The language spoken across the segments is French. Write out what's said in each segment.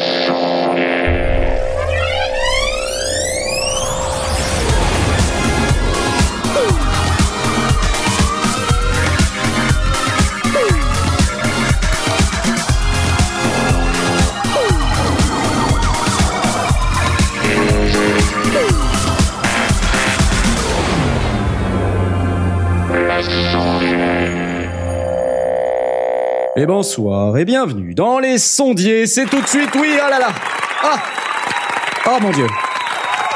Et bonsoir et bienvenue dans les sondiers. C'est tout de suite, oui, ah là là. Ah, oh mon dieu.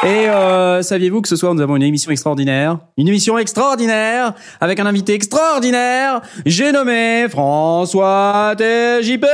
Et euh, saviez-vous que ce soir nous avons une émission extraordinaire? Une émission extraordinaire avec un invité extraordinaire. J'ai nommé François TJP.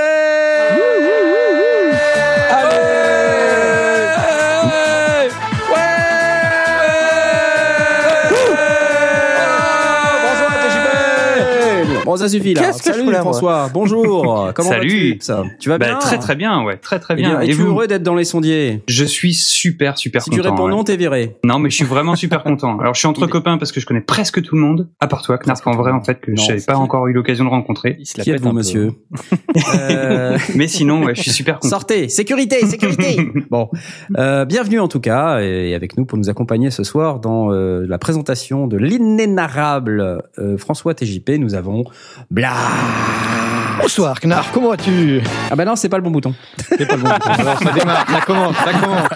Bon, ça suffit là. Qu'est-ce que je Salut moi François. Bonjour. Comment Salut. vas-tu ça Tu vas Bah, bien très très bien, ouais, très très Eh bien, bien. Es-tu vous heureux d'être dans les sondiers Je suis super super Si content. tu réponds ouais. non, t'es viré. Non, mais je suis vraiment super content. Alors, je suis entre Il- copains parce que je connais presque tout le monde, à part toi, Knarf, en vrai, en fait, que Non, je n'avais pas encore eu l'occasion de rencontrer. Il se la Qui êtes-vous, monsieur Euh, Mais sinon, ouais, je suis super content. Sortez, sécurité, sécurité. bon, euh, bienvenue en tout cas et avec nous pour nous accompagner ce soir dans euh, la présentation de l'inénarrable euh, François TJP. Nous avons Bla. Bonsoir, Knarf, comment vas-tu Ah bah non, c'est pas le bon bouton. C'est pas le bon bouton. Alors, ça démarre, ça commence, ça commence.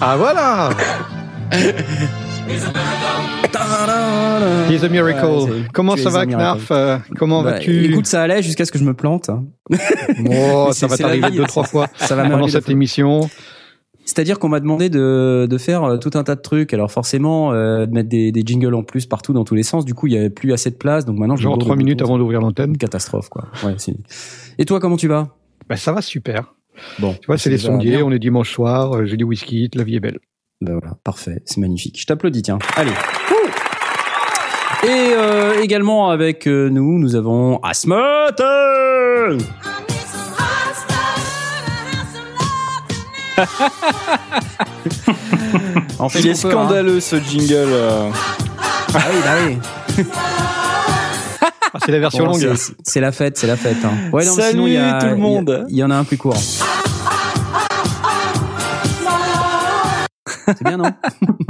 Ah voilà He's a miracle. Ouais, comment ça va. Knarf Euh, Comment Bah, vas-tu Écoute, ça allait jusqu'à ce que je me plante. hein. Oh, ça va t'arriver deux, trois fois Ça va pendant cette émission. C'est-à-dire qu'on m'a demandé de, de faire euh, tout un tas de trucs. Alors forcément, euh, de mettre des, des jingles en plus partout dans tous les sens. Du coup, il y avait plus assez de place. Donc maintenant, Genre trois minutes avant d'ouvrir l'antenne. Catastrophe, quoi. Ouais, Et toi, comment tu vas? Bah, ça va super. Bon, Tu vois, c'est les sondiers, on est dimanche soir, euh, j'ai du whisky, la vie est belle. Ben voilà, parfait, c'est magnifique. Je t'applaudis, tiens. Allez. Et euh, également avec euh, nous, nous avons Asmode En fait, Il est hein. scandaleux ce jingle. euh. Ah oui, bah oui. Ah, c'est la version Bon, longue. c'est- la fête, c'est la fête. hein. Ouais, non, Salut sinon, il y a, tout le il y a- monde. Il y, en a un plus court. C'est bien, non?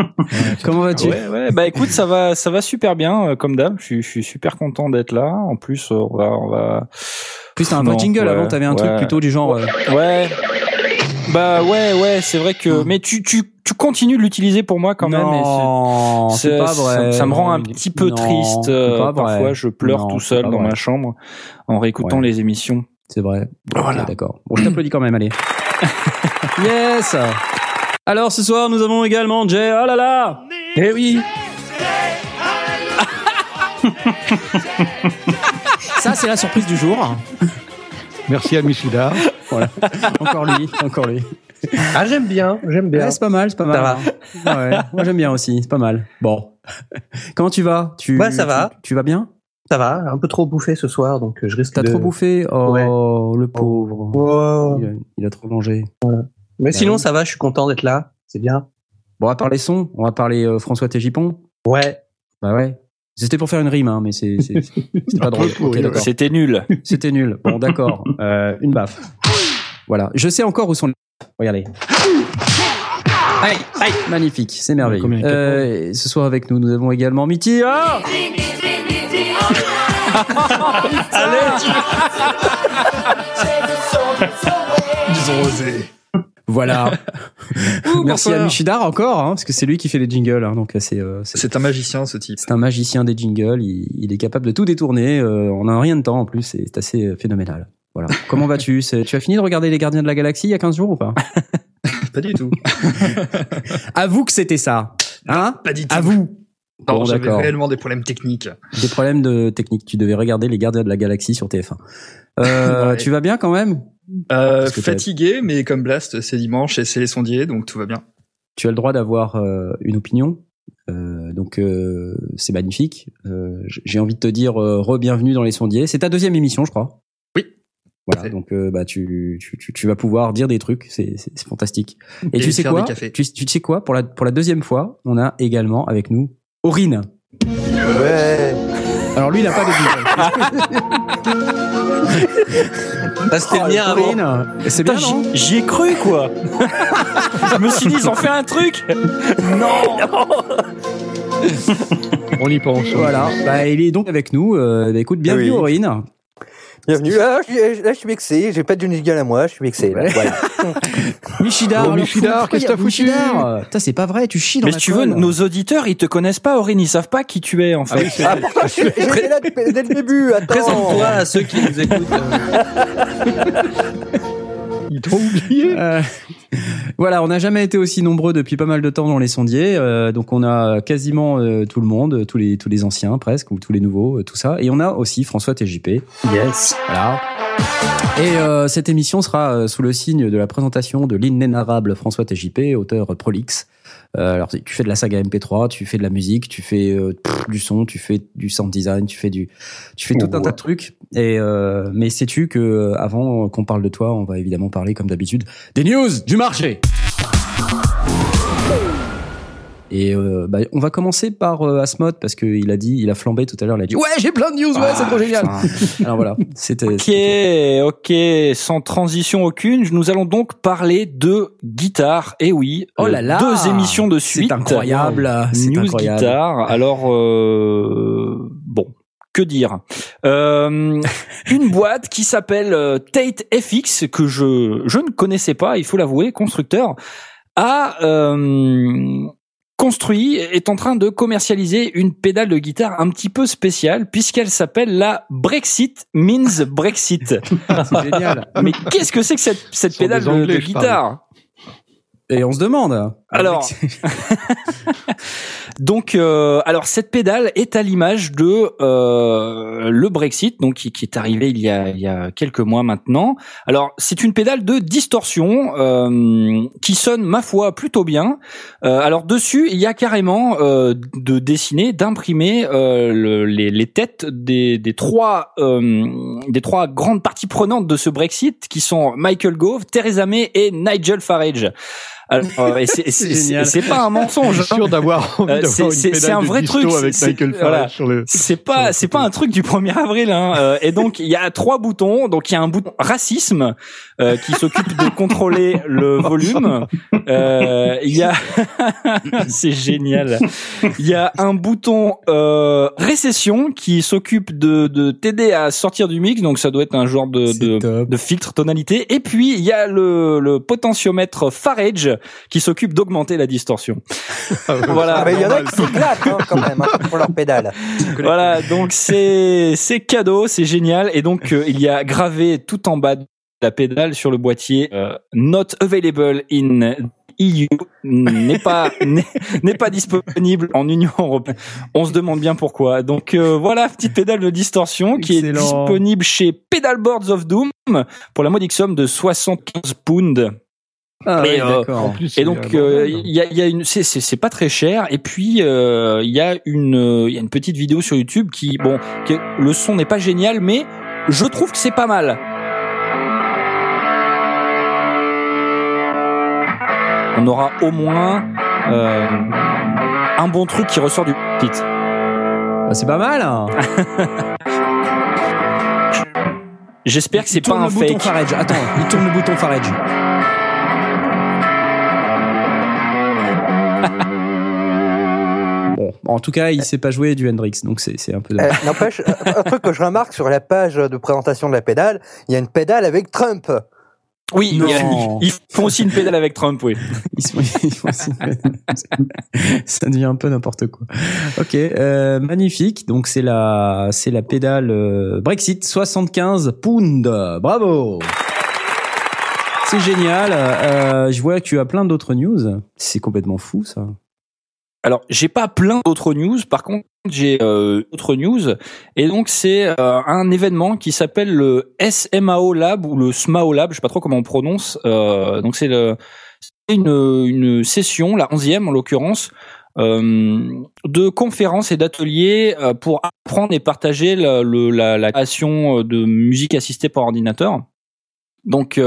Comment vas-tu? Ouais, ouais. Bah écoute, ça va, ça va super bien, euh, comme d'hab. Je suis, je suis super content d'être là. En plus, euh, on va, on va. En plus, t'as un vrai jingle. ouais, Avant, t'avais un truc plutôt du genre. euh, Ouais. Bah ouais, ouais. C'est vrai que. Hmm. Mais tu, tu, tu continues de l'utiliser pour moi quand même. Non, c'est c'est- pas vrai. Ça, me rend un petit peu non, triste. c'est euh, pas vrai. parfois, je pleure Non, tout seul dans vrai. ma chambre en réécoutant Ouais. les émissions. C'est vrai. Voilà. D'accord. Bon, je t'applaudis quand même, allez. yes Alors, ce soir, nous avons également Jay. Ah là là Eh oui Ça, c'est la surprise du jour. Merci à Misuda. Voilà. Encore lui, encore lui. Ah, j'aime bien, j'aime bien. Ouais, c'est pas mal, c'est pas mal. Ça va. Ouais, moi j'aime bien aussi, c'est pas mal. Bon. Comment tu vas? Tu, Ouais, ça va. Tu, tu vas bien? Ça va, un peu trop bouffé ce soir, donc euh, je risque T'as de... trop bouffé? Oh, Ouais. le pauvre. Wow. Il, a, il a trop mangé. Mais Bah sinon, oui. ça va, je suis content d'être là. C'est bien. Bon, on va parler son, on va parler euh, François Tégipon. Ouais. Bah ouais. C'était pour faire une rime, hein, mais c'est c'est- c'était pas drôle. C'était nul. C'était nul. Bon, d'accord. Euh, une baffe. Voilà. Je sais encore où sont les. Regardez. Aïe, aïe. Magnifique, c'est merveilleux. Euh, ce soir avec nous, nous avons également Mitty. Ah Ils ont osé. Voilà. Merci à. Michidar encore, hein, parce que c'est lui qui fait les jingles. Hein, donc c'est euh, c'est- un magicien, ce type. c'est un magicien des jingles. Il, il est capable de tout détourner euh, en un rien de temps en plus. C'est assez euh, phénoménal. Voilà. Comment vas-tu? Tu as fini de regarder Les Gardiens de la Galaxie il y a 15 jours ou pas? Pas du tout. Avoue que c'était ça. Hein? Pas du tout. Avoue. Non, Bon, j'avais réellement des problèmes techniques. Des problèmes de technique. Tu devais regarder Les Gardiens de la Galaxie sur TF1. Euh, Ouais. Tu vas bien quand même? Euh, fatigué, mais comme Blast, c'est dimanche et c'est les sondiers, donc tout va bien. Tu as le droit d'avoir euh, une opinion. Euh, donc euh, c'est magnifique. Euh, J'ai envie de te dire euh, re-bienvenue dans les sondiers. C'est ta deuxième émission, je crois. Oui. Voilà, donc euh, bah tu, tu, tu, tu vas pouvoir dire des trucs, c'est fantastique. Et, Et tu sais quoi tu sais quoi? Pour la pour la deuxième fois, on a également avec nous Aurine. Ouais. Alors lui, il a pas de jingle. Ah, C'était Oh, bien avant. Aurine, C'est bien, Putain, non j'y- J'y ai cru, quoi. Je me suis dit, ils ont fait un truc. Non. On y pense. Voilà, bah, il est donc avec nous. Euh, bah, écoute, bienvenue Oui. Aurine. Bienvenue. Ah, je suis- là, je suis vexé. J'ai pas de jingle à moi. Je suis vexé. là. Voilà. Michidar, Oh, alors, Michidar, pourquoi qu'est-ce que t'as foutu Michidar Putain, c'est pas vrai, tu chies dans Mais la si tu veux, nos auditeurs, ils te connaissent pas, Aurine, ils savent pas qui tu es, en fait. Ah, pourtant, je suis- j'étais là dès le début. Attends. Présente-toi à ceux qui nous écoutent. Ils t'ont oublié. Voilà, on n'a jamais été aussi nombreux depuis pas mal de temps dans les sondiers. euh, donc on a quasiment euh, tout le monde, tous les tous les anciens presque ou tous les nouveaux, euh, tout ça. Et on a aussi François TJP. Yes. Voilà. Et euh, cette émission sera euh, sous le signe de la présentation de l'inénarrable François TJP, auteur prolixe. Euh, alors tu fais de la saga MP3, tu fais de la musique, tu fais euh, pff, du son, tu fais du sound design, tu fais du, tu fais tout un tas de trucs. Et euh, mais sais-tu que avant qu'on parle de toi, on va évidemment parler comme d'habitude des news du marché. Et euh, bah, on va commencer par euh, Asmod parce qu'il a dit, il a flambé tout à l'heure, il a dit ouais j'ai plein de news, ouais c'est trop génial. Alors voilà, c'était. Ok, ok, sans transition aucune, nous allons donc parler de guitare. Et oui, Oh là euh, là deux émissions de C'est suite. incroyable, c'est News incroyable. guitare. Alors euh, bon, que dire? Euh, Une boîte qui s'appelle euh, Tate FX que je je ne connaissais pas, il faut l'avouer, constructeur a euh, construit est en train de commercialiser une pédale de guitare un petit peu spéciale puisqu'elle s'appelle la Brexit means Brexit. C'est génial. Mais qu'est-ce que c'est que cette, cette pédale de, de guitare? Et on se demande. Alors, Donc, euh, alors cette pédale est à l'image de euh, le Brexit, donc qui, qui est arrivé il y a il y a quelques mois maintenant. Alors, c'est une pédale de distorsion euh, qui sonne, ma foi, plutôt bien. Euh, alors dessus, il y a carrément euh, de dessiner, d'imprimer euh, le- les, les têtes des, des trois euh, des trois grandes parties prenantes de ce Brexit, qui sont Michael Gove, Theresa May et Nigel Farage. Alors, euh, et c'est- pas un Je mensonge. suis hein. sûr d'avoir envie Euh, d'avoir une pédale c'est un vrai truc, avec c'est- Michael voilà. sur le. C'est pas c'est pas un truc du 1er avril hein. Euh, et donc il y a trois boutons donc il y a un bouton racisme euh, qui s'occupe de contrôler le volume Euh, il y a c'est génial il y a un bouton euh, récession qui s'occupe de de t'aider à sortir du mix donc ça doit être un genre de de, de filtre tonalité et puis il y a le le potentiomètre Farage qui s'occupe d'augmenter la distorsion Ah Voilà. Ah, mais il y en a qui s'éclatent hein, quand même hein, pour leur pédale. Voilà, donc c'est c'est cadeau, c'est génial et donc euh, il y a gravé tout en bas de la pédale sur le boîtier euh, not available in EU n'est pas n'est pas disponible en Union européenne. On se demande bien pourquoi. Donc euh, voilà, petite pédale de distorsion qui est disponible chez Pedalboards of Doom pour la modique somme de 75 pounds. Ah, Et, ouais, euh, d'accord. En plus, Et donc euh, il y a, il y a une c'est pas très cher et puis euh, il y a une euh, il y a une petite vidéo sur YouTube qui bon le son n'est pas génial mais je trouve que c'est pas mal. On aura au moins euh, un bon truc qui ressort du titre. Bah, c'est pas mal. hein. J'espère que c'est Il pas tourne un le bouton fake. Farage. Attends, il tourne le bouton Farage. En tout cas, il sait pas jouer du Hendrix, donc c'est c'est un peu. Euh, N'empêche, un un truc que je remarque sur la page de présentation de la pédale, il y a une pédale avec Trump. Oui, il y a- Non. ils font aussi une pédale avec Trump, oui. Ils sont- ils font aussi- ça devient un peu n'importe quoi. Ok, euh, magnifique. Donc c'est la, c'est la pédale euh, Brexit 75 pounds. Bravo. C'est génial. Euh, je vois que tu as plein d'autres news. C'est complètement fou ça. Alors, j'ai pas plein d'autres news. Par contre, j'ai euh, d'autres news. Et donc, c'est euh, un événement qui s'appelle le SMAO Lab ou le SMAO Lab. Je sais pas trop comment on prononce. Euh, donc, c'est une, une session, la onzième en l'occurrence, euh, de conférences et d'ateliers euh, pour apprendre et partager la, le- la, création de musique assistée par ordinateur. Donc,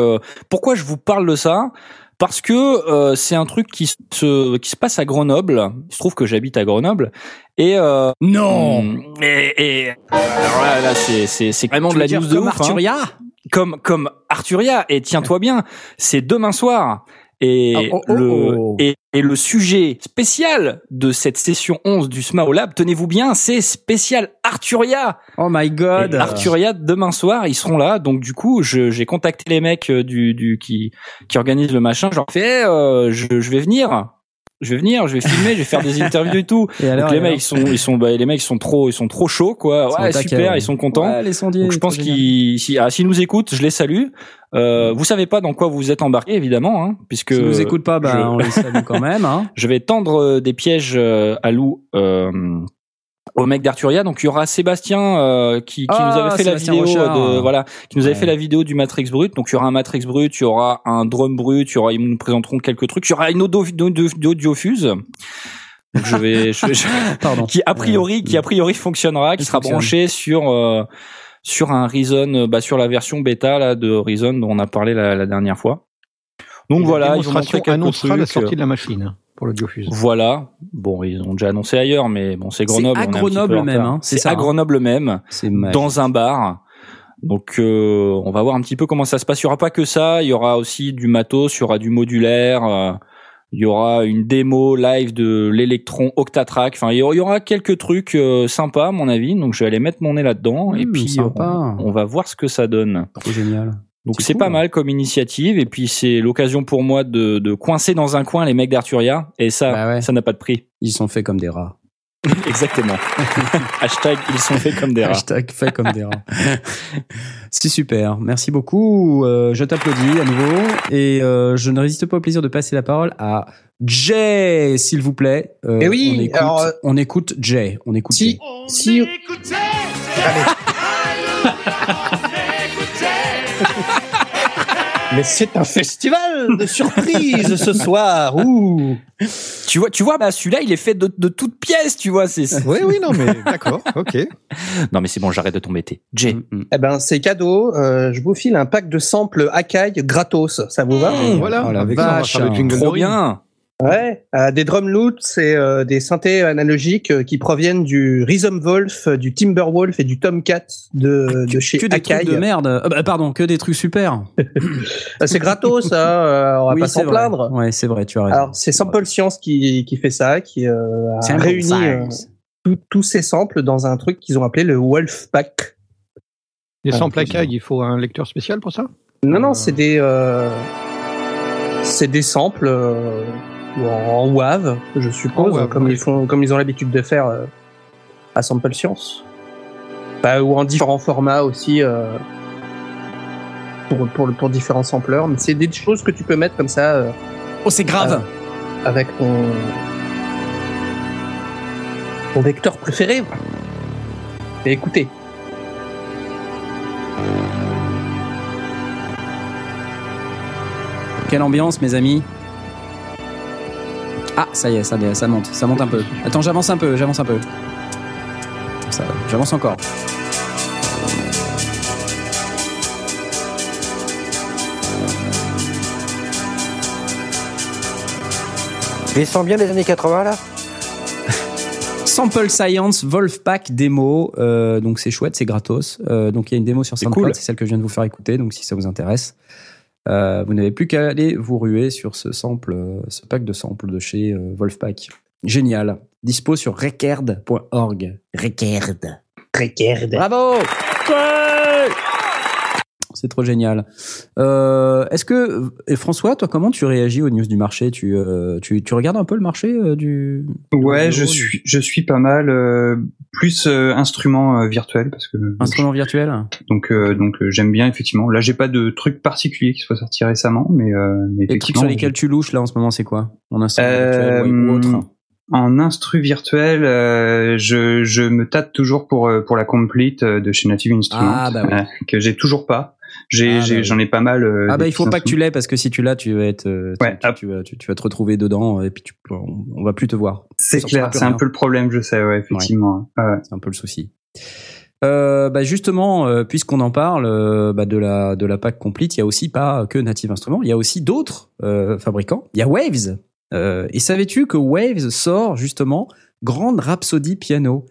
pourquoi je vous parle de ça? Parce que euh, c'est un truc qui se qui se passe à Grenoble. Il se trouve que j'habite à Grenoble et euh, Non. et, et alors là, là c'est c'est c'est vraiment de la news de ouf. hein. Arturia? Comme comme Arturia et tiens-toi bien, c'est demain soir. Et, Ah, oh, oh, le, oh. Et, et le sujet spécial de cette session 11 du Smao Lab, tenez-vous bien, c'est spécial Arturia. Oh my god. Et Arturia demain soir, ils seront là. Donc du coup, j'ai contacté les mecs euh, du, du qui qui organisent le machin. Je leur fais, Eh, euh, je, je vais venir, je vais venir, je vais filmer, je vais faire des interviews et tout. Et alors, Donc les alors mecs ils sont ils sont bah, les mecs ils sont trop ils sont trop chauds quoi. Ils Ouais super, ils sont contents. Ouais, les sondiers. Donc je pense qu'ils si, ah, s'ils nous écoutent, je les salue. Euh, vous savez pas dans quoi vous êtes embarqués évidemment, hein, puisque S'ils nous écoutent pas, bah, je- on les salue quand même. Hein. je vais tendre euh, des pièges euh, à loup euh, au mec d'Arturia. Donc il y aura Sébastien euh, qui, qui Ah, nous avait fait Sébastien la vidéo Rochard. de voilà, qui nous avait Ouais. fait la vidéo du Matrix brut. Donc il y aura un Matrix brut, il y aura un drum brut, il y aura ils nous présenteront quelques trucs. Il y aura une audio, audio, audiofuse. Donc je vais, je, je- Pardon. qui a priori, qui a priori fonctionnera, qui Il sera fonctionne. branché sur euh, sur un Reason, euh, bah, sur la version bêta là de Reason dont on a parlé la, la dernière fois. Donc Et voilà, la ils ont montré démonstration quelques annoncera la trucs. sortie de la machine pour l'audiofuse. Voilà. Bon, ils ont déjà annoncé ailleurs, mais bon, c'est Grenoble. à on est un petit peu Grenoble en même, hein, c'est C'est ça, à hein. Grenoble même, C'est dans un bar. Donc, euh, on va voir un petit peu comment ça se passe. Il y aura pas que ça. Il y aura aussi du matos. Il y aura du modulaire. euh, il y aura une démo live de l'électron Octatrack. Enfin, il y aura- quelques trucs euh, sympas, à mon avis. Donc, je vais aller mettre mon nez là-dedans. et Mmh, puis, sympa. on, on va voir ce que ça donne. Trop génial. Donc C'est cool. pas mal comme initiative et puis c'est l'occasion pour moi de, de coincer dans un coin les mecs d'Arturia et ça Bah ouais. ça n'a pas de prix. Ils sont faits comme des rats. Exactement. Hashtag ils sont faits comme des rats. Hashtag fait comme des rats. C'est super. Merci beaucoup. Euh, je t'applaudis à nouveau. Et euh, je ne résiste pas au plaisir de passer la parole à Jay, s'il vous plaît. Euh, Eh oui, on écoute, alors, euh, on écoute Jay. On écoute Si, Jay. si, mais c'est un festival de surprises ce soir. Ouh. Tu vois tu vois bah celui-là il est fait de, de toutes pièces tu vois c'est c'est- Oui, oui, non, mais d'accord, ok. Non mais c'est bon j'arrête de t'embêter. Jay. Mm, mm. Eh ben, c'est cadeau. Euh, je vous file un pack de samples Akai gratos. Ça vous va? Voilà, Oh la avec ça, on va vache, faire le jingle de Trop Ring. bien. Ouais. Euh, des drum loops et euh, des synthés analogiques euh, qui proviennent du Rhythm Wolf, euh, du Timberwolf et du Tomcat de, de chez que des Akai. trucs de merde. Euh, bah, pardon, que des trucs super. Euh, C'est gratos, ça. euh, on va Oui, pas c'est s'en vrai. plaindre. Ouais, c'est vrai, tu as raison. Alors, c'est Sample Science qui, qui fait ça, qui euh, C'est a un réuni euh, tous ces samples dans un truc qu'ils ont appelé le Wolf Pack. Les Ah, samples c'est Akai, il faut un lecteur spécial pour ça? Non, non, Euh. c'est des, euh, c'est des samples en, WAV, je suppose, comme ils font, comme ils ont l'habitude de faire euh, à Sample Science. Bah, ou en différents formats aussi euh, pour, pour, pour différents sampleurs. Mais c'est des choses que tu peux mettre comme ça euh, Oh, c'est grave. avec ton, ton vecteur préféré. Et écoutez. Quelle ambiance, mes amis. Ah, ça y est, ça, ça monte, ça monte un peu. Attends, j'avance un peu, j'avance un peu. Ça, j'avance encore. Sens bien les années 80 là Sample Science Wolfpack démo, euh, donc c'est chouette, c'est gratos. Euh, donc il y a une démo sur C'est SoundCloud, cool. c'est celle que je viens de vous faire écouter. Donc si ça vous intéresse, euh, vous n'avez plus qu'à aller vous ruer sur ce sample, euh, ce pack de samples de chez euh, Wolfpack. Génial. Dispo sur record.org. Record. Regarde. Bravo C'est trop génial. Euh, Est-ce que et François, toi, comment tu réagis aux news du marché? Tu, euh, tu, tu regardes un peu le marché euh, du Ouais, je suis, je suis pas mal euh, plus instrument virtuel parce que instrument virtuel? Donc donc j'aime bien effectivement. Là, j'ai pas de truc particulier qui soit sorti récemment, mais, mais Les trucs sur lesquels tu louches là en ce moment, c'est quoi? En instrument virtuel ou ou autre? En instru virtuel, euh, je, je me tâte toujours pour pour la complete de chez Native Instruments Ah, bah oui. euh, que j'ai toujours pas. J'ai Ah, j'ai- bah j'en ai pas mal. euh, Ah bah il faut pas que tu l'aies parce que si tu l'as, tu vas être, euh, Ouais, tu, tu vas, tu, tu vas te retrouver dedans et puis tu, on, on va plus te voir. C'est clair, c'est un peu le problème, je sais, ouais, effectivement. Ouais. C'est un peu le souci. Euh, bah justement, euh, puisqu'on en parle euh, bah de la de la pack complete, il y a aussi pas que Native Instruments, il y a aussi d'autres euh, fabricants. Il y a Waves. Euh, et savais-tu que Waves sort justement Grande Rhapsody Piano?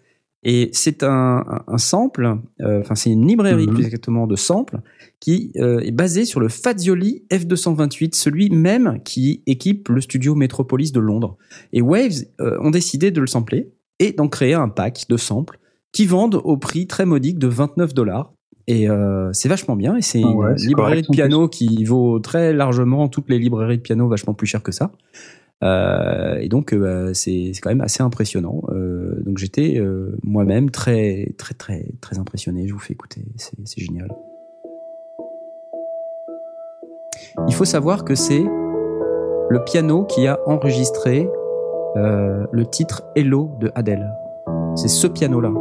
Et c'est un, sample, euh, enfin c'est une librairie Mhm. plus exactement de samples qui euh, est basée sur le Fazioli F228, celui même qui équipe le studio Metropolis de Londres. Et Waves euh, ont décidé de le sampler et d'en créer un pack de samples qui vendent au prix très modique de 29 dollars. Et euh, c'est vachement bien. Et c'est Ouais, une librairie correct, de piano qui vaut très largement toutes les librairies de piano vachement plus cher que ça. Euh, et donc euh, bah, c'est quand même assez impressionnant. Euh, donc j'étais euh, moi-même très très très très impressionné. Je vous fais écouter, c'est c'est génial. Il faut savoir que c'est le piano qui a enregistré euh, le titre Hello de Adele. C'est ce piano-là.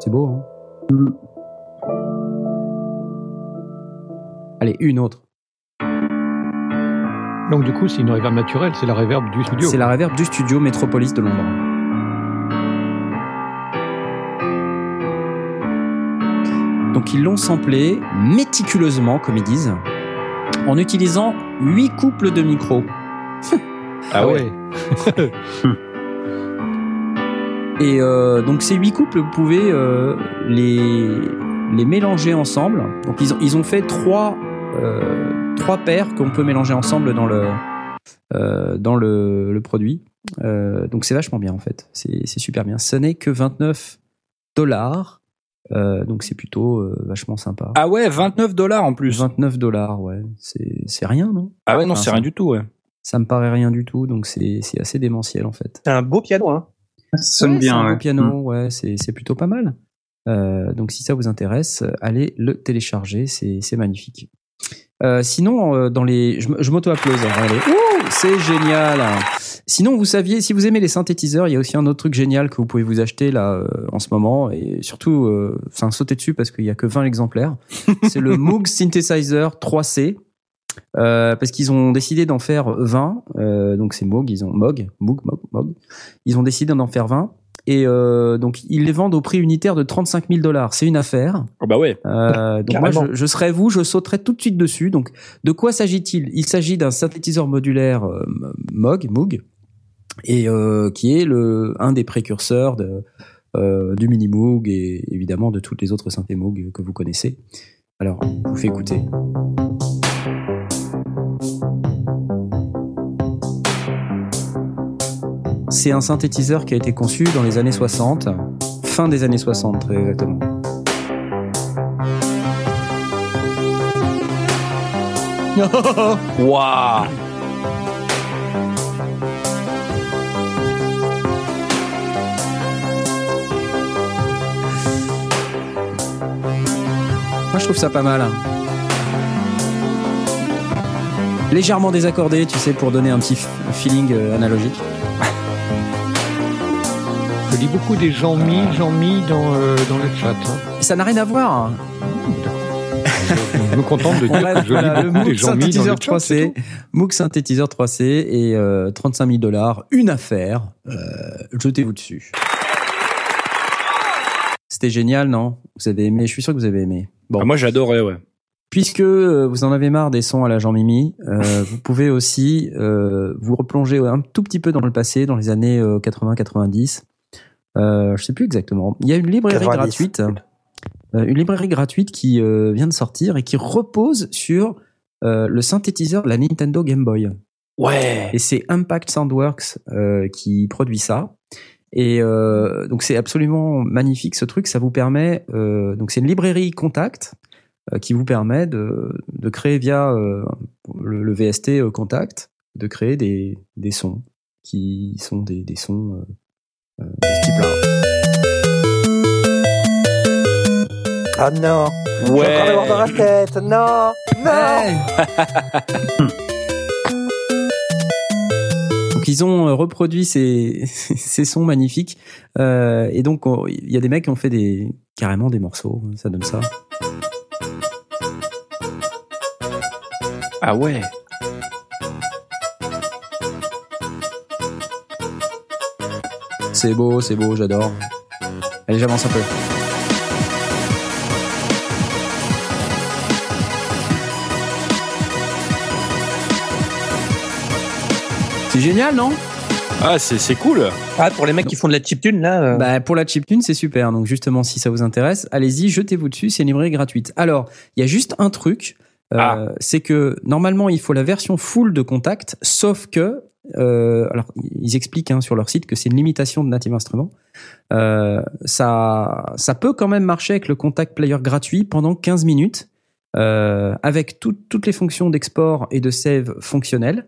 C'est beau, hein? Allez, une autre. Donc du coup, c'est une réverb naturelle, c'est la réverb du studio. C'est la reverb du studio Metropolis de Londres. Donc ils l'ont samplé méticuleusement, comme ils disent, en utilisant huit couples de micros. Ah ouais. Et euh, donc ces huit couples, vous pouvez euh, les, les mélanger ensemble. Donc ils ont, ils ont fait trois, trois paires qu'on peut mélanger ensemble dans le, euh, dans le, le produit. Euh, donc c'est vachement bien en fait. C'est c'est super bien. Ce n'est que 29 dollars. Euh, donc c'est plutôt euh, vachement sympa. Ah ouais, 29 dollars en plus. 29 dollars, ouais. C'est c'est rien, non? Ah ouais, non, Enfin, c'est rien du tout, ouais. Ça me paraît rien du tout. Donc c'est c'est assez démentiel en fait. C'est un beau piano, hein. Ça sonne Ouais, c'est bien, un beau ouais. piano, ouais, c'est c'est plutôt pas mal. Euh, donc si ça vous intéresse, allez le télécharger, c'est c'est magnifique. Euh, sinon, euh, dans les, je, m'auto-applause. allez. C'est génial. Sinon, vous saviez, si vous aimez les synthétiseurs, il y a aussi un autre truc génial que vous pouvez vous acheter là euh, en ce moment et surtout, enfin, sauter dessus parce qu'il y a que 20 exemplaires. c'est le Moog Synthesizer 3C. Euh, parce qu'ils ont décidé d'en faire 20, euh, donc c'est Moog, ils ont Moog, Moog, Moog, Moog. Ils ont décidé d'en faire 20 et euh, donc ils les vendent au prix unitaire de 35 000 dollars. C'est une affaire. Oh bah ouais. Euh, donc moi, je, je serais vous, je sauterais tout de suite dessus. Donc, de quoi s'agit-il? Il s'agit d'un synthétiseur modulaire euh, Moog, Moog, et euh, qui est le un des précurseurs de, euh, du Mini Moog et évidemment de toutes les autres synthés Moog que vous connaissez. Alors, je vous fais écouter. C'est un synthétiseur qui a été conçu dans les années 60, fin des années 60 très exactement. Waouh. Moi, je trouve ça pas mal. hein. Légèrement désaccordé, tu sais, pour donner un petit feeling euh, analogique. Beaucoup des Jean-Mi, Jean-Mi dans, euh, dans le chat. hein. Ça n'a rien à voir. hein. Je me contente de dire que je voilà, beaucoup des Jean-Mi dans le synthétiseur chat. c'est 3C, tout. Moog synthétiseur 3C et euh, 35 000 dollars, une affaire. Euh, Jetez-vous dessus. C'était génial, non? Vous avez aimé? Je suis sûr que vous avez aimé. Bon, Ah, moi j'adorais, ouais. puisque euh, vous en avez marre des sons à la Jean-Mimi, euh, vous pouvez aussi euh, vous replonger un tout petit peu dans le passé, dans les années 80-90. Euh, je sais plus exactement. Il y a une librairie 90. gratuite, euh, une librairie gratuite qui euh, vient de sortir et qui repose sur euh, le synthétiseur de la Nintendo Game Boy. Ouais. Et c'est Impact Soundworks qui produit ça. Et donc c'est absolument magnifique ce truc. Ça vous permet donc c'est une librairie Contact qui vous permet de, de créer via le, le VST Contact de créer des, des sons qui sont des, des sons de ce type-là. Ah non. Je vais encore l'avoir dans la tête. Non. Non. Donc ils ont euh, reproduit ces, ces sons magnifiques Euh, et donc on- il y a des mecs qui ont fait des carrément des morceaux. Ça donne ça. Ah ouais. C'est beau, c'est beau, j'adore. Allez, j'avance un peu. C'est génial, non? Ah, c'est c'est cool. Ah, pour les mecs qui font de la chiptune, là. euh, Bah, pour la chiptune, c'est super. Donc, justement, si ça vous intéresse, allez-y, jetez-vous dessus. C'est une librairie gratuite. Alors, il y a juste un truc. euh, Ah. C'est que normalement, il faut la version full de contact, sauf que. Euh, alors, ils expliquent hein, sur leur site que c'est une limitation de Native Instruments. Euh, ça, ça peut quand même marcher avec le contact player gratuit pendant 15 minutes, euh, avec tout- toutes les fonctions d'export et de save fonctionnelles.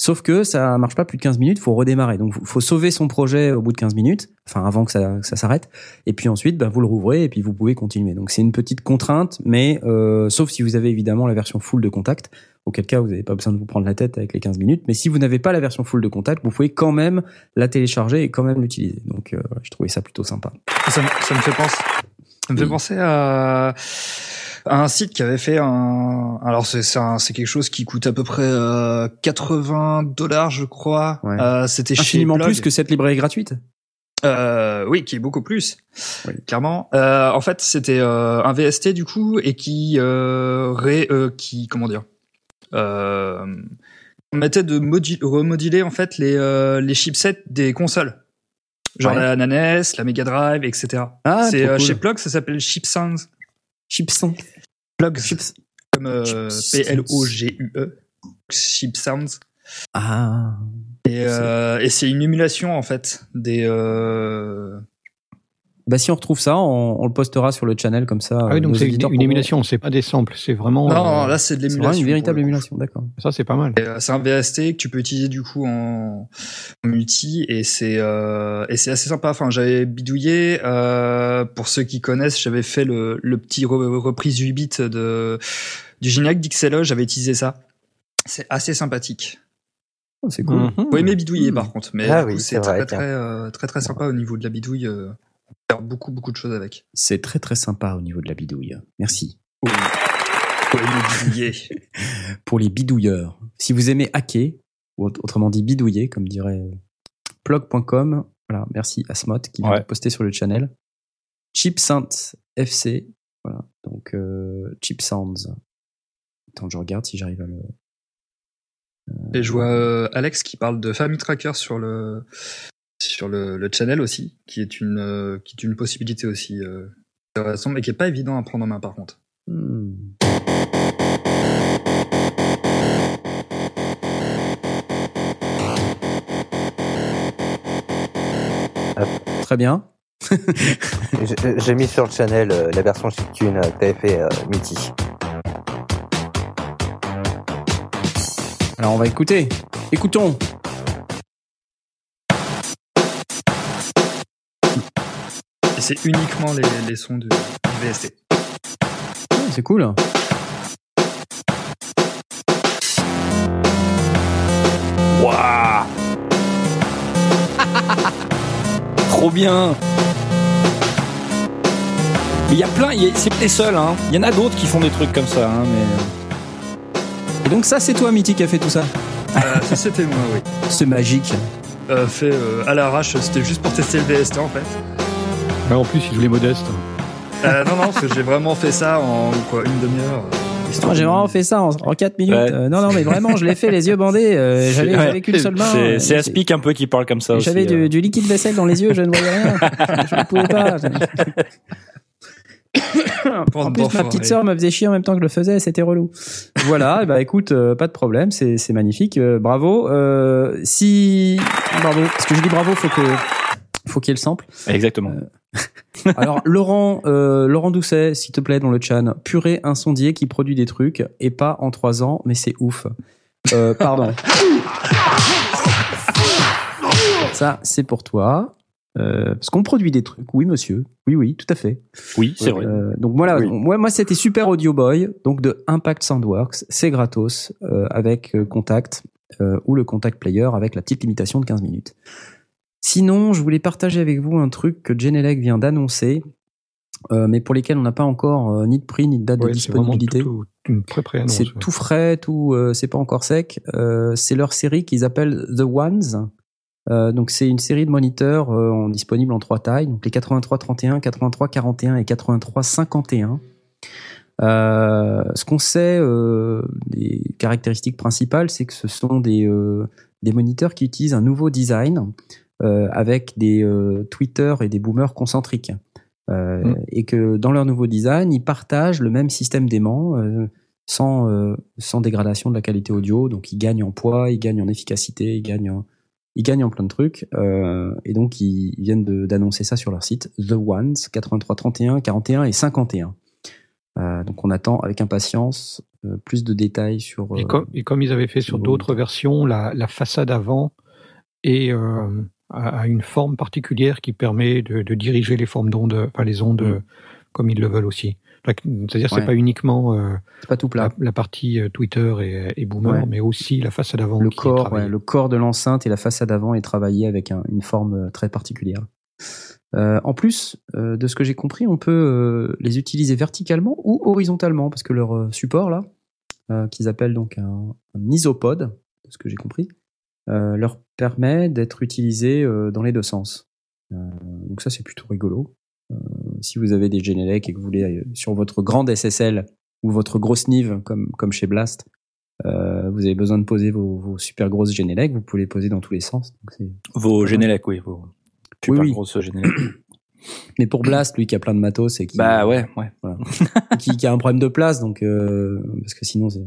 Sauf que ça marche pas plus de 15 minutes, faut redémarrer. Donc, faut- sauver son projet au bout de 15 minutes, enfin avant que ça, que ça s'arrête. Et puis ensuite, bah, vous le rouvrez et puis vous pouvez continuer. Donc, c'est une petite contrainte, mais euh, sauf si vous avez évidemment la version full de contact, auquel cas vous n'avez pas besoin de vous prendre la tête avec les 15 minutes. Mais si vous n'avez pas la version full de contact, vous pouvez quand même la télécharger et quand même l'utiliser. Donc, euh, je trouvais ça plutôt sympa. Ça, me- ça me fait penser. Ça me fait penser à, à un site qui avait fait un. Alors c'est quelque chose qui coûte à peu près euh, 80 dollars, je crois. Ouais. Euh, C'était Infiniment plus que cette librairie gratuite. Euh, oui, qui est beaucoup plus, Oui. clairement. Euh, en fait, c'était euh, un VST du coup et qui euh, ré, euh, qui comment dire, permettait de modi- remoduler en fait les euh, les chipsets des consoles, genre Ouais. la NES, la Mega Drive, etc. Ah, c'est euh, cool. chez Plug, ça s'appelle Chip Sounds. Chipson. Plugs, Chips. comme euh, Chips. P-L-O-G-U-E. Chip Sounds. Ah. Et, euh, et c'est une émulation en fait des. Bah, si on retrouve ça, on, on le postera sur le channel comme ça. Ah oui, donc c'est une, une émulation, c'est pas des samples, c'est vraiment. Non, euh, non, là c'est de l'émulation. une véritable émulation, d'accord. Ça, c'est pas mal. Euh, C'est un VST que tu peux utiliser du coup en, en multi et c'est euh, et c'est assez sympa. Enfin, j'avais bidouillé. Euh, pour ceux qui connaissent, j'avais fait le, le petit re- reprise 8 bits de du générique d'Ixelo. J'avais utilisé ça. C'est assez sympathique. Oh, c'est cool. Mhm. Faut aimer bidouiller Hmm. par contre, mais Ah du coup, oui, c'est très, très, euh, très très sympa au niveau de la bidouille. Euh, faire beaucoup beaucoup de choses avec. C'est très très sympa au niveau de la bidouille. Merci. Oui. Pour les bidouilleurs, si vous aimez hacker, ou aut- autrement dit bidouiller, comme dirait euh, plug.com, voilà, merci Asmot qui vient Ouais. de poster sur le channel. Chip Sounds FC, voilà, donc euh, Chip Sounds. Attends, je regarde si j'arrive à le. Et je vois euh, Alex qui parle de Family Tracker sur le sur le, le channel aussi, qui est une euh, qui est une possibilité aussi euh, intéressante, mais qui est pas évident à prendre en main par contre. Hmm. Très bien. J'ai- mis sur le channel euh, la version chiptune que t'avais fait, euh, Mitty. Alors on va écouter. Écoutons. Et c'est uniquement les, les sons du, du VST. Ah, C'est cool. Waouh Trop bien Mais il y a plein, c'est pas les seuls, hein. Il y en a d'autres qui font des trucs comme ça, hein, mais. Et donc ça, c'est toi, Mitty, qui a fait tout ça. Euh, ça c'était moi, oui. C'est magique. Euh, fait euh, à l'arrache, c'était juste pour tester le VST en fait. Ouais, en plus, il voulait modeste. Euh, non non, parce que j'ai vraiment fait ça en quoi une demi-heure. euh, Moi, j'ai vraiment fait ça en, en 4 minutes. Ouais. Euh, non, non, mais vraiment, je l'ai fait les yeux bandés. Euh, J'avais Ouais. j'avais qu'une seule main. C'est- Euh, Aspic un peu qui parle comme ça aussi. J'avais euh. du, du liquide vaisselle dans les yeux, je ne voyais rien. je ne pouvais pas. En plus, ma petite sœur me faisait chier en même temps que je le faisais, c'était relou. Voilà, et bah écoute, euh, pas de problème, c'est c'est magnifique, euh, bravo. Euh, si, bravo, parce que je dis bravo, faut que, faut qu'il y ait le sample. Exactement. Alors Laurent, euh, Laurent Doucet, s'il te plaît, dans le chat, purée un sondier qui produit des trucs et pas en trois ans, mais c'est ouf. Euh, pardon. Ça, c'est pour toi. Euh, parce qu'on produit des trucs, oui monsieur, oui oui, tout à fait. Oui, c'est vrai. Euh, donc voilà, Oui. moi, moi c'était Super Audio Boy, donc de Impact Soundworks, c'est gratos euh, avec euh, Contact euh, ou le Contact Player avec la petite limitation de 15 minutes. Sinon, je voulais partager avec vous un truc que Genelec vient d'annoncer, euh, mais pour lesquels on n'a pas encore euh, ni de prix ni de date Ouais, de disponibilité. tout-. C'est tout frais, tout, euh, c'est pas encore sec. C'est leur série qu'ils appellent The Ones. Donc c'est une série de moniteurs en- disponibles en trois tailles, donc les 8331, 8341 et 8351. Euh, ce qu'on sait des caractéristiques principales, c'est que ce sont des, des moniteurs qui utilisent un nouveau design avec des euh, tweeters et des boomers concentriques. Euh, Mm. Et que dans leur nouveau design, ils partagent le même système d'aimant euh, sans, euh, sans dégradation de la qualité audio. Donc ils gagnent en poids, ils gagnent en efficacité, ils gagnent en, ils gagnent en plein de trucs. Euh, et donc ils, ils viennent d'annoncer ça sur leur site. The Ones, 83, 31, 41 et 51. Euh, donc on attend avec impatience euh, plus de détails sur... Et euh, comme, et comme ils avaient fait sur d'autres versions, la, la façade avant est, a une forme particulière qui permet de, de diriger les formes d'ondes, enfin les ondes Mm. comme ils le veulent aussi. C'est-à-dire Ouais. c'est pas uniquement euh, pas tout plat. la, la partie euh, Twitter et, et Boomer, Ouais. mais aussi la façade avant. le corps, ouais, le corps de l'enceinte et la façade avant est travaillé avec un- une forme euh, très particulière. Euh, en plus euh, de ce que j'ai compris, on peut les utiliser verticalement ou horizontalement parce que leur support là, qu'ils appellent donc un, un isopod, de ce que j'ai compris, leur permet d'être utilisé euh, dans les deux sens. Euh, donc ça c'est plutôt rigolo. Euh, si vous avez des Genelec et que vous voulez euh, sur votre grande SSL ou votre grosse Nive comme comme chez Blast, euh, vous avez besoin de poser vos, vos super grosses Genelec, vous pouvez les poser dans tous les sens. donc Vos Genelec, oui. Vos super oui. grosses Genelec. Mais pour Blast, lui qui a plein de matos et qui, bah ouais, ouais. qui, qui a un problème de place, donc euh, parce que sinon c'est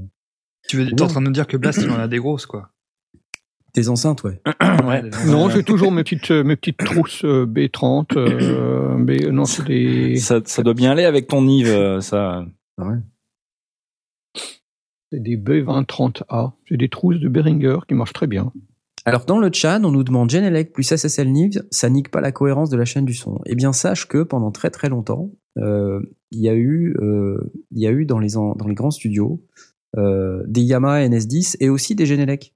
Tu veux, bien. en train de nous dire que Blast, il en a des grosses, quoi. Des enceintes, ouais. Ouais. Non, j'ai toujours mes petites, euh, mes petites trousses euh, B30. euh, B, non, c'est des, Ça, ça doit bien aller avec ton Nive, euh, ça. c'est des B2030A. C'est des trousses de Behringer qui marchent très bien. Alors dans le chat, on nous demande Genelec plus SSL Nive, ça nique pas la cohérence de la chaîne du son. Eh bien sache que pendant très très longtemps, euh, il y a eu, euh, il y a eu dans les en- dans les grands studios euh, des Yamaha NS10 et aussi des Genelec.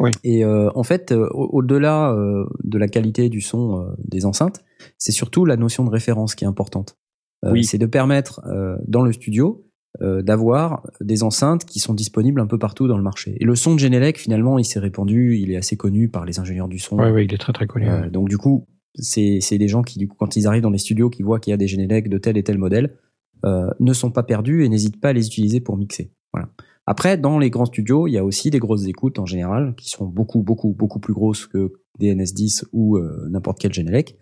Oui. Et euh, en fait, euh, au- au-delà euh, de la qualité du son euh, des enceintes, c'est surtout la notion de référence qui est importante. Euh, Oui. C'est de permettre euh, dans le studio euh, d'avoir des enceintes qui sont disponibles un peu partout dans le marché. Et le son de Genelec, finalement, il s'est répandu, il est assez connu par les ingénieurs du son. Ouais, ouais, il est très très connu. Donc du coup, c'est des gens qui, du coup, quand ils arrivent dans les studios, qui voient qu'il y a des Genelec de tel et tel modèle, euh, ne sont pas perdus et n'hésitent pas à les utiliser pour mixer. Voilà. Après, dans les grands studios, il y a aussi des grosses écoutes en général, qui sont beaucoup, beaucoup, beaucoup plus grosses que des NS10 ou euh, n'importe quel Genelec.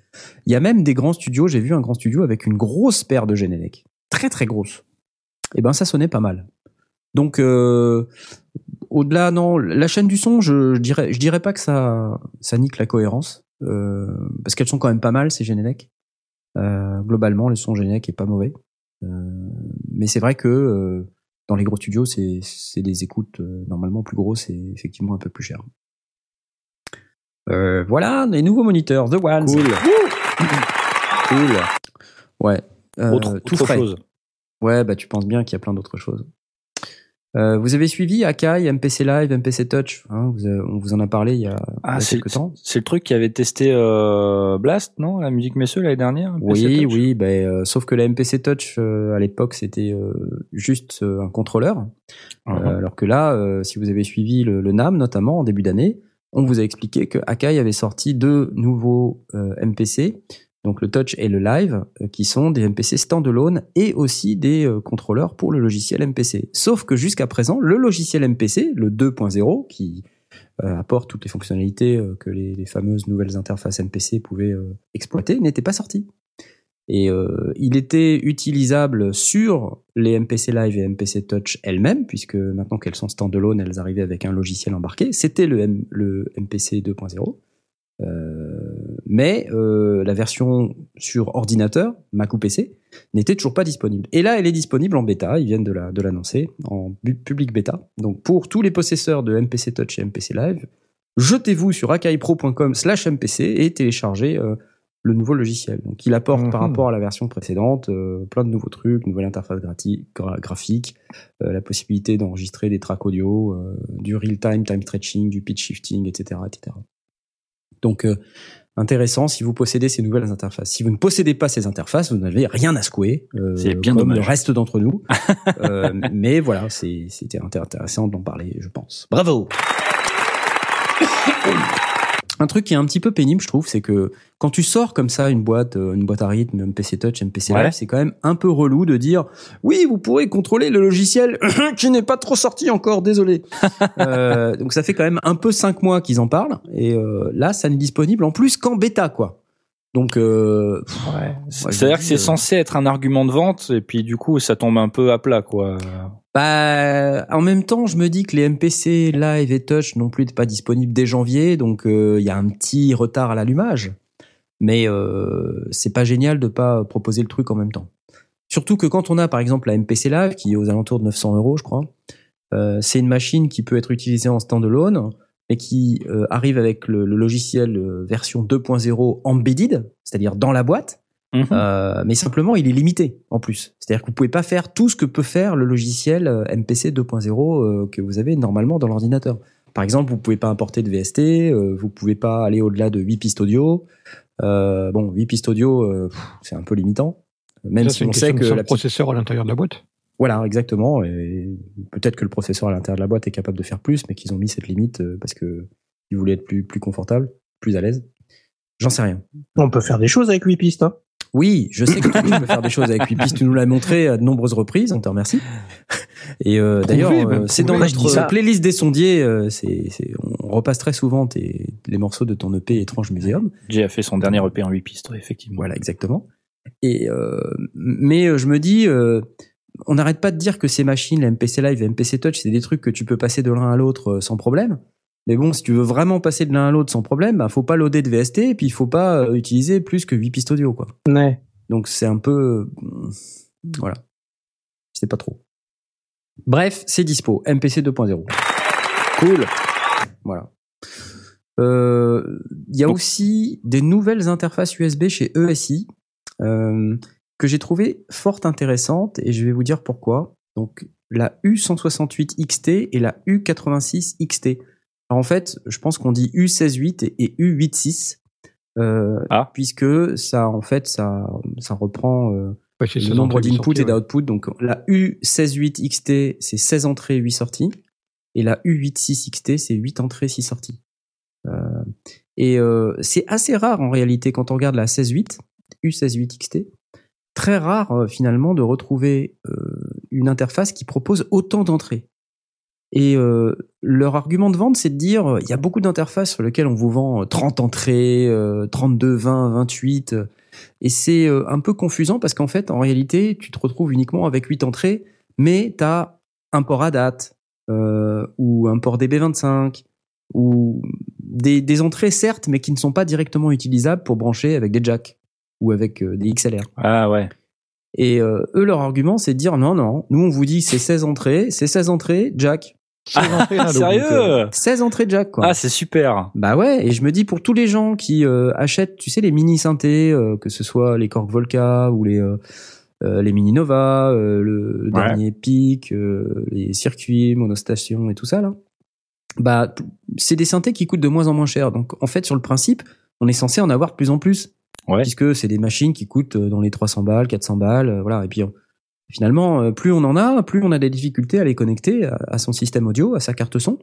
Il y a même des grands studios, j'ai vu un grand studio avec une grosse paire de Genelec. Très, très grosse. Et ben, ça sonnait pas mal. Donc, euh, au-delà, non, la chaîne du son, je, dirais, je dirais pas que ça, ça nique la cohérence, euh, parce qu'elles sont quand même pas mal ces Genelec. Euh, globalement, le son Genelec est pas mauvais, Euh, mais c'est vrai que dans les gros studios, c'est, c'est des écoutes euh, normalement plus grosses et effectivement un peu plus chères. Euh, voilà, les nouveaux moniteurs, The Ones. Cool. cool. Ouais. Euh, autre tout autre frais. chose. Ouais, bah tu penses bien qu'il y a plein d'autres choses. Euh, vous avez suivi Akai, MPC Live, MPC Touch hein, vous avez- On vous en a parlé il y a, il y Ah, a quelques temps. c'est le truc qui avait testé euh, Blast, non La musique messieurs l'année dernière MPC Oui, Touch oui, ben, euh, sauf que la MPC Touch euh, à l'époque c'était euh, juste euh, un contrôleur. Euh, alors que là, euh, si vous avez suivi le, le NAM notamment en début d'année, on vous a expliqué que Akai avait sorti deux nouveaux euh, MPC, donc le Touch et le Live, euh, qui sont des MPC standalone et aussi des euh, contrôleurs pour le logiciel MPC. Sauf que jusqu'à présent, le logiciel MPC, le 2.0, qui euh, apporte toutes les fonctionnalités que les, fameuses nouvelles interfaces MPC pouvaient exploiter, n'était pas sorti. Et il était utilisable sur les MPC Live et MPC Touch elles-mêmes, puisque maintenant qu'elles sont standalone, elles arrivaient avec un logiciel embarqué. C'était le MPC 2.0. Euh, mais euh, la version sur ordinateur, Mac ou PC, n'était toujours pas disponible. Et là, elle est disponible en bêta, ils viennent de la- de l'annoncer, en public bêta. Donc pour tous les possesseurs de MPC Touch et MPC Live, jetez-vous sur akaipro.com slash MPC et téléchargez euh, le nouveau logiciel. Donc il apporte par Mhm. rapport à la version précédente euh, plein de nouveaux trucs, nouvelle interface gra- graphique, euh, la possibilité d'enregistrer des tracks audio, du real-time, time stretching, du pitch shifting, etc. etc. Donc euh, intéressant si vous possédez ces nouvelles interfaces. Si vous ne possédez pas ces interfaces, vous n'avez rien à secouer. euh, C'est bien comme dommage. le reste d'entre nous. Euh, mais voilà, c'était inté- intéressant d'en parler, je pense. Bravo un truc qui est un petit peu pénible, je trouve, c'est que quand tu sors comme ça une boîte, euh, une boîte à rythme, MPC Touch, MPC Ouais. Live, c'est quand même un peu relou de dire oui, vous pourrez contrôler le logiciel qui n'est pas trop sorti encore, désolé. Euh, donc ça fait quand même un peu cinq mois qu'ils en parlent et euh, là, ça n'est disponible en plus qu'en bêta, quoi. Donc euh, C'est-à-dire que c'est euh, censé être un argument de vente et puis du coup ça tombe un peu à plat quoi. Bah, en même temps, je me dis que les MPC Live et Touch non plus pas disponibles dès janvier, donc euh, il y a un petit retard à l'allumage. Mais euh, c'est pas génial de pas proposer le truc en même temps. Surtout que quand on a par exemple la MPC Live qui est aux alentours de 900 euros, je crois, euh, c'est une machine qui peut être utilisée en standalone, mais qui euh, arrive avec le, le logiciel euh, version 2.0 embedded, c'est-à-dire dans la boîte. Mhm. Euh, mais simplement, il est limité en plus. C'est-à-dire que vous pouvez pas faire tout ce que peut faire le logiciel euh, MPC 2.0 euh, que vous avez normalement dans l'ordinateur. Par exemple, vous pouvez pas importer de VST, euh, vous pouvez pas aller au-delà de 8 pistes audio. Euh, bon, 8 pistes audio, euh, c'est un peu limitant. Même Ça, si on sait que le processeur à l'intérieur de la boîte. voilà, exactement. Et peut-être que le processeur à l'intérieur de la boîte est capable de faire plus, mais qu'ils ont mis cette limite euh, parce que ils voulaient être plus plus confortable, plus à l'aise. J'en sais rien. On peut faire des choses avec 8 pistes. Hein. Oui, je sais que tu peux faire des choses avec 8 pistes. Tu nous l'as montré à de nombreuses reprises. On te remercie. Et euh, d'ailleurs, Prouvé, euh, c'est dans notre playlist des sondiers. euh, c'est, c'est- on repasse très souvent tes, les morceaux de ton EP Étrange Muséum. Jay a fait son dernier EP en 8 pistes, ouais, effectivement. Voilà, exactement. Et euh, mais euh, je me dis, euh, on n'arrête pas de dire que ces machines, la MPC Live et MPC Touch, c'est des trucs que tu peux passer de l'un à l'autre sans problème. Mais bon, si tu veux vraiment passer de l'un à l'autre sans problème, bah, faut pas loader de VST et puis il faut pas euh, utiliser plus que 8 pistes audio, quoi. Ouais. Donc c'est un peu, euh, voilà, sais pas trop. Bref, c'est dispo, MPC 2.0. Cool. Voilà. Euh, Il y a aussi des nouvelles interfaces USB chez ESI euh, que j'ai trouvé fort intéressantes et je vais vous dire pourquoi. Donc la U168 XT et la U86 XT. Alors en fait, je pense qu'on dit U168 et, et U86 euh, Ah. puisque ça en fait ça ça reprend euh, Ouais, le nombre entrées, huit d'input sorties, et ouais. d'output. Donc la U168 XT, c'est 16 entrées, 8 sorties. Et la U86 XT, c'est 8 entrées, 6 sorties. Euh, et euh, c'est assez rare en réalité quand on regarde la 16.8, U168 XT. Très rare euh, finalement de retrouver euh, une interface qui propose autant d'entrées. Et euh, leur argument de vente, c'est de dire euh, il y a beaucoup d'interfaces sur lesquelles on vous vend euh, 30 entrées, euh, 32, 20, 28. euh, et c'est euh, un peu confusant parce qu'en fait, en réalité, tu te retrouves uniquement avec 8 entrées, mais tu as un port à date, euh, ou un port DB25, ou des, des entrées certes, mais qui ne sont pas directement utilisables pour brancher avec des jacks ou avec des XLR. Ah ouais. Et euh, eux, leur argument, c'est de dire non, non, nous on vous dit c'est 16 entrées, c'est 16 entrées, jack. Ces entrées, là, donc, Sérieux 16 entrées jack, quoi. Ah c'est super. Bah ouais, et je me dis pour tous les gens qui euh, achètent, tu sais, les mini synthés, euh, que ce soit les Korg Volca ou les euh, euh, les mini Nova, euh, le, Ouais. dernier Peak, euh, les circuits, monostation et tout ça là. Bah c'est des synthés qui coûtent de moins en moins cher. Donc en fait sur le principe, on est censé en avoir de plus en plus Ouais. puisque c'est des machines qui coûtent euh, dans les 300 balles, 400 balles, euh, voilà. Et puis on- finalement, euh, plus on en a, plus on a des difficultés à les connecter à, son système audio, à sa carte son,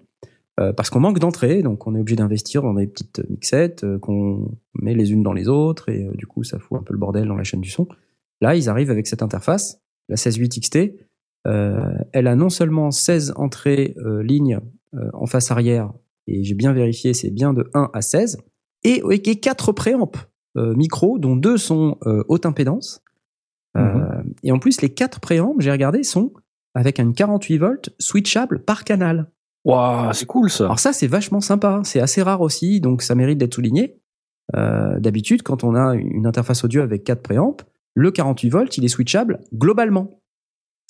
euh, parce qu'on manque d'entrée, donc on est obligé d'investir dans des petites mixettes euh, qu'on met les unes dans les autres, et du coup ça fout un peu le bordel dans la chaîne du son. Là, ils arrivent avec cette interface, la 16.8 XT. Euh, elle a non seulement 16 entrées lignes en face arrière, et j'ai bien vérifié, c'est bien de 1 à 16, et, et 4 préamps micro, dont deux sont haute impédance. Euh, et en plus, les quatre préamps, j'ai regardé, sont avec un 48 volts switchable par canal. Waouh, c'est cool ça. Alors ça, c'est vachement sympa. C'est assez rare aussi, donc ça mérite d'être souligné. Euh, D'habitude, quand on a une interface audio avec quatre préamps, le 48 volts, il est switchable globalement.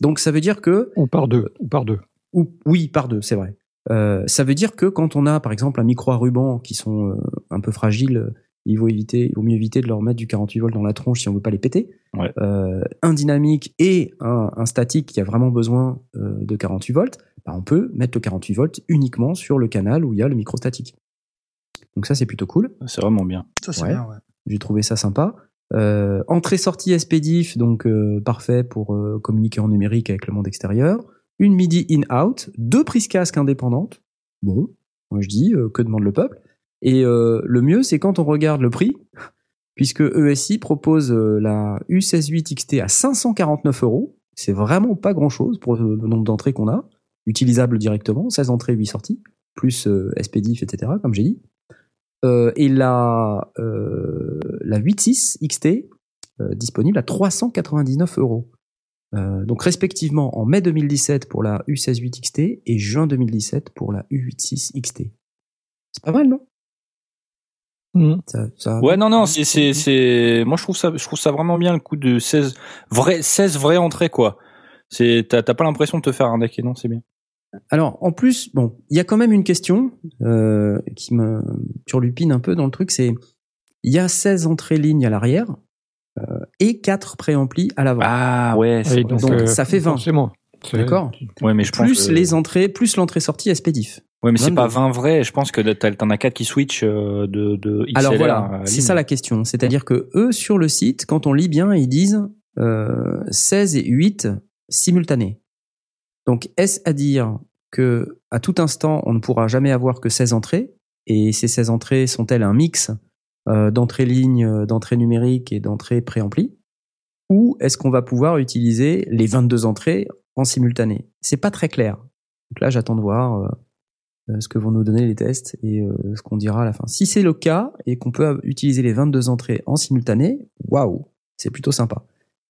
Donc ça veut dire que Ou par deux. Ou par deux. ou, oui, par deux, c'est vrai. Euh, ça veut dire que quand on a, par exemple, un micro à ruban qui sont euh, un peu fragiles, euh, il vaut éviter, il vaut mieux éviter de leur mettre du 48 volts dans la tronche si on veut pas les péter. Ouais. Euh, un dynamique et un, un statique qui a vraiment besoin euh, de 48 volts, bah, on peut mettre le 48 volts uniquement sur le canal où il y a le micro statique. Donc ça, c'est plutôt cool. C'est vraiment bien. Ça, c'est Ouais. bien, ouais. J'ai trouvé ça sympa. Euh, entrée-sortie SPDIF, donc euh, parfait pour euh, communiquer en numérique avec le monde extérieur. Une MIDI in-out, deux prises casque indépendantes. Bon, moi je dis, euh, que demande le peuple Et euh, le mieux, c'est quand on regarde le prix, puisque ESI propose euh, la U168 XT à 549 euros. C'est vraiment pas grand-chose pour le, nombre d'entrées qu'on a, utilisable directement, 16 entrées, 8 sorties, plus euh, SPDIF, etc., comme j'ai dit. Euh, et la, euh, la 8.6 XT, euh, disponible à 399 euros. Donc respectivement en mai 2017 pour la U168 XT et juin 2017 pour la U86 XT. C'est pas mal, non? Mhm. ça, ça- Ouais, non, non, c'est, c'est, c'est, moi, je trouve ça, je trouve ça vraiment bien le coup de 16 vraies, 16 vraies entrées, quoi. C'est, t'as, t'as pas l'impression de te faire un deck, et non, c'est bien. Alors, en plus, bon, il y a quand même une question euh, qui me turlupine un peu dans le truc, c'est il y a 16 entrées lignes à l'arrière euh, et 4 préamplis à l'avant. Ah, ouais, vrai. donc, ça fait 20. Forcément. C'est- D'accord? Ouais, mais je pense plus que- les entrées, plus l'entrée-sortie SPDIF. Ouais, mais c'est 22. pas 20 vrais. Je pense que t'en as 4 qui switch euh, de, de XLR. Alors voilà, c'est ligne. ça la question. C'est-à-dire que eux, sur le site, quand on lit bien, ils disent euh, 16 et 8 simultanés. Donc, est-ce à dire que à tout instant, on ne pourra jamais avoir que 16 entrées? Et ces 16 entrées sont-elles un mix euh, d'entrées lignes, euh, d'entrées numériques et d'entrées préamplis Ou est-ce qu'on va pouvoir utiliser les 22 entrées en simultané? C'est pas très clair. Donc là, j'attends de voir. euh, ce que vont nous donner les tests et euh, ce qu'on dira à la fin. Si c'est le cas et qu'on peut utiliser les 22 entrées en simultané, waouh, c'est plutôt sympa.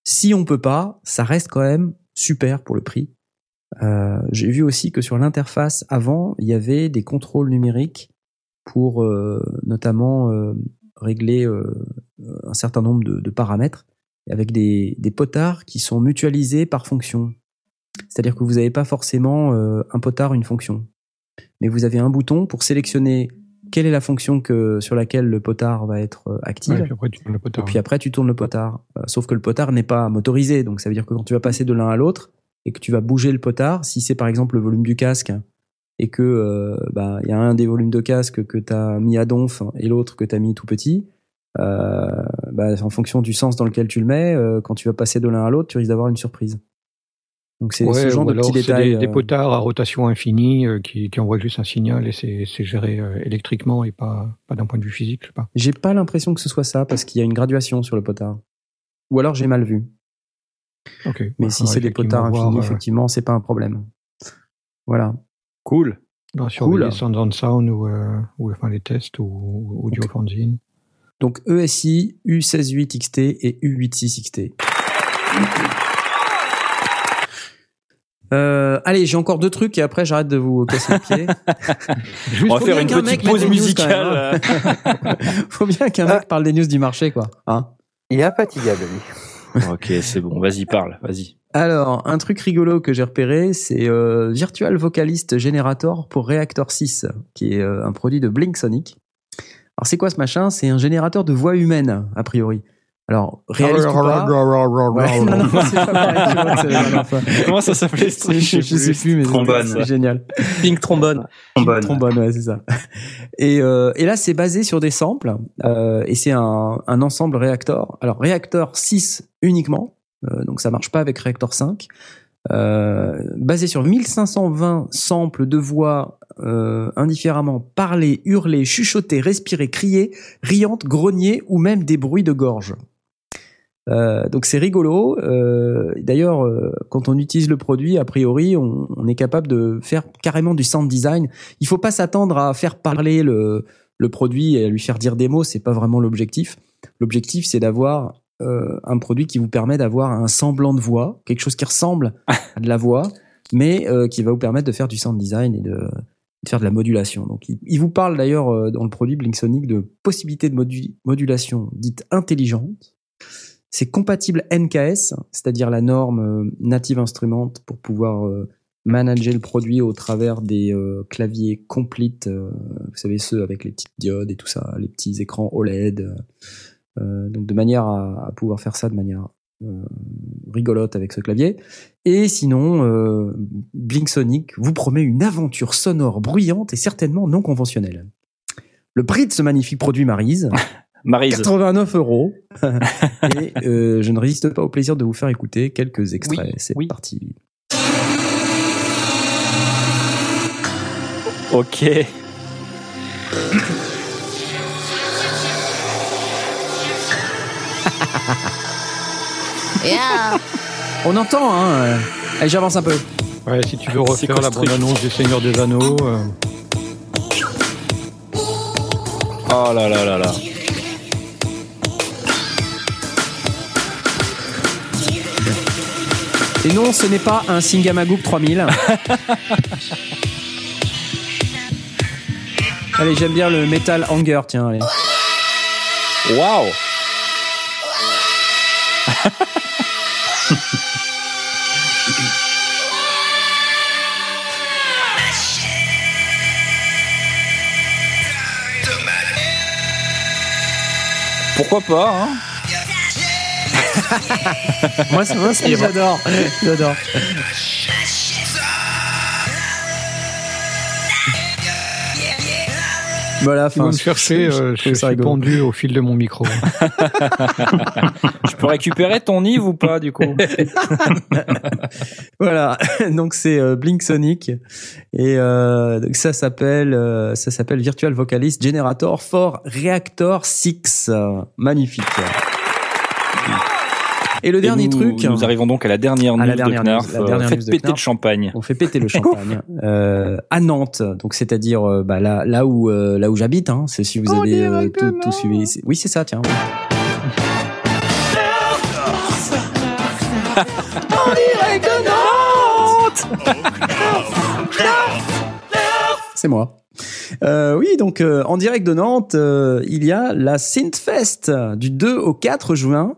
Si on peut pas, ça reste quand même super pour le prix. Euh, J'ai vu aussi que sur l'interface avant, il y avait des contrôles numériques pour euh, notamment euh, régler euh, un certain nombre de, paramètres avec des, des potards qui sont mutualisés par fonction. C'est-à-dire que vous n'avez pas forcément euh, un potard, une fonction mais vous avez un bouton pour sélectionner quelle est la fonction que, sur laquelle le potard va être euh, active. Ouais, puis après, tu tournes le et potard. puis après, tu tournes le potard. Euh, sauf que le potard n'est pas motorisé. Donc ça veut dire que quand tu vas passer de l'un à l'autre et que tu vas bouger le potard, si c'est par exemple le volume du casque et que euh, bah, il y a un des volumes de casque que tu as mis à donf et l'autre que tu as mis tout petit, euh, bah, en fonction du sens dans lequel tu le mets, quand tu vas passer de l'un à l'autre, tu risques d'avoir une surprise. Donc c'est Ouais, ce genre de petits détails. Des, des euh, potards à rotation infinie euh, qui, qui envoient juste un signal et c'est géré euh, électriquement et pas, pas d'un point de vue physique, je sais pas. J'ai pas l'impression que ce soit ça parce qu'il y a une graduation sur le potard. Ou alors j'ai mal vu. Ok. Mais Bah, si c'est des potards voir, infinis, euh, effectivement, c'est pas un problème. Voilà. Cool. bah, surveiller Cool. Sound on Sound ou, euh, ou enfin les tests ou, ou Audio Fanzine. Donc ESI, U168 XT et U86 XT. Euh, allez, j'ai encore deux trucs et après j'arrête de vous casser les pieds. Juste On va faire une qu'un petite mec pause mette des news musicale. Faut bien qu'un mec parle des news du marché, quoi. Hein Il est infatigable, lui. ok, c'est bon. Vas-y, parle. Vas-y. Alors, un truc rigolo que j'ai repéré, c'est euh, Virtual Vocalist Generator pour Reactor 6, qui est euh, un produit de Blink Sonic. Alors, c'est quoi ce machin? C'est un générateur de voix humaine, a priori. Alors, réaliste ou pas Ouais, non, non, c'est pas pareil, tu vois, c'est la dernière fois. Comment ça s'appelait ce truc je, je sais plus, mais c'est- Trombone. c'est génial. Pink trombone. Trombone. Trombone, ouais, c'est ça. Et, euh, et là, c'est basé sur des samples, euh, et c'est un, un ensemble Reactor. Alors, Reactor 6 uniquement, euh, donc ça marche pas avec Reactor 5. Euh, basé sur 1520 samples de voix euh, indifféremment parlées, hurlées, chuchotées, respirées, criées, riantes, grognées ou même des bruits de gorge. Euh, donc c'est rigolo. Euh, D'ailleurs, euh, quand on utilise le produit, a priori, on, on est capable de faire carrément du sound design. Il faut pas s'attendre à faire parler le, le produit et à lui faire dire des mots. C'est pas vraiment l'objectif. L'objectif, c'est d'avoir euh, un produit qui vous permet d'avoir un semblant de voix, quelque chose qui ressemble à de la voix, mais qui va vous permettre de faire du sound design et de, de faire de la modulation. Donc, il, vous parle d'ailleurs dans le produit Blink Sonic de possibilités de modu- modulation dites intelligentes. C'est compatible NKS, c'est-à-dire la norme euh, Native Instrument pour pouvoir euh, manager le produit au travers des euh, claviers complete, vous savez ceux avec les petites diodes et tout ça, les petits écrans OLED. donc de manière à, pouvoir faire ça de manière rigolote avec ce clavier. Et sinon, euh, Blink Sonic vous promet une aventure sonore bruyante et certainement non conventionnelle. Le prix de ce magnifique produit Marise, 89 euros. et euh, je ne résiste pas au plaisir de vous faire écouter quelques extraits. C'est parti. Ok. On entend, hein. Allez, j'avance un peu. Ouais, si tu veux ah, refaire la bonne annonce du Seigneur des Anneaux. Euh. Oh là là là là. Et non, ce n'est pas un Singamagook 3000. allez, j'aime bien le Metal Hanger, tiens, allez. Waouh Pourquoi pas, hein? Moi, c'est moi, c'est- j'adore. J'adore. Voilà, vont enfin, me chercher, je- euh, je suis pendu au fil de mon micro. Je peux récupérer ton Yves ou pas, du coup? Voilà, donc c'est euh, Blink Sonic et euh, donc ça s'appelle euh, ça s'appelle Virtual Vocalist Generator for Reactor 6. Euh, magnifique. Et le Et dernier nous- truc, Nous arrivons donc à la dernière news À la dernière de Knarf. news, la Euh, dernière Faites news de péter Knarf. le champagne. on fait péter le champagne euh, à Nantes, donc c'est-à-dire euh, bah, là là où euh, là où j'habite. Hein, c'est si vous En avez euh, direct de tout, tout suivi. Oui, c'est ça, tiens. C'est moi. Euh, oui, donc euh, en direct de Nantes, euh, il y a la Synthfest du 2 au 4 juin.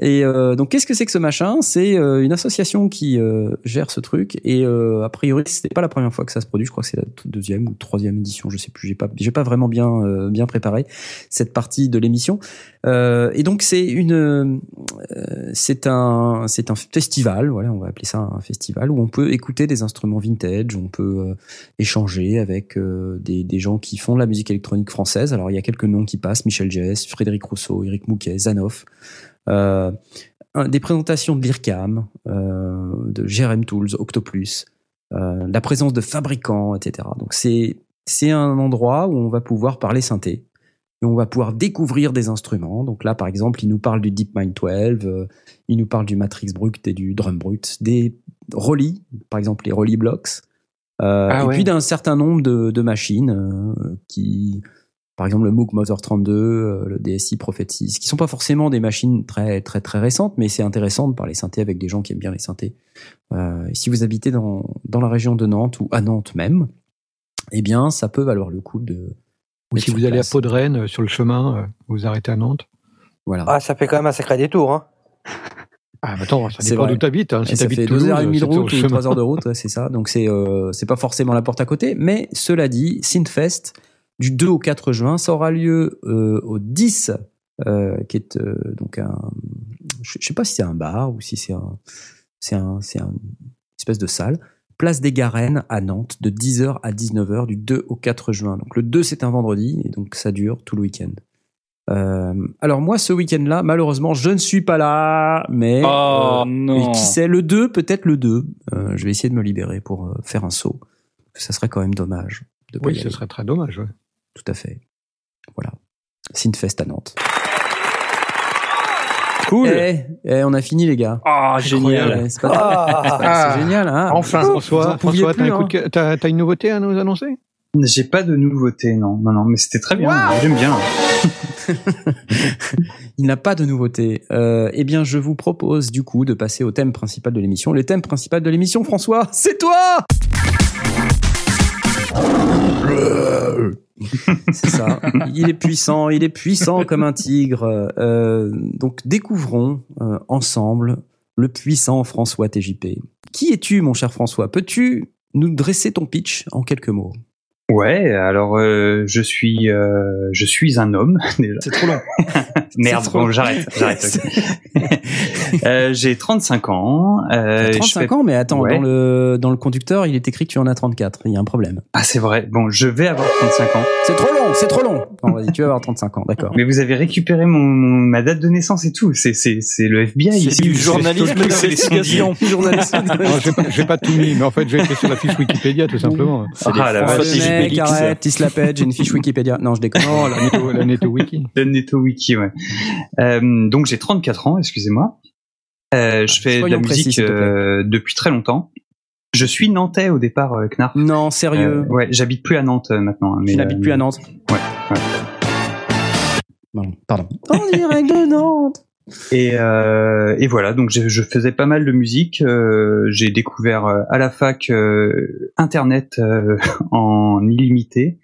Et euh, donc, qu'est-ce que c'est que ce machin? C'est euh, une association qui euh, gère ce truc. Et euh, a priori, c'était pas la première fois que ça se produit. Je crois que c'est la deuxième ou troisième édition. Je sais plus. J'ai pas, j'ai pas vraiment bien euh, bien préparé cette partie de l'émission. Euh, et donc, c'est une, c'est un, c'est un festival. Voilà, on va appeler ça un festival où on peut écouter des instruments vintage. On peut échanger avec des, des gens qui font de la musique électronique française. Alors, il y a quelques noms qui passent Michel Jess, Frédéric Rousseau, Eric Mouquet, Zanoff. Euh, des présentations de l'IRCAM, euh, de GRM Tools, Octoplus, euh, la présence de fabricants, etc. Donc c'est c'est un endroit où on va pouvoir parler synthé et on va pouvoir découvrir des instruments. Donc là, par exemple, il nous parle du DeepMind 12, euh, il nous parle du Matrix Brut et du Drum Brut, des Rolly, par exemple les Rolly Blocks, euh, Ah et ouais. puis d'un certain nombre de, de machines euh, qui par exemple le Moog Motor 32, euh, le DSI Prophet 6, qui sont pas forcément des machines très très très récentes, mais c'est intéressant de parler synthé avec des gens qui aiment bien les synthés. Euh, et si vous habitez dans, dans la région de Nantes ou à Nantes même, eh bien ça peut valoir le coup de. Ou si vous allez à. Podren, euh, sur le chemin, euh, vous arrêtez à Nantes. Voilà. Ah, ça fait quand même un sacré détour. Hein. Ah, mais attends, ça dépend vrai. d'où t'habites. Hein. Si ça t'habites fait Toulouse, deux heures et demie de c'est sur route ou chemin. trois heures de route, ouais, c'est ça. Donc c'est euh, c'est pas forcément la porte à côté, mais cela dit, Synthfest du 2 au 4 juin, ça aura lieu euh, au 10, euh, qui est euh, donc un, je sais pas si c'est un bar ou si c'est un, c'est un, c'est un une espèce de salle. Place des Garennes à Nantes de 10h à 19h du 2 au 4 juin. Donc le 2 c'est un vendredi et donc ça dure tout le week-end. Euh, alors moi ce week-end-là, malheureusement, je ne suis pas là, mais Oh euh, non qui sait, le 2, peut-être le 2. Euh, je vais essayer de me libérer pour euh, faire un saut. Ça serait quand même dommage. De Oui, ce aller. serait très dommage. ouais. Tout à fait. Voilà. Synthfest à Nantes. Cool Eh, eh, on a fini les gars. Ah, génial Ouais, c'est pas- Ah, Ah, c'est génial. Hein enfin. Vous en François, François, t'as un hein. t'as une nouveauté à nous annoncer? J'ai pas de nouveauté, non, non, non, mais c'était très bien. J'aime bien. Il n'a pas de nouveauté. Euh, eh bien, je vous propose du coup de passer au thème principal de l'émission. Le thème principal de l'émission, François, c'est toi C'est ça. Il est puissant, il est puissant comme un tigre. Euh, donc découvrons euh, ensemble le puissant François TJP. Qui es-tu, mon cher François? Peux-tu nous dresser ton pitch en quelques mots? Ouais, alors euh, je suis euh, je suis un homme déjà. C'est trop long. Merde, trop bon, j'arrête, j'arrête. ok. Euh, j'ai 35 ans. Euh, je 35 fais- ans, mais attends, Ouais. dans le dans le conducteur, il est écrit que tu en as 34. Il y a un problème. Ah, c'est vrai. Bon, je vais avoir 35 ans. C'est trop long, c'est trop long. Non, vas-y, tu vas avoir 35 ans, d'accord. Mais vous avez récupéré mon, mon- ma date de naissance et tout. C'est c'est c'est le FBI C'est du C'est- journalisme c'est les d'investigation. Journaliste. Non, J'ai pas, j'ai pas tout mis, mais en fait, j'ai été sur la fiche Wikipédia, tout simplement. Ah, la François vache. Mec, arrête, il se la pète, j'ai une fiche Wikipédia. Non, je déconne. Non, la Neto, la Neto Wiki. Le Neto Wiki, ouais. Euh, donc j'ai 34 ans, excusez-moi. Euh, je fais de la précis, musique euh, depuis très longtemps. Je suis nantais au départ, euh, Knarf. Non, sérieux. Euh, ouais, j'habite plus à Nantes euh, maintenant. hein, mais, tu n'habites euh, plus à Nantes. Ouais, ouais. Pardon. Pardon. En direct de Nantes. Et, euh, et voilà, donc je, faisais pas mal de musique. euh, j'ai découvert euh, à la fac euh, Internet euh, en illimité.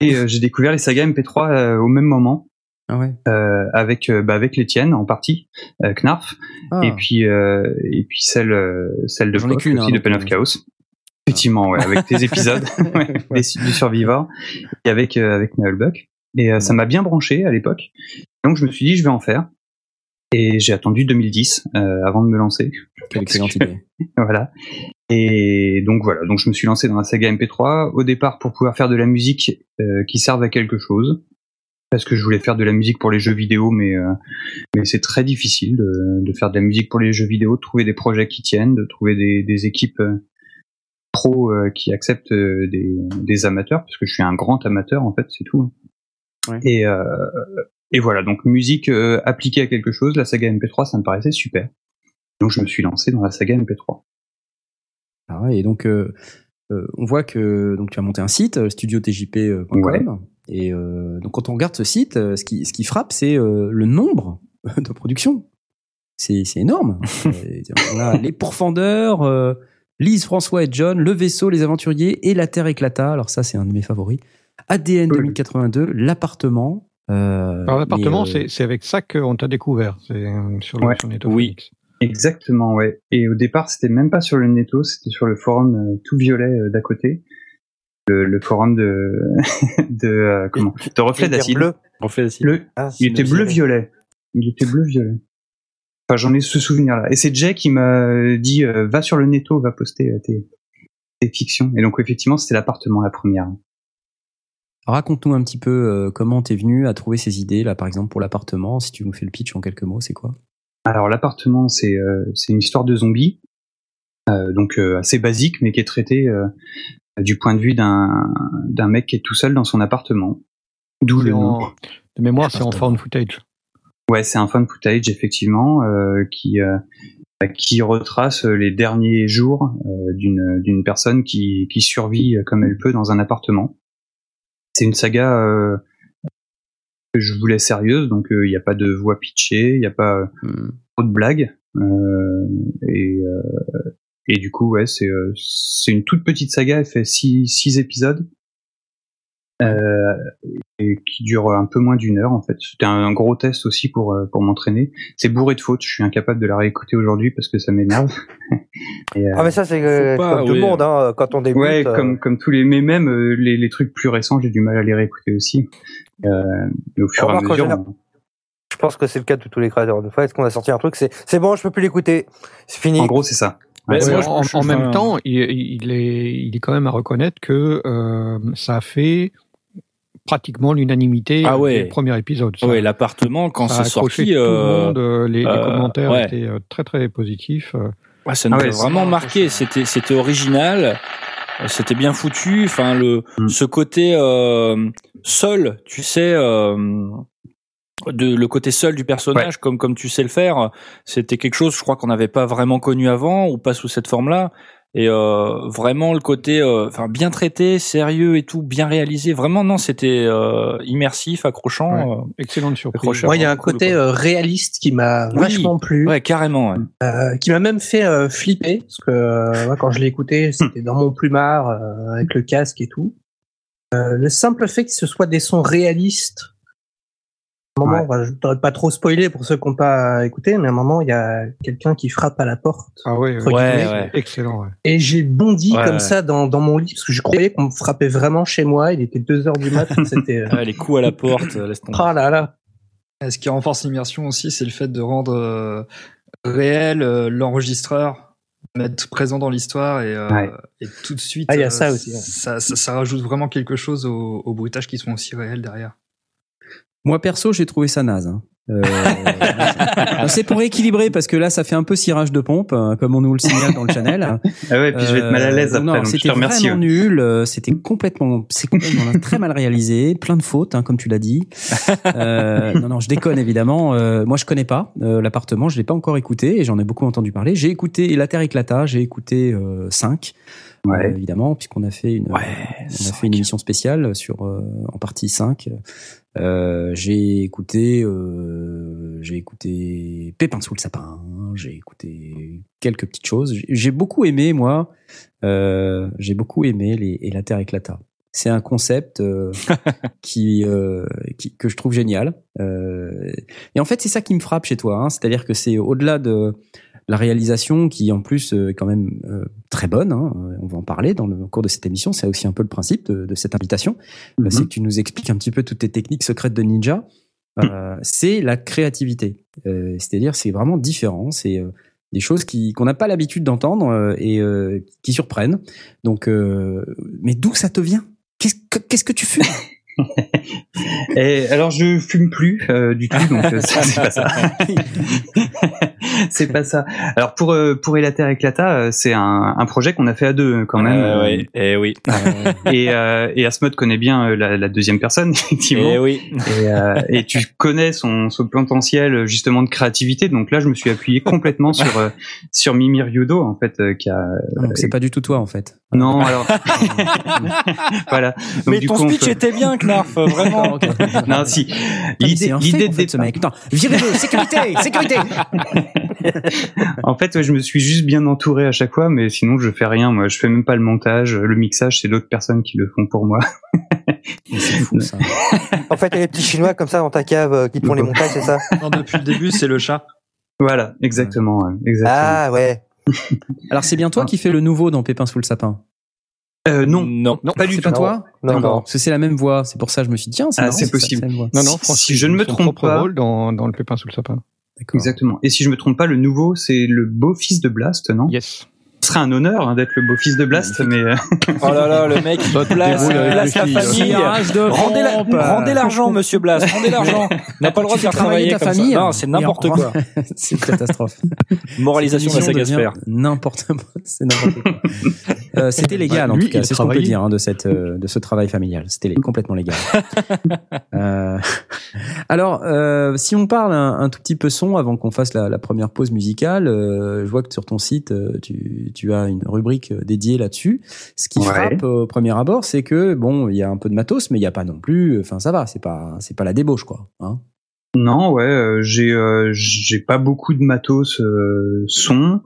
Et euh, j'ai découvert les sagas MP3 euh, au même moment, Ah ouais. euh, avec bah, avec les tiennes en partie, euh, Knarf, Ah. et puis euh, et puis celle celle de Pop, aussi hein, de Pen of Chaos. Effectivement, ouais, avec tes épisodes ouais, des, du Survivor et avec euh, avec Nullbuck. Et euh, ça m'a bien branché à l'époque. Donc je me suis dit je vais en faire. Et j'ai attendu 2010 euh, avant de me lancer. Quelle excellente idée. Voilà. Et donc voilà, donc je me suis lancé dans la saga MP3 au départ pour pouvoir faire de la musique euh, qui serve à quelque chose. Parce que je voulais faire de la musique pour les jeux vidéo, mais euh, mais c'est très difficile de, de faire de la musique pour les jeux vidéo, de trouver des projets qui tiennent, de trouver des, des équipes euh, pro euh, qui acceptent euh, des, des amateurs, parce que je suis un grand amateur en fait, c'est tout. Ouais. Et euh, et voilà, donc musique euh, appliquée à quelque chose, la saga MP3, ça me paraissait super. Donc je me suis lancé dans la saga MP3. Ah ouais, et donc, euh, euh, on voit que donc, tu as monté un site, studiotjp.com. Ouais. Et donc, quand on regarde ce site, ce qui, ce qui frappe, c'est le nombre de productions. C'est c'est énorme. On a les pourfendeurs, Lise, François et John, Le Vaisseau, Les Aventuriers et La Terre éclata. Alors, ça, c'est un de mes favoris. ADN Oui. 2082, L'appartement. Euh, Alors l'appartement, euh, c'est c'est avec ça qu'on t'a découvert. C'est euh, sur le Ouais. sur Neto Oui. Phoenix. Exactement, ouais. Et au départ, c'était même pas sur le Netto, c'était sur le forum euh, tout violet euh, d'à côté. Le, le forum de de euh, comment de reflet d'acide. bleu. Reflet d'acide. Le- Ah, il était bleu violet. Il était bleu violet. Enfin, j'en ai ce souvenir là. Et c'est Jay qui m'a dit euh, va sur le Netto, va poster euh, tes tes fictions. Et donc effectivement, c'était l'appartement la première. Raconte-nous un petit peu euh, comment t'es venu à trouver ces idées, là, par exemple, pour l'appartement. Si tu nous fais le pitch en quelques mots, c'est quoi? Alors l'appartement, c'est euh, c'est une histoire de zombies, euh, donc euh, assez basique, mais qui est traitée euh, du point de vue d'un d'un mec qui est tout seul dans son appartement. D'où C'est le nom. en- De mémoire, c'est en found footage. Ouais, c'est un fan footage effectivement euh, qui euh, bah, qui retrace les derniers jours euh, d'une d'une personne qui qui survit comme elle peut dans un appartement. C'est une saga euh, que je voulais sérieuse, donc euh, il n'y a pas de voix pitchée, il n'y a pas Hmm. trop de blagues. euh, et, euh, et du coup, ouais, c'est euh, une toute petite saga, elle fait six, six épisodes. Euh, et qui dure un peu moins d'une heure en fait. C'était un gros test aussi pour euh, pour m'entraîner. C'est bourré de fautes. Je suis incapable de la réécouter aujourd'hui parce que ça m'énerve. Euh, Ah mais ça c'est euh, comme tout le monde hein, quand on débute. ouais, euh, comme comme tous les mais même euh, les, les trucs plus récents, j'ai du mal à les réécouter aussi. Euh, mais au fur et à mesure. on- Je pense que c'est le cas de tous les créateurs. Une fois qu'on a sorti un truc, c'est c'est bon, je peux plus l'écouter. C'est fini. En gros, c'est ça. Ouais, Ouais, je- en, enfin, même temps, il, il est, il est quand même à reconnaître que euh, ça a fait pratiquement l'unanimité Ah ouais. du premier épisode. Ça, Ouais, l'appartement, quand ça a c'est sorti, tout le euh, monde. euh, les, les euh, commentaires ouais. étaient très très positifs. ouais, ça nous Ah ouais, a vraiment marqué. C'était, c'était original. C'était bien foutu. Enfin, le, Mm. ce côté euh, seul, tu sais, euh, de le côté seul du personnage, comme comme tu sais le faire, c'était quelque chose, je crois qu'on n'avait pas vraiment connu avant ou pas sous cette forme-là. Et euh, vraiment le côté, euh, enfin bien traité, sérieux et tout, bien réalisé. Vraiment non, c'était euh, immersif, accrochant. Ouais. euh, Excellente surprise. Moi, il y a un Cool, côté euh, réaliste qui m'a Oui. vachement plu, ouais, carrément. ouais. euh, qui m'a même fait euh, flipper parce que euh, moi, quand je l'ai écouté, c'était dans mon plumard euh, avec le casque et tout. Euh, le simple fait que ce soit des sons réalistes. À un moment, Ouais. je voudrais pas trop spoiler pour ceux qui n'ont pas écouté, mais à un moment, il y a quelqu'un qui frappe à la porte. Ah Entre ouais, ouais. excellent. Ouais. Et j'ai bondi Ouais, comme ouais. ça dans, dans mon lit parce que je croyais qu'on me frappait vraiment chez moi. Il était 2 heures du matin. C'était. euh, Ouais, les coups à la porte, euh, laisse tomber. Oh là là. Et ce qui renforce l'immersion aussi, c'est le fait de rendre euh, réel euh, l'enregistreur, mettre présent dans l'histoire et, euh, Ouais. et tout de suite. Ah, il y a euh, ça aussi, ouais. Ça, ça, ça rajoute vraiment quelque chose aux, aux bruitages qui sont aussi réels derrière. Moi perso, j'ai trouvé ça naze. hein. Euh, c'est pour équilibrer parce que là, ça fait un peu cirage de pompe, euh, comme on nous le signale dans le channel. Ah ouais, puis je vais être mal à l'aise Euh, après, c'était vraiment nul. euh, C'était complètement, c'est complètement très mal réalisé, plein de fautes, hein, comme tu l'as dit. Euh, non, non, je déconne évidemment. Euh, moi, je connais pas euh, l'appartement, je l'ai pas encore écouté et j'en ai beaucoup entendu parler. J'ai écouté La Terre éclata, j'ai écouté euh, 5 Ouais. évidemment, puisqu'on a fait une, Ouais, on a fait une émission spéciale sur euh, en partie 5. Euh, j'ai écouté, euh, j'ai écouté Pépin sous le sapin. J'ai écouté quelques petites choses. J'ai- beaucoup aimé moi. Euh, j'ai beaucoup aimé les et la terre éclata. C'est un concept euh, qui, euh, qui que je trouve génial. Euh, et en fait, c'est ça qui me frappe chez toi. Hein, C'est-à-dire que c'est au-delà de la réalisation qui en plus euh, est quand même euh, très bonne. Hein, euh, on va en parler dans le cours de cette émission. C'est aussi un peu le principe de, de cette invitation. Mhm. C'est que tu nous expliques un petit peu toutes tes techniques secrètes de ninja. Euh, c'est la créativité. Euh, C'est-à-dire, c'est vraiment différent. C'est euh, des choses qui qu'on n'a pas l'habitude d'entendre euh, et euh, qui surprennent. Donc, euh, mais d'où ça te vient? Qu'est-ce que qu'est-ce que tu fais? Et alors je fume plus euh, du tout, donc euh, c'est pas ça. c'est pas ça. Alors pour euh, pour Elater Éclata, euh, c'est un, un projet qu'on a fait à deux quand même. Euh, euh, oui, oui, Et euh, et Asmod connaît bien la, la deuxième personne effectivement. eh oui. Et, euh, et tu connais son, son potentiel justement de créativité. Donc là, je me suis appuyé complètement sur euh, sur Mimi Ryudo en fait, euh, qui a Donc, C'est pas du tout toi en fait. non alors voilà. Donc, Mais du ton coup, speech était bien, Knarf, vraiment. Non si l'idée l'idée de fait, ce mec. Putain, virez-le, sécurité, sécurité. En fait, ouais, je me suis juste bien entouré à chaque fois, mais sinon je fais rien. Moi, je fais même pas le montage, le mixage, c'est d'autres personnes qui le font pour moi. Fou ça. En fait, il y a les petits chinois comme ça dans ta cave euh, qui te font les montages, c'est ça Non, depuis le début, c'est le chat. Voilà, exactement, ouais, exactement. Ah ouais. Alors c'est bien toi qui fais le nouveau dans Pépin sous le sapin. Euh, non, Non. non, pas du tout. pas toi Non, Non, non. Parce que c'est la même voix. C'est pour ça que je me suis dit tiens, c'est Ah, ça, possible. la même voix. Non, non, Si- Francis, si je ne me son trompe propre pas- rôle dans, dans le pépin sous le sapin. Exactement. Et si je me trompe pas, le nouveau, c'est le beau-fils de Blast, non? Yes. Ce serait un honneur hein, d'être le beau-fils de Blast, mais euh, Oh là là, le mec, il tu place, place la famille. De Rendez la- rendez l'argent, monsieur Blas, rendez l'argent. On n'a pas le droit de Tu faire travailler ta comme famille. ça. Non, c'est n'importe quoi. c'est une catastrophe. Moralisation de la saga sphère. N'importe quoi. C'est n'importe quoi. Euh, C'était légal Bah, en tout cas. C'est ce qu'on peut dire hein, de cette euh, de ce travail familial. C'était complètement légal. Euh, alors, euh, si on parle un, un tout petit peu son avant qu'on fasse la, la première pause musicale, euh, je vois que sur ton site, euh, tu, tu as une rubrique euh, dédiée là-dessus. Ce qui Ouais. frappe au premier abord, c'est que bon, il y a un peu de matos, mais il n'y a pas non plus. Enfin, ça va. C'est pas c'est pas la débauche quoi. Hein non, ouais, euh, j'ai euh, j'ai pas beaucoup de matos euh, son.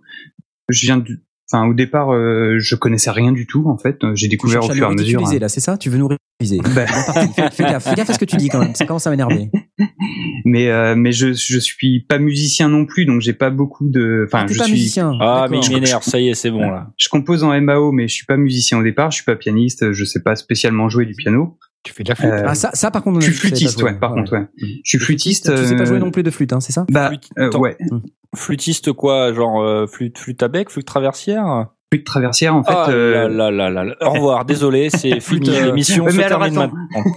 Je viens du, enfin au départ, euh, je connaissais rien du tout en fait. J'ai découvert au fur et à mesure. ridiculiser, hein. là, c'est ça? Tu veux nous ridiculiser Ben. Fais, fais gaffe, fais gaffe à ce que tu dis quand même. Ça commence à m'énerver. mais euh, mais je je suis pas musicien non plus, donc j'ai pas beaucoup de. Enfin, Ah, je pas suis. musicien. Ah, mais il m'énerve, ça y est, c'est bon, là. Je compose en MAO, mais je suis pas musicien au départ. Je suis pas pianiste. Je sais pas spécialement jouer du piano. Tu fais de la flûte. Euh, Ah ça, ça par contre, je suis flûtiste, ouais. Par contre, ouais. Je suis flûtiste. Tu sais pas euh, jouer non plus de flûte, hein, c'est ça Bah, Flûte- euh, ouais. Flûtiste quoi, genre euh, flûte, flûte à bec, flûte traversière Flûte traversière, en fait. Ah euh, là là là là. Au revoir, désolé, c'est fini. euh, L'émission mais se alors, termine.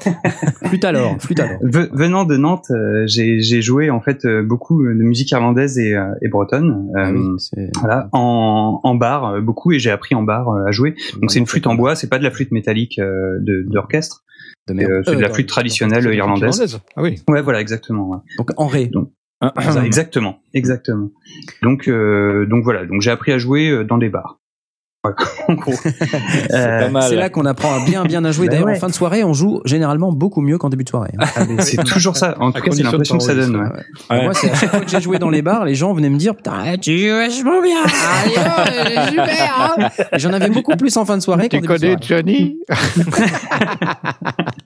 Flûte alors, flûte alors. Ve- Venant de Nantes, euh, j'ai j'ai joué en fait euh, beaucoup de musique irlandaise et, euh, et bretonne. Ah euh, oui, Voilà, en, en bar beaucoup et j'ai appris en bar euh, à jouer. Donc c'est une flûte en bois, c'est pas de la flûte métallique euh, de d'orchestre. De C'est euh, c'est de la flûte traditionnelle irlandaise. Ah oui. Ouais, voilà, exactement. ouais. Donc en ré. Exactement, exactement. Donc euh, donc voilà, donc j'ai appris à jouer euh, dans des bars. C'est Euh. C'est là qu'on apprend à bien bien à jouer. Bah D'ailleurs, ouais. en fin de soirée, on joue généralement beaucoup mieux qu'en début de soirée. hein. c'est toujours ça. En tout cas, c'est l'impression que ça donne. ça. ouais. Ouais. Moi, c'est à chaque fois que j'ai joué dans les bars, les gens venaient me dire Putain, tu joues vachement bien. Oh, hein. J'en avais beaucoup plus en fin de soirée qu'en Tu début de connais soirée. Johnny?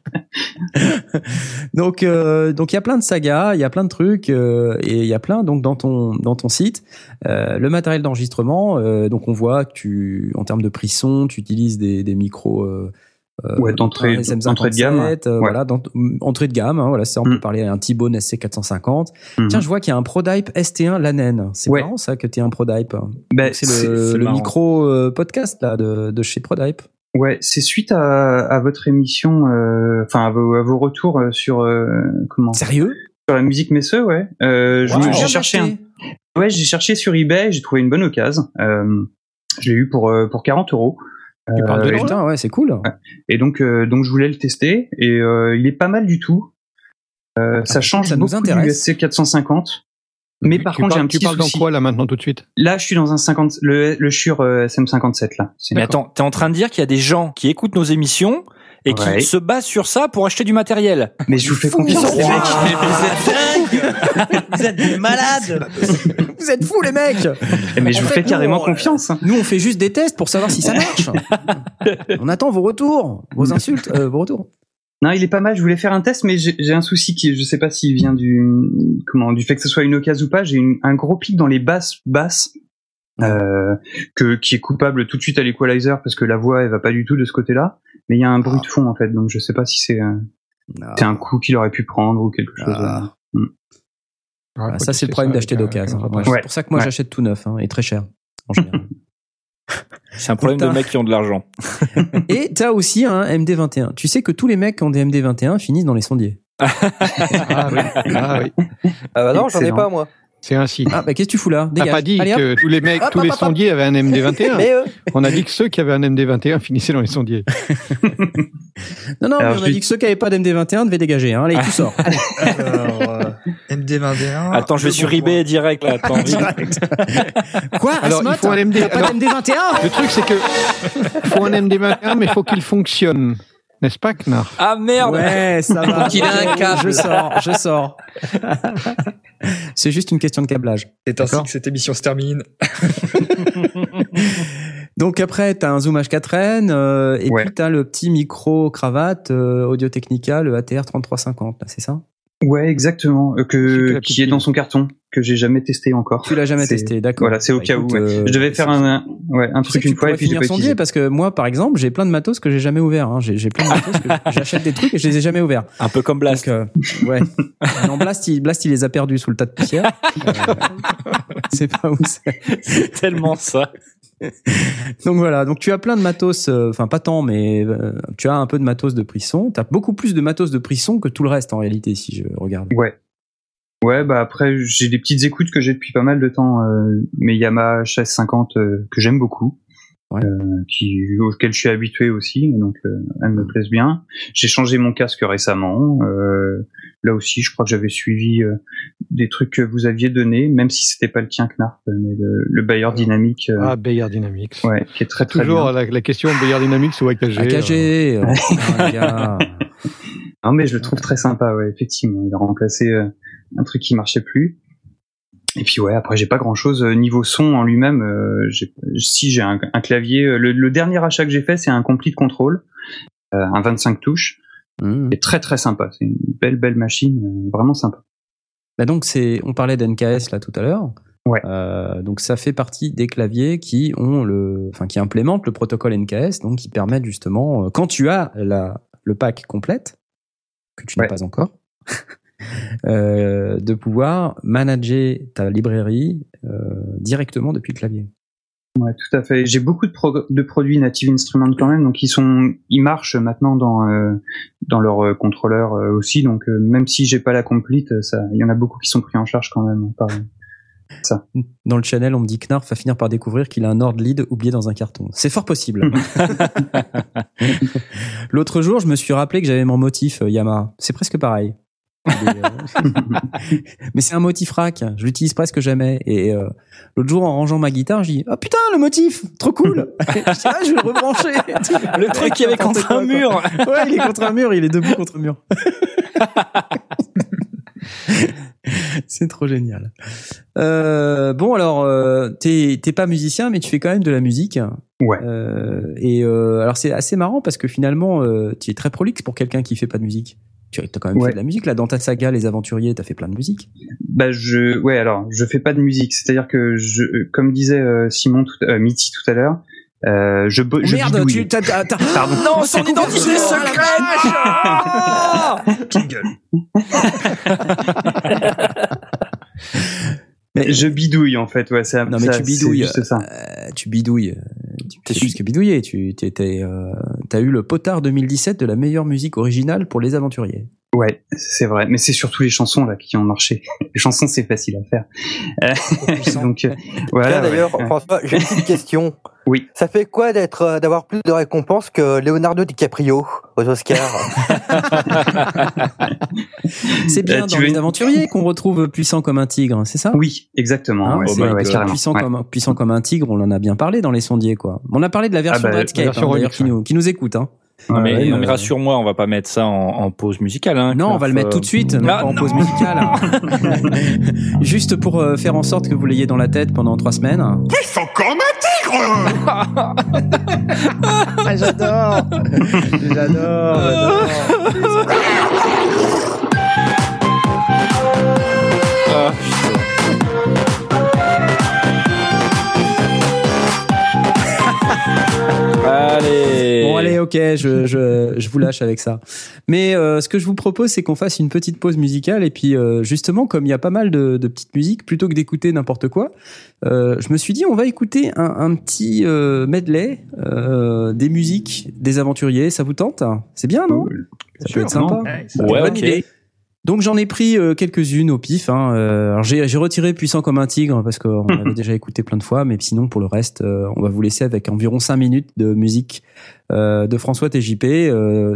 Donc, euh, donc il y a plein de sagas, il y a plein de trucs, euh, et il y a plein donc dans ton dans ton site euh, le matériel d'enregistrement. euh, donc on voit que tu, en termes de pris son, tu utilises des, des micros. Euh, euh, Ouais, d'entrée- un SM57, d'entrée de gamme. Ouais. Voilà, d'ent- entrée de gamme. hein, voilà, ça on Mm. peut parler à un T-Bone SC450. Mhm. Tiens, je vois qu'il y a un ProDype ST1 Lanen. C'est Ouais. marrant ça que tu un ProDype. Ben, C'est le, micro podcast là de, de chez ProDype. Ouais, c'est suite à, à votre émission, enfin à, vos, à vos retours sur comment? Sérieux? Sur la musique Messeux, ouais. Wow. j'ai cherché un, ouais, j'ai cherché sur eBay, j'ai trouvé une bonne occasion. Euh, je l'ai eu pour euh, pour 40 euros. Tu parles de Euh, Putain, ouais, c'est cool. Et donc, euh, donc je voulais le tester et euh, il est pas mal du tout. Euh, ça change ça nous beaucoup intéresse. du USC 450. Mais par tu contre, j'ai parles, un tu petit parles dans souci. quoi là maintenant tout de suite? Là, je suis dans un 50, le, le Shure euh, SM57 là. Mais attends, t'es en train de dire qu'il y a des gens qui écoutent nos émissions et qui Ouais. se basent sur ça pour acheter du matériel. Mais je vous fais confiance, les mecs. Vous êtes dingues Vous êtes des malades Vous êtes fous, les mecs Mais je En vous fais nous, carrément on- confiance. Nous, on fait juste des tests pour savoir si ça marche. on attend vos retours, vos insultes, euh, vos retours. Non, il est pas mal. Je voulais faire un test, mais j'ai j'ai un souci qui, je sais pas s'il vient du comment du fait que ce soit une occasion ou pas. J'ai un gros pic dans les basses basses euh, que qui est coupable tout de suite à l'equalizer parce que la voix elle va pas du tout de ce côté-là. Mais il y a un bruit de fond en fait, donc je sais pas si c'est euh, c'est un coup qu'il aurait pu prendre ou quelque chose. Ah. euh. Ouais, Ah, ça, c'est le problème d'acheter d'occasion. Ouais. C'est pour ça que moi, Ouais. j'achète tout neuf hein, et très cher. En général. C'est un problème de mecs qui ont de l'argent. et t'as aussi un MD21. Tu sais que tous les mecs qui ont des MD21 finissent dans les sondiers. Ah oui, ah oui. Ah bah non, j'en ai pas moi. C'est ainsi. Ah, bah qu'est-ce que tu fous là? T'as pas dit Allez, que tous les mecs, Hop, tous hop, les hop, hop. sondiers avaient un MD21. Mais eux, On a dit que ceux qui avaient un MD21 finissaient dans les sondiers. Non, non, Alors, mais on a dit que ceux qui avaient pas d'MD21 devaient dégager. Hein. Allez, tout sort. Alors, euh, MD21. Attends, je vais sur eBay direct là. Attends, Quoi Alors, il faut un MD. Pas alors, d'MD21 le truc, c'est que il faut un MD21, mais il faut qu'il fonctionne. N'est-ce pas, Knarf Ah merde Ouais, ça va. qu'il ait un câble. Je sors, je sors. C'est juste une question de câblage. C'est ainsi que cette émission se termine. Donc après, t'as un Zoom H4n euh, et Ouais. puis t'as le petit micro cravate euh, Audio Technica, le ATR 3350. là, C'est ça? Ouais, exactement. euh, que qui est dans son carton que j'ai jamais testé encore. Tu l'as jamais testé, d'accord. Voilà, c'est au Bah, cas où. ouais. euh, je devais faire un, un- ouais, un truc une tu fois et puis j'ai finir pas sondier utilisé. parce que moi, par exemple, j'ai plein de matos que j'ai jamais ouverts. Hein. J'ai j'ai plein de matos que j'achète des trucs et je les ai jamais ouverts. Un peu comme Blast. Donc, euh, ouais. Non, Blast, il, Blast, il les a perdus sous le tas de poussière. Euh, c'est pas où c'est. C'est tellement ça. Donc voilà, donc tu as plein de matos, euh, enfin pas tant, mais euh, tu as un peu de matos de Prisson. Tu as beaucoup plus de matos de Prisson que tout le reste en réalité, si je regarde. Ouais. Ouais, bah après j'ai des petites écoutes que j'ai depuis pas mal de temps, euh, mais Yamaha HS50 euh, que j'aime beaucoup, Ouais. euh, qui auquel je suis habitué aussi, donc euh, elles me plaisent bien. J'ai changé mon casque récemment. euh, là aussi, je crois que j'avais suivi euh, des trucs que vous aviez donnés, même si c'était pas le tien, Knarf, mais le, le Bayer Dynamique, euh, Ah, Bayer Dynamics. ouais, qui est très très Toujours bien. la, la question Bayer Dynamics ou AKG. AKG, gars. Non, mais je le trouve très sympa, ouais, effectivement. Il a remplacé euh, un truc qui marchait plus. Et puis ouais, après j'ai pas grand chose niveau son en lui-même. euh, si j'ai un, un clavier, euh, le, le dernier achat que j'ai fait, c'est un complete control, euh, un 25 touches, Mmh. est très très sympa. C'est une belle belle machine, euh, vraiment sympa. Bah donc c'est, on parlait d'NKS là tout à l'heure. Ouais. Euh, donc ça fait partie des claviers qui ont le, enfin qui implémentent le protocole NKS, donc qui permettent justement, euh, quand tu as la, le pack complète, que tu n'as Ouais. pas encore, euh, de pouvoir manager ta librairie euh, directement depuis le clavier. Ouais, tout à fait. J'ai beaucoup de, pro- de produits Native Instruments quand même, donc ils sont, ils marchent maintenant dans euh, dans leur euh, contrôleur euh, aussi. Donc euh, même si j'ai pas la complete, ça, il y en a beaucoup qui sont pris en charge quand même. par- Dans le channel, on me dit que Knarf va finir par découvrir qu'il a un Nord lead oublié dans un carton. C'est fort possible. L'autre jour, je me suis rappelé que j'avais mon motif euh, Yamaha. C'est presque pareil. Euh, Mais c'est un motif rack. Je l'utilise presque jamais. Et euh, l'autre jour, en rangeant ma guitare, je dis oh putain le motif, trop cool. je dis ah, je vais le rebrancher. Le truc qui avait contre un quoi. mur. Ouais, il est contre un mur, il est debout contre un mur. C'est trop génial. Euh, bon, alors, euh, t'es t'es pas musicien, mais tu fais quand même de la musique. Ouais. Euh, et euh, alors, c'est assez marrant parce que finalement, euh, tu es très prolixe pour quelqu'un qui fait pas de musique. Tu as quand même Ouais. fait de la musique là dans ta saga Les Aventuriers, t'as fait plein de musique. Bah je ouais alors je fais pas de musique c'est-à-dire que je euh, comme disait euh, Simon tout, euh, Mitty tout à l'heure euh, je je Merde, bidouille. tu t'as, t'as- t'as- Pardon. Non, son identité secrète. Jingle. Mais je bidouille en fait ouais c'est Non, mais ça, tu bidouilles. juste ça euh, tu bidouilles. euh, Tu T'es plus que bidouiller. Tu t'es, t'es, euh, t'as eu le potard 2017 de la meilleure musique originale pour Les Aventuriers. Ouais, c'est vrai. Mais c'est surtout les chansons là qui ont marché. Les chansons, c'est facile à faire. Euh, donc euh, voilà. Tiens, D'ailleurs, ouais. François, j'ai une petite question. Oui. Ça fait quoi d'être, euh, d'avoir plus de récompenses que Leonardo DiCaprio aux Oscars C'est bien Euh, dans veux les aventuriers qu'on retrouve puissant comme un tigre, c'est ça? Oui, exactement. Hein, ouais, ouais, puissant, Ouais. comme, puissant comme un tigre, on en a bien parlé dans les sondiers, quoi. On a parlé de la version bah, la Redscape, version hein, remix, qui, nous, qui nous écoute. Hein. Non, mais, Ouais, non, mais euh, rassure-moi, on va pas mettre ça en, en pause musicale. Hein, Non, on va le mettre tout de suite, même Ah, pas en non. pause musicale. hein. Juste pour euh, faire en sorte que vous l'ayez dans la tête pendant trois semaines. Puissant comme un tigre Ah, j'adore J'adore, Ah. Allez. Bon, allez, ok, je, je, je vous lâche avec ça. Mais euh, ce que je vous propose, c'est qu'on fasse une petite pause musicale. Et puis, euh, justement, comme il y a pas mal de, de petites musiques, plutôt que d'écouter n'importe quoi, euh, je me suis dit, on va écouter un, un petit euh, medley euh, des musiques des aventuriers. Ça vous tente? C'est bien, non? Ça peut sûr, être sympa. Ouais, Bonne ok. idée. Donc j'en ai pris euh, quelques-unes au pif. Hein. Euh, alors j'ai j'ai retiré Puissant comme un tigre parce qu'on l'avait déjà écouté plein de fois, mais sinon pour le reste, euh, on va vous laisser avec environ 5 minutes de musique de François TJP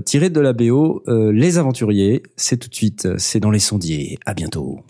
tirée de la BO Les Aventuriers. C'est tout de suite, c'est dans les sondiers. À bientôt.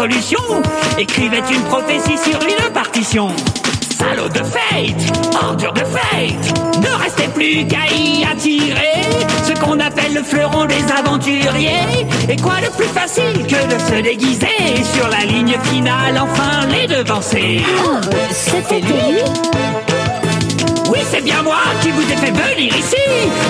Solution écrivait une prophétie sur une partition. Salaud de fate, ordure de fate, ne restait plus qu'à y attirer ce qu'on appelle le fleuron des aventuriers. Et quoi de plus facile que de se déguiser sur la ligne finale, enfin les devancer. C'était lui Oui, c'est bien moi qui vous ai fait venir ici.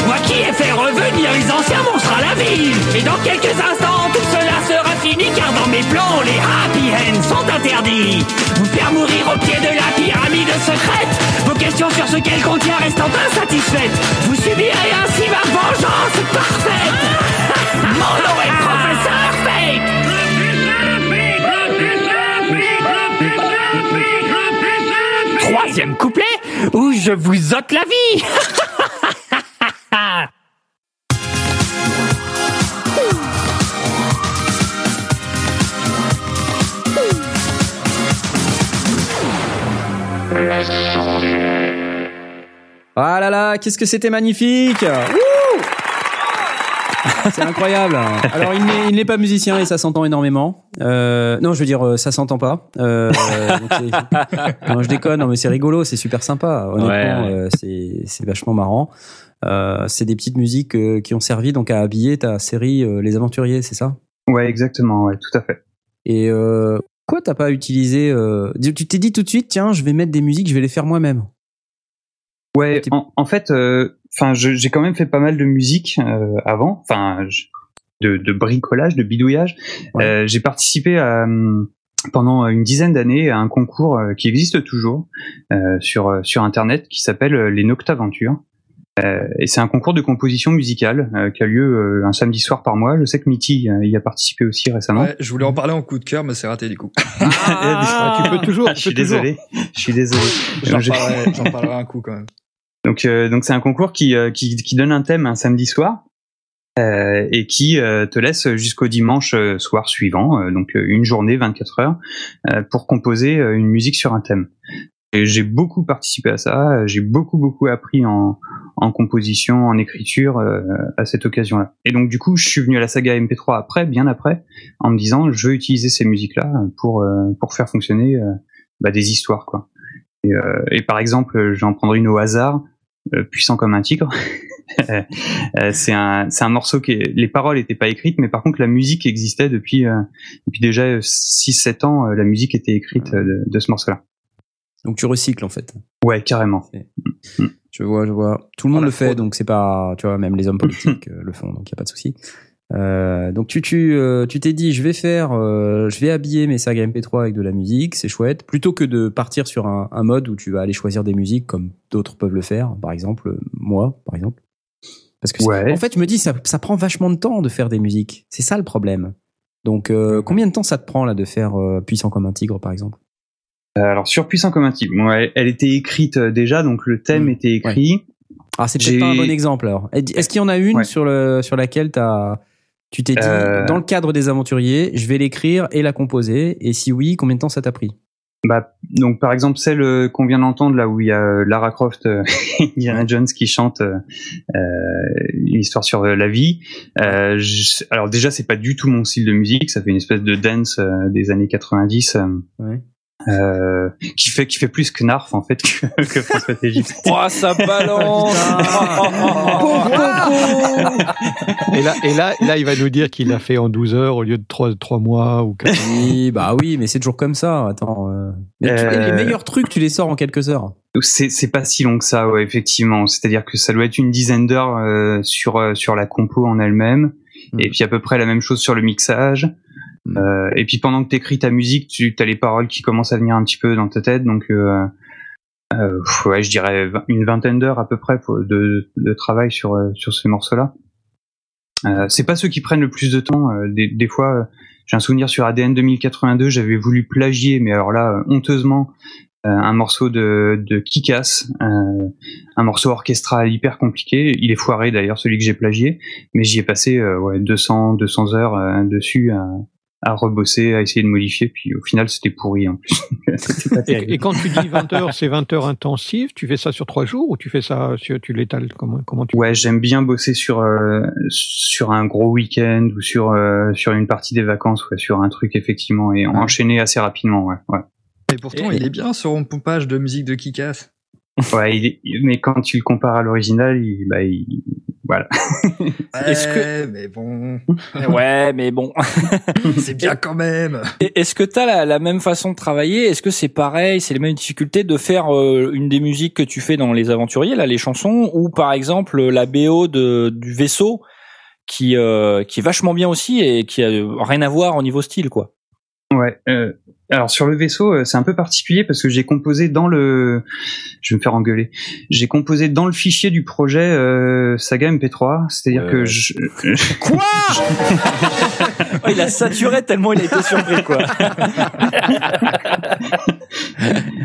Moi qui ai fait revenir les anciens monstres à la vie. Et dans quelques instants, tout cela sera fini car dans mes plans, les happy ends sont interdits. Vous faire mourir au pied de la pyramide secrète. Vos questions sur ce qu'elle contient restant insatisfaites. Vous subirez ainsi ma vengeance parfaite. Mon nom est Professeur Fake. Troisième couplet où je vous ôte la vie. qu'est-ce que c'était magnifique C'est incroyable. Alors il n'est, pas musicien et ça s'entend énormément. Euh, non, je veux dire, euh, ça s'entend pas. Euh, donc non, je déconne, non, mais c'est rigolo, c'est super sympa. Honnêtement, Ouais, ouais. euh, c'est, c'est vachement marrant. Euh, c'est des petites musiques euh, qui ont servi donc à habiller ta série euh, Les Aventuriers, c'est ça? Ouais, exactement, ouais, tout à fait. Et euh, quoi t'as pas utilisé euh, Tu t'es dit tout de suite, tiens, je vais mettre des musiques, je vais les faire moi-même? Ouais, en, en fait, euh, enfin, je- j'ai quand même fait pas mal de musique euh, avant, enfin, de, de bricolage, de bidouillage. Euh, j'ai participé à, hum, pendant une dizaine d'années à un concours euh, qui existe toujours euh, sur euh, sur internet qui s'appelle euh, les Noctaventures. Euh, et c'est un concours de composition musicale euh, qui a lieu euh, un samedi soir par mois. Je sais que Mitty euh, y a participé aussi récemment. Ouais, je voulais en parler en coup de cœur, mais c'est raté du coup. Ah, tu peux toujours. je suis désolé. Je suis désolé. J'en Je- parlerai, parlerai un coup quand même. Donc, euh, donc c'est un concours qui, euh, qui, qui donne un thème un samedi soir euh, et qui euh, te laisse jusqu'au dimanche euh, soir suivant, euh, donc euh, une journée, 24 heures, euh, pour composer euh, une musique sur un thème. Et j'ai beaucoup participé à ça, j'ai beaucoup beaucoup appris en, en composition, en écriture euh, à cette occasion-là. Et donc du coup, je suis venu à la saga MP3 après, bien après, en me disant je veux utiliser ces musiques-là pour euh, pour faire fonctionner euh, bah, des histoires quoi. Et, euh, et par exemple, j'en prendrai une au hasard, euh, puissant comme un tigre. C'est un c'est un morceau qui est, les paroles étaient pas écrites, mais par contre la musique existait depuis euh, depuis déjà 6-7 ans. la musique était écrite de, de ce morceau-là. Donc tu recycles en fait. Ouais, carrément. Je vois, je vois. Tout le monde le fait, donc c'est pas, tu vois, même les hommes politiques euh, le font, donc il y a pas de souci. Euh, donc tu tu euh, tu t'es dit je vais faire euh, je vais habiller mes sagas MP3 avec de la musique c'est chouette plutôt que de partir sur un, un mode où tu vas aller choisir des musiques comme d'autres peuvent le faire par exemple moi par exemple parce que Ouais. en fait je me dis ça ça prend vachement de temps de faire des musiques c'est ça le problème donc euh, combien de temps ça te prend là de faire euh, puissant comme un tigre par exemple? Alors sur puissant comme un bon, elle, elle était écrite euh, déjà, donc le thème était écrit. Ah, c'est peut-être pas un bon exemple alors. Est-ce qu'il y en a une sur, le, sur laquelle t'as, tu t'es dit, Euh. dans le cadre des aventuriers, je vais l'écrire et la composer Et si oui, combien de temps ça t'a pris? Bah, donc par exemple celle euh, qu'on vient d'entendre là où il y a euh, Lara Croft, euh, Indiana Jones qui chante euh, euh, une histoire sur euh, la vie. Euh, je- alors déjà c'est pas du tout mon style de musique, ça fait une espèce de dance euh, des années 90. euh, Ouais. Euh, qui fait qui fait plus Knarf en fait que, que François Tégis. Oh, ça balance Et là, et là, là, il va nous dire qu'il l'a fait en 12 heures au lieu de 3, trois mois ou 4 Oui, bah oui, mais c'est toujours comme ça. Attends. euh. Mais tu- Euh. les meilleurs trucs, tu les sors en quelques heures. C'est c'est pas si long que ça, ouais, effectivement. C'est-à-dire que ça doit être une dizaine d'heures euh, sur euh, sur la compo en elle-même, Hmm. et puis à peu près la même chose sur le mixage. Euh, et puis pendant que t'écris ta musique, tu as les paroles qui commencent à venir un petit peu dans ta tête, donc euh, euh, ouais, je dirais une vingtaine d'heures à peu près de, de travail sur euh, sur ces morceaux-là. Euh, c'est pas ceux qui prennent le plus de temps. euh, des, des fois, j'ai un souvenir sur ADN 2082, j'avais voulu plagier, mais alors là, honteusement, un morceau de, de Kikas, un morceau orchestral hyper compliqué. Il est foiré d'ailleurs, celui que j'ai plagié, mais j'y ai passé ouais, 200, 200 heures dessus à, rebosser, à essayer de modifier, puis au final, c'était pourri en plus. Pas. Et, et quand tu dis 20 heures, c'est 20 heures intensives, tu fais ça sur trois jours ou tu fais ça, sur, tu l'étales comment, comment tu Ouais, j'aime bien bosser sur euh, sur un gros week-end ou sur euh, sur une partie des vacances, ouais, sur un truc effectivement et enchaîner assez rapidement, ouais. ouais. Mais pourtant, il est bien ce rond pompage de musique de Kikas. Ouais, il est- mais quand tu le compares à l'original, il, bah, il, voilà. Est-ce que- Ouais, mais bon, Ouais, mais bon. c'est bien quand même. Est-ce que t'as la, la même façon de travailler? Est-ce que c'est pareil? C'est les mêmes difficultés de faire euh, une des musiques que tu fais dans les aventuriers, là, les chansons, ou par exemple la BO de, du vaisseau, qui euh, qui est vachement bien aussi et qui a rien à voir au niveau style, quoi? Ouais. euh, alors sur le vaisseau, euh, c'est un peu particulier parce que j'ai composé dans le, je vais me faire engueuler. J'ai composé dans le fichier du projet euh, Saga MP3, c'est-à-dire que je, Quoi Oh, il a saturé tellement il a été surpris, quoi.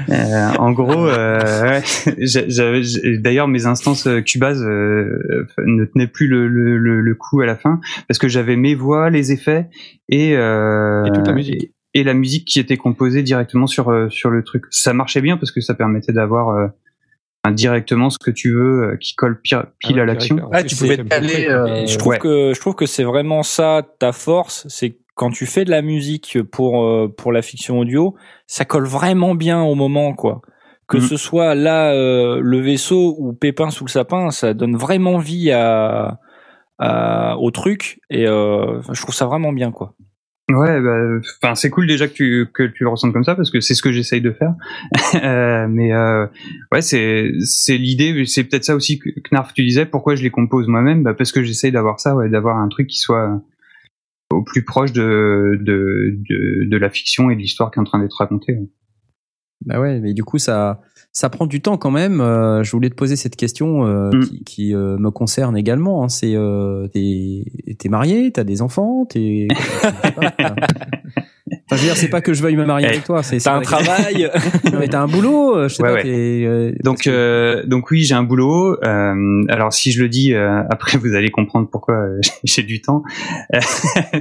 Euh, en gros, euh, ouais, d'ailleurs mes instances Cubase euh, ne tenaient plus le, le, le, le coup à la fin parce que j'avais mes voix, les effets et, euh, Et toute la musique. Et, la musique qui était composée directement sur euh, sur le truc. Ça marchait bien parce que ça permettait d'avoir euh, directement ce que tu veux euh, qui colle pire- pile Ah à l'action. En tu pouvais caler, euh, je trouve ouais. que je trouve que c'est vraiment ça ta force, c'est quand tu fais de la musique pour euh, pour la fiction audio, ça colle vraiment bien au moment quoi. Que Mhm. ce soit là euh, le vaisseau ou Pépin sous le sapin, ça donne vraiment vie à, à au truc et euh, je trouve ça vraiment bien quoi. Ouais, bah, enfin c'est cool déjà que tu que tu le ressentes comme ça parce que c'est ce que j'essaye de faire. Euh, mais euh, ouais, c'est c'est l'idée, c'est peut-être ça aussi que Knarf tu disais. Pourquoi je les compose moi-même? Bah, parce que j'essaye d'avoir ça, ouais, d'avoir un truc qui soit au plus proche de de de, de la fiction et de l'histoire qui est en train d'être racontée. Bah ouais, mais du coup ça ça prend du temps quand même. Euh, je voulais te poser cette question euh, Mm. qui, qui, euh, me concerne également. hein. C'est euh, t'es t'es marié, t'as des enfants, t'es. Je Enfin, veux dire, c'est pas que je veuille me marier Eh, avec toi. C'est T'as un travail. Non, mais t'as un boulot. euh, Je sais Ouais, pas. ouais. euh, Donc euh, donc oui, j'ai un boulot. Euh, alors si je le dis euh, après, vous allez comprendre pourquoi euh, j'ai du temps.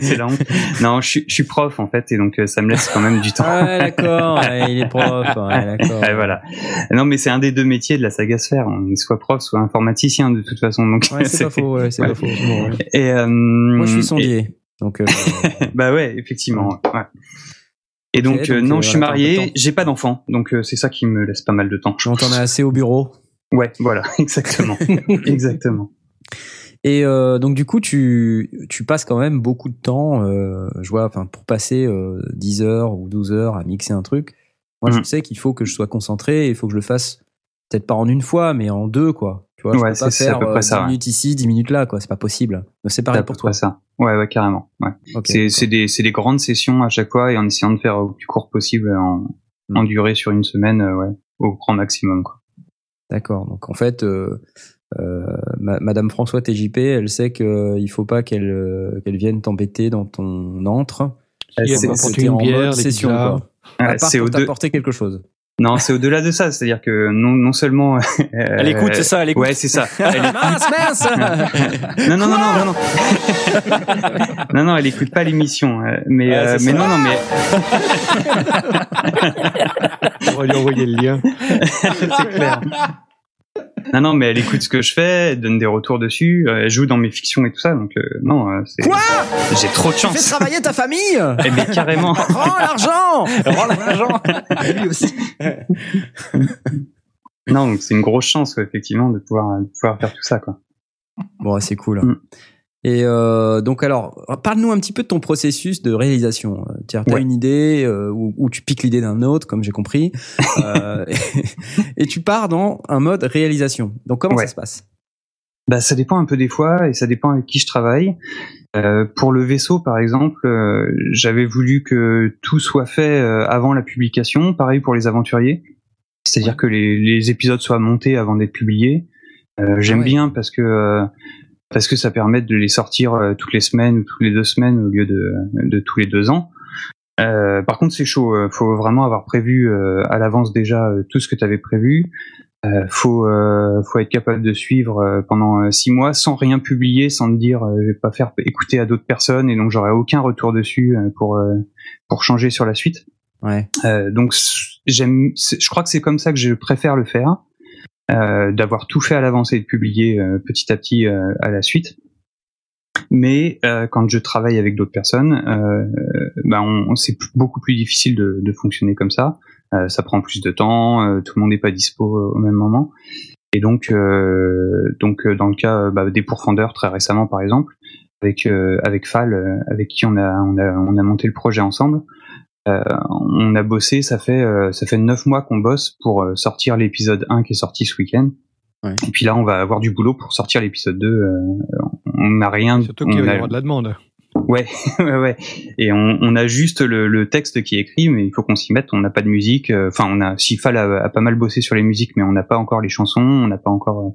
C'est la honte. Non, je suis je suis prof en fait et donc ça me laisse quand même du temps. Ah d'accord. ouais, il est prof. D'accord. Voilà. Non, mais c'est un des deux métiers de la saga sphère. On est soit prof, soit informaticien de toute façon. Donc Ouais, c'est pas faux. Ouais, c'est pas faux. Bon. Et euh, Moi, je suis et- sondier. Donc. euh, bah ouais, effectivement. Ouais. Et donc, euh, donc, non, euh, je suis marié, j'ai pas d'enfant, donc c'est ça qui me laisse pas mal de temps. on t'en assez au bureau. Ouais, voilà, exactement, exactement. Et euh, donc du coup, tu, tu passes quand même beaucoup de temps, euh, je vois, enfin pour passer euh, 10 heures ou 12 heures à mixer un truc. Moi, je Mhm. sais qu'il faut que je sois concentré, il faut que je le fasse peut-être pas en une fois, mais en deux, quoi. Tu vois, je Ouais, peux pas c'est- c'est à faire peu près euh, ça, 10 ouais. minutes ici, 10 minutes là, quoi. C'est pas possible. C'est C'est pareil à peu pour toi. près ça. Ouais, ouais, carrément. Ouais. Ok, c'est d'accord. c'est des, c'est des grandes sessions à chaque fois et en essayant de faire au plus court possible en, Mm. en durée sur une semaine, euh, ouais, au grand maximum. Quoi. D'accord. Donc en fait, euh, euh, ma- Madame François TJP, elle sait qu'il faut pas qu'elle euh, qu'elle vienne t'embêter dans ton antre. C'était une en bière, session, c'est pour au deux- t'apporter quelque chose. Non, c'est au-delà de ça, c'est-à-dire que non, non seulement. Elle écoute, c'est ça, elle écoute. Ouais, c'est ça. Elle écoute- mince, mince Non, non, non, non, non, non. non, non, elle écoute pas l'émission. euh, Mais, Ouais, euh, mais ça. non, non, mais On va lui envoyer le lien. c'est clair. Non, non, mais elle écoute ce que je fais, elle donne des retours dessus, euh, elle joue dans mes fictions et tout ça, donc euh, non, euh, c'est. Quoi J'ai trop de Tu fais chance. travailler ta famille Eh mais carrément. Rends l'argent Rends l'argent. Lui aussi. Non, donc c'est une grosse chance, ouais, effectivement, de pouvoir, de pouvoir faire tout ça, quoi. Bon, c'est cool. Mm. Et euh, donc alors, parle-nous un petit peu de ton processus de réalisation. Tu as Ouais. une idée euh, où tu piques l'idée d'un autre, comme j'ai compris, euh, et tu pars dans un mode réalisation. Donc comment Ouais. ça se passe? Bah, ça dépend un peu des fois et ça dépend avec qui je travaille. Pour le vaisseau, par exemple, j'avais voulu que tout soit fait avant la publication. Pareil pour les aventuriers. c'est-à-dire que les, les épisodes soient montés avant d'être publiés. Euh, J'aime ouais. bien parce que euh, parce que ça permet de les sortir euh, toutes les semaines ou toutes les deux semaines au lieu de, de tous les deux ans. Euh, par contre, c'est chaud. euh, Faut vraiment avoir prévu euh, à l'avance déjà euh, tout ce que tu avais prévu. Faut faut être capable de suivre pendant six mois sans rien publier, sans te dire je vais pas faire écouter à d'autres personnes et donc j'aurai aucun retour dessus pour pour changer sur la suite. Ouais. Euh, donc j'aime, je crois que c'est comme ça que je préfère le faire, d'avoir tout fait à l'avance et de publier euh, petit à petit euh, à la suite. Mais euh, quand je travaille avec d'autres personnes, euh, ben on, c'est beaucoup plus difficile de, de fonctionner comme ça. Euh, ça prend plus de temps, euh, tout le monde n'est pas dispo euh, au même moment. Et donc, euh, donc euh, dans le cas euh, bah, des pourfendeurs très récemment par exemple, avec euh, avec Fal, euh, avec qui on a on a on a monté le projet ensemble. Euh, on a bossé, ça fait euh, ça fait neuf mois qu'on bosse pour euh, sortir l'épisode 1 qui est sorti ce week-end. Ouais. Et puis là, on va avoir du boulot pour sortir l'épisode 2. euh, on n'a rien. Surtout qu'il va y a- avoir de la demande. Ouais, ouais, ouais. Et on, on a juste le, le texte qui est écrit, mais il faut qu'on s'y mette. On n'a pas de musique. euh, Enfin, on a. Sifal a, a pas mal bossé sur les musiques, mais on n'a pas encore les chansons. On n'a pas encore euh,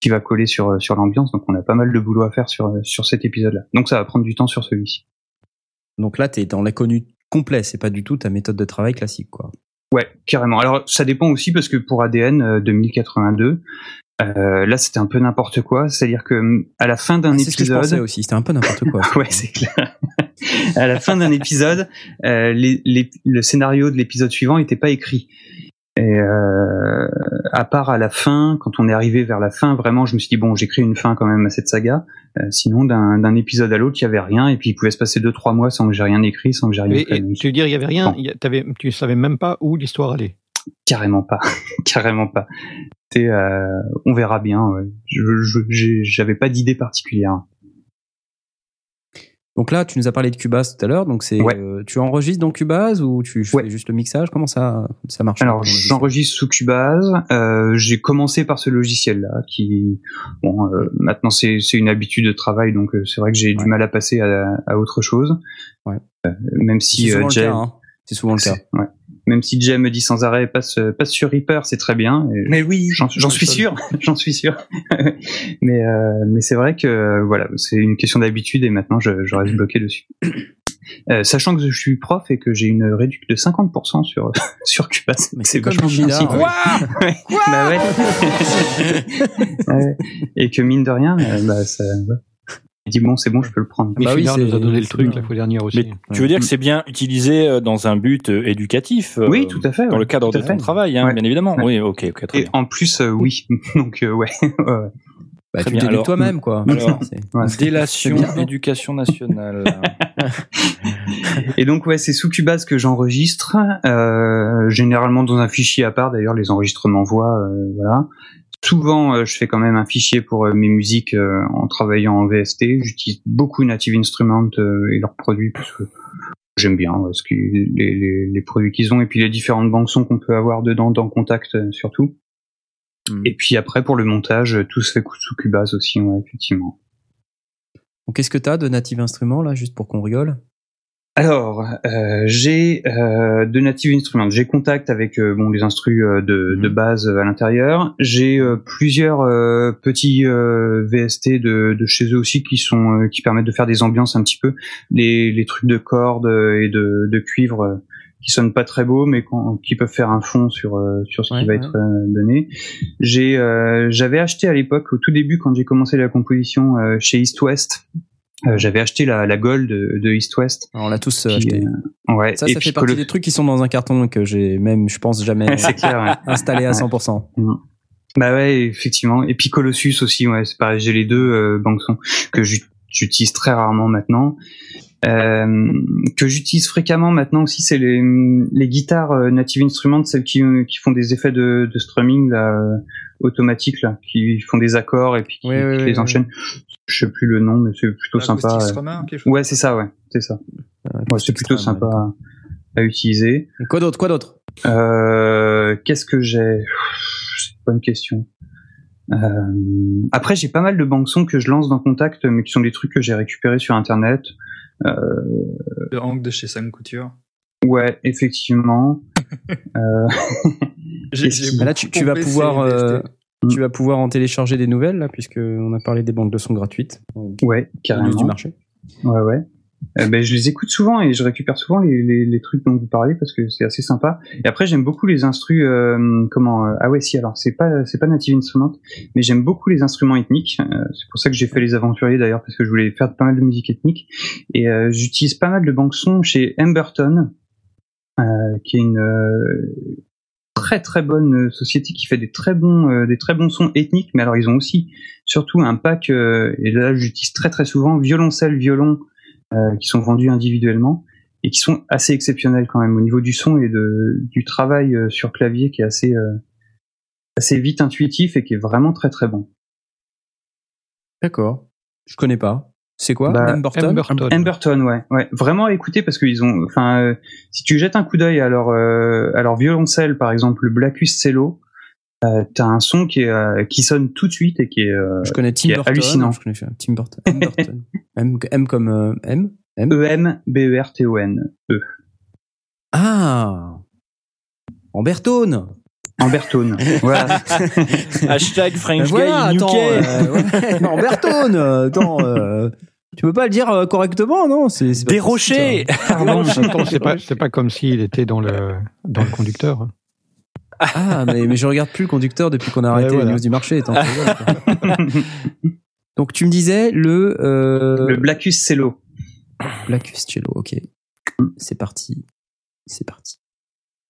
qui va coller sur sur l'ambiance. Donc, on a pas mal de boulot à faire sur sur cet épisode-là. Donc, ça va prendre du temps sur celui-ci. Donc là, t'es dans l'inconnu complet. C'est pas du tout ta méthode de travail classique, quoi. Ouais, carrément. Alors ça dépend aussi parce que pour ADN euh, 2082, euh, là c'était un peu n'importe quoi. C'est-à-dire que à la fin d'un Ah, C'est ce que je épisode, pensais aussi. C'était un peu n'importe quoi. ouais, c'est clair. à la fin d'un épisode, euh, les, les- le scénario de l'épisode suivant n'était pas écrit. Et euh, à part à la fin, quand on est arrivé vers la fin, vraiment, je me suis dit bon, j'écris une fin quand même à cette saga. Euh, sinon, d'un épisode à l'autre, il y avait rien, et puis il pouvait se passer deux trois mois sans que j'ai rien écrit, sans que j'ai rien Et, tu veux dire, il y avait rien, y a- t'avais- tu savais même pas où l'histoire allait? Carrément pas, carrément pas. Euh, on verra bien. ouais. Je, j'avais pas d'idée particulière. Donc là, tu nous as parlé de Cubase tout à l'heure. Donc c'est, Ouais. euh, tu enregistres dans Cubase ou tu fais Ouais. juste le mixage? Comment ça, ça marche? Alors, j'enregistre sous Cubase. Euh, j'ai commencé par ce logiciel-là, qui, bon, euh, maintenant c'est c'est une habitude de travail, donc euh, c'est vrai que j'ai du mal à passer à, à autre chose. Ouais. Euh, même C'est si souvent euh, le Jay, cas. hein. C'est souvent le cas. Même si Jay me dit sans arrêt passe passe sur Reaper, c'est très bien. et Mais oui. J'en suis sûr, j'en suis sûr. mais euh, mais c'est vrai que euh, voilà, c'est une question d'habitude et maintenant je, je reste bloqué dessus. Euh, sachant que je suis prof et que j'ai une réduction de 50% sur sur Cubase, Mais c'est vachement bien. Bah. Et que mine de rien, euh, bah ça. Dit bon, c'est bon, je peux le prendre. Mais Bah oui, nous a donné le truc la fois dernière aussi. Mais tu veux dire que c'est bien utilisé euh, dans un but euh, éducatif euh, Oui, tout à fait. Dans ouais, le cadre de ton travail, hein, Ouais. bien évidemment. Ouais. Oui, ok, ok, très Et bien. en plus, euh, oui. Donc euh, ouais. Bah, Très tu bien. t'éduques Alors- toi-même, quoi. Alors-. Délation, éducation nationale. Et donc ouais, c'est sous Cubase que j'enregistre, euh, généralement dans un fichier à part. D'ailleurs, les enregistrements voix, euh, voilà. Souvent, euh, je fais quand même un fichier pour euh, mes musiques euh, en travaillant en VST. J'utilise beaucoup Native Instruments euh, et leurs produits parce que j'aime bien ouais, ce qui- les, les, les produits qu'ils ont et puis les différentes banques sons qu'on peut avoir dedans dans Contact surtout. Hmm. Et puis après pour le montage, tout se fait sous Cubase aussi, ouais, effectivement. Donc, qu'est-ce que t'as de Native Instruments, là, juste pour qu'on rigole? Alors, euh, j'ai euh, de Native Instruments. J'ai contact avec euh, bon les instrus euh, de, Mhm. de base à l'intérieur. J'ai euh, plusieurs euh, petits euh, VST de, de chez eux aussi qui sont euh, qui permettent de faire des ambiances un petit peu, les, les trucs de cordes euh, et de, de cuivre euh, qui sonnent pas très beaux mais qui peuvent faire un fond sur euh, sur ce Ouais, qui va ouais. être euh, donné. J'ai euh, j'avais acheté à l'époque au tout début quand j'ai commencé la composition euh, chez East West. Euh, j'avais acheté la, la Gold de, de East West Alors, on l'a tous euh, qui, acheté. euh, ouais, Ça, ça puis fait partie des trucs qui sont dans un carton que j'ai même, je pense, jamais clair. ouais. installé à 100%. Bah ouais, effectivement. Et puis Colossus aussi, ouais, c'est pareil. J'ai les deux euh, banques sons que j'ut- j'utilise très rarement maintenant. Euh, que j'utilise fréquemment maintenant aussi, c'est les, les guitares euh, Native Instruments, celles qui, euh, qui font des effets de, de strumming là, euh, automatique, là, qui font des accords et puis qui, Oui, oui, qui oui, les oui. enchaînent. Je sais plus le nom, mais c'est plutôt sympa. Ouais. Strummer, quelque chose Ouais, c'est ça, ouais, c'est ça. Ouais, c'est plutôt sympa à, à utiliser. Et quoi d'autre Quoi d'autre? Euh, Qu'est-ce que j'ai? C'est une bonne question. Euh, après, j'ai pas mal de banques sons que je lance dans Contact, mais qui sont des trucs que j'ai récupérés sur Internet. Euh, de Hank de chez Sam Couture. ouais, effectivement. euh, Bah là, tu, tu vas pouvoir, euh, VST. tu vas pouvoir en télécharger des nouvelles là, puisque on a parlé des banques de son gratuites. Ouais, News carrément. du marché. Ouais, ouais. Euh, ben, je les écoute souvent et je récupère souvent les, les, les trucs dont vous parlez parce que c'est assez sympa. Et après, j'aime beaucoup les instrus. euh, comment euh, Ah ouais, si. Alors, c'est pas c'est pas Native Instruments, mais j'aime beaucoup les instruments ethniques. Euh, c'est pour ça que j'ai fait les aventuriers d'ailleurs parce que je voulais faire pas mal de musique ethnique. Et euh, j'utilise pas mal de banques son chez Emberton, euh, qui est une euh, très très bonne euh, société qui fait des très bons euh, des très bons sons ethniques. Mais alors, ils ont aussi surtout un pack euh, et là j'utilise très très souvent violoncelle, violon qui sont vendus individuellement et qui sont assez exceptionnels quand même au niveau du son et du travail sur clavier qui est assez assez vite intuitif et qui est vraiment très très bon. D'accord. Je connais pas. C'est quoi? Bah, Emberton Emberton. Emberton, ouais, ouais, vraiment à écouter parce qu'ils ont, enfin, euh, si tu jettes un coup d'œil à leur euh, à leur violoncelle par exemple, le Blackus Cello, euh, t'as un son qui est euh, qui sonne tout de suite et qui est, euh, Je connais Tim Burton. hallucinant. Je connais Tim Burton. Emberton. M, M comme euh, M? M? E M B E R T O N E. Ah. Emberton. Emberton. voilà. Hashtag French Ben voilà, Guy attends, euh, ouais. Euh, Attends. euh, tu peux pas le dire euh, correctement, non C'est rochers. c'est pas, c'est pas comme s'il était dans le, dans le conducteur. Ah, mais, mais je regarde plus le conducteur depuis qu'on a arrêté voilà. les news du marché. Donc tu me disais le euh, le Blackus Cello. Blackus Cello, ok. C'est parti. C'est parti.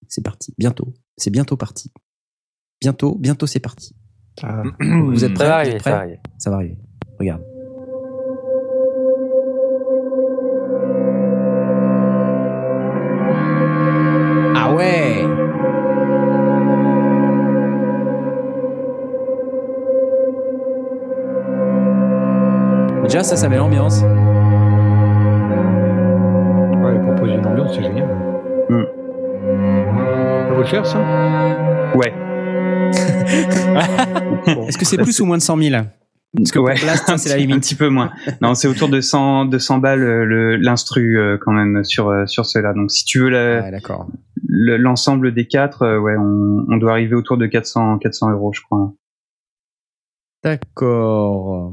C'est parti. Bientôt. C'est bientôt parti. Bientôt, bientôt c'est parti. Ça- Vous êtes prêts Ça va Vous arriver, êtes ça va prêts arriver. Ça va arriver. Regarde. Ah ouais Déjà, ça, ça met l'ambiance. Ouais, il propose une ambiance, c'est génial. Hmm. Cher, ça Ouais. Est-ce que c'est plus ou moins de 100 000 Parce que pour ouais. C'est la Un petit peu moins. Non, c'est autour de 100, de 100 balles euh, le- l'instru euh, quand même sur euh, sur cela. Donc si tu veux la- Ouais, d'accord. le- l'ensemble des quatre, ouais, on, on doit arriver autour de 400 400 euros, je crois. D'accord.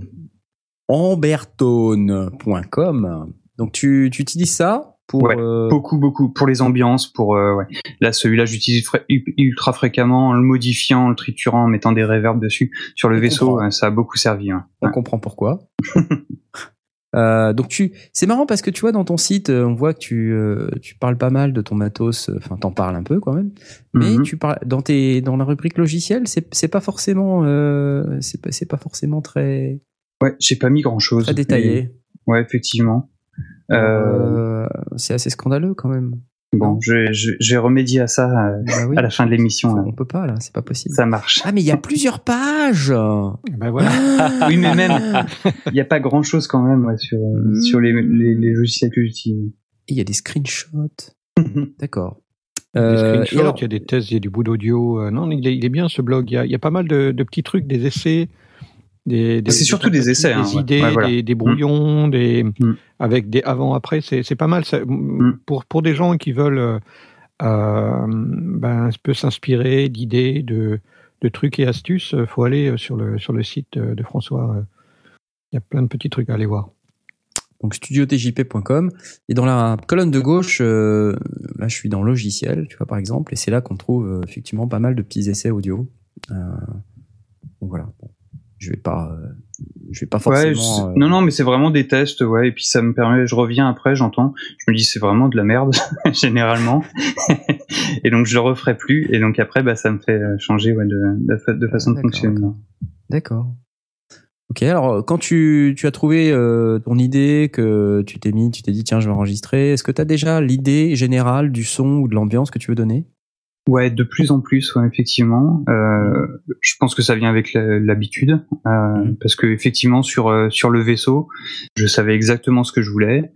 Ambertone.com. Donc tu, tu utilises ça pour Ouais, euh, Beaucoup, beaucoup pour les ambiances, pour euh, ouais. Là, celui-là, j'utilise fra- ultra fréquemment en le modifiant, en le triturant, en mettant des reverbs dessus. Sur le On vaisseau, comprend. euh, ça a beaucoup servi. hein. on comprend pourquoi. Euh, donc tu, c'est marrant parce que tu vois dans ton site, on voit que tu, tu parles pas mal de ton matos. Enfin, t'en parles un peu quand même. Mais Mhm. tu parles dans tes, dans la rubrique logiciel, c'est, c'est pas forcément, c'est pas, c'est pas forcément très, Ouais, j'ai pas mis grand-chose. très détaillé. mais- Ouais, effectivement. Euh, Euh, c'est assez scandaleux quand même. bon, je- je- j'ai remédié à ça euh, Bah oui. à la fin de l'émission. là. On peut pas là, c'est pas possible. Ça marche. Ah mais il y a plusieurs pages. Ben voilà. Oui, mais même, il n'y a pas grand chose quand même ouais, sur, Mm. sur les, les, les logiciels que j'utilise. Il y a des screenshots. D'accord. Il y a Euh, des screenshots, alors- il y a des tests, il y a du bout d'audio. Euh, non, il est, il est bien ce blog. Il y a, il y a pas mal de, de petits trucs, des essais. Des, des- C'est surtout des essais, hein, Des ouais. idées, Ouais, voilà. des, des brouillons, des, Mm. avec des avant-après. C'est c'est pas mal. Ça, Mm. pour, pour des gens qui veulent euh, euh, ben, un peu s'inspirer d'idées, de, de trucs et astuces, il faut aller euh, sur le, sur le site euh, de François. euh. Il y a plein de petits trucs à aller voir. donc studiotjp.com et dans la colonne de gauche euh, là je suis dans logiciel tu vois par exemple et c'est là qu'on trouve euh, effectivement pas mal de petits essais audio Euh, donc voilà Bon. Je vais pas euh, je vais pas Ouais, forcément je- euh, non, non, mais c'est vraiment des tests, ouais. Et puis ça me permet, je reviens après, j'entends, je me dis c'est vraiment de la merde généralement, et donc je le referai plus. Et donc après, bah ça me fait euh, changer ouais, de, de, fa- de façon de fonctionner. d'accord. Ok, alors quand tu, tu as trouvé euh, ton idée, que tu t'es mis, tu t'es dit tiens je vais enregistrer, est-ce que tu as déjà l'idée générale du son ou de l'ambiance que tu veux donner? Ouais, de plus en plus, ouais, effectivement. Euh, je pense que ça vient avec l'habitude, euh, Mhm. parce que effectivement sur euh, sur le vaisseau, je savais exactement ce que je voulais.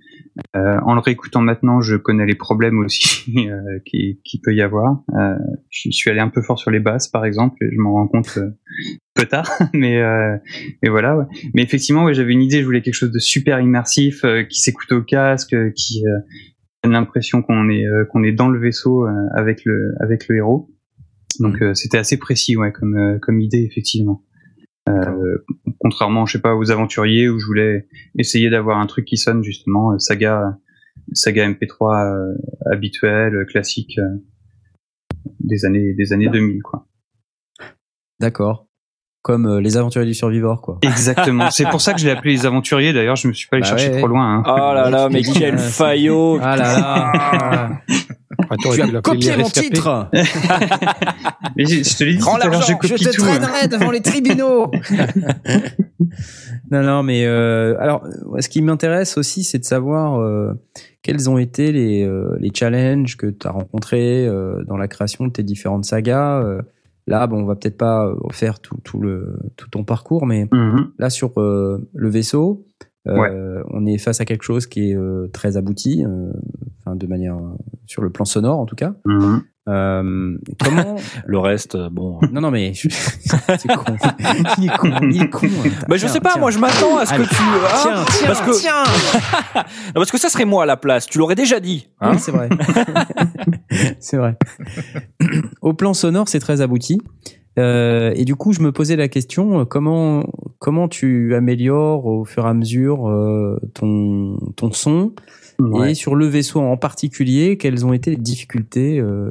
Euh, en le réécoutant maintenant, je connais les problèmes aussi euh, qui, qui peut y avoir. Euh, je suis allé un peu fort sur les basses, par exemple, et je m'en rends compte euh, peu tard, mais euh, mais voilà. Ouais. Mais effectivement, ouais, j'avais une idée. Je voulais quelque chose de super immersif, euh, qui s'écoute au casque, euh, qui euh, donne l'impression qu'on est euh, qu'on est dans le vaisseau euh, avec le avec le héros. Donc euh, c'était assez précis, ouais, comme euh, comme idée effectivement. Euh, contrairement, je sais pas, aux aventuriers où je voulais essayer d'avoir un truc qui sonne justement saga saga MP3 euh, habituel, euh, classique euh, des années des années 2000 quoi. D'accord. Comme euh, les aventuriers du survivor, quoi. Exactement. C'est pour ça que je l'ai appelé les aventuriers. D'ailleurs, je me suis pas allé Bah chercher ouais, trop loin. Hein. Oh là là, mais quel faillot Ah là là. Ah, t'aurais tu as copié mon titre. Mais j'ai- je te l'ai dit tout Rends à l'heure, je l'argent, je copie te tout. hein. traînerai devant les tribunaux. non, non, mais euh, alors, euh, ce qui m'intéresse aussi, c'est de savoir euh, quels ont été les, euh, les challenges que tu as rencontrés euh, dans la création de tes différentes sagas. Euh, là, bon, on va peut-être pas faire tout, tout, le, tout ton parcours, mais Mhm. là, sur euh, le vaisseau, euh, Ouais. on est face à quelque chose qui est euh, très abouti, euh, enfin, de manière euh, sur le plan sonore en tout cas. Mhm. Euh, comment Le reste, euh, bon. Non, non, mais je- c'est con. Il est con. Il est con. Bah je sais pas, moi je m'attends à ce que tu. hein, Tiens, tiens, parce que tiens. Non, parce que ça serait moi à la place. Tu l'aurais déjà dit. Hein Oui, c'est vrai. c'est vrai. Au plan sonore, c'est très abouti. Euh, et du coup, je me posais la question euh, comment comment tu améliores au fur et à mesure euh, ton ton son Ouais. et sur le vaisseau en particulier, quelles ont été les difficultés, euh,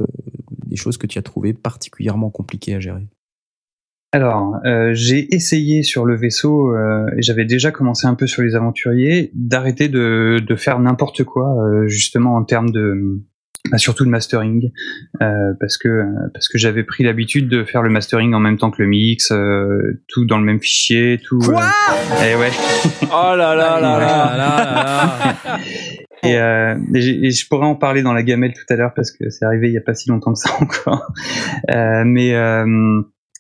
des choses que tu as trouvées particulièrement compliquées à gérer? Alors, euh, j'ai essayé sur le vaisseau, euh, et j'avais déjà commencé un peu sur les aventuriers, d'arrêter de, de faire n'importe quoi, euh, justement en termes de, bah, surtout de mastering, euh, parce que parce que j'avais pris l'habitude de faire le mastering en même temps que le mix, euh, tout dans le même fichier, tout. Quoi? Et ouais. Oh là là là là. là. Et, euh, et je pourrais en parler dans la gamelle tout à l'heure parce que c'est arrivé il y a pas si longtemps que ça encore. Euh, mais euh,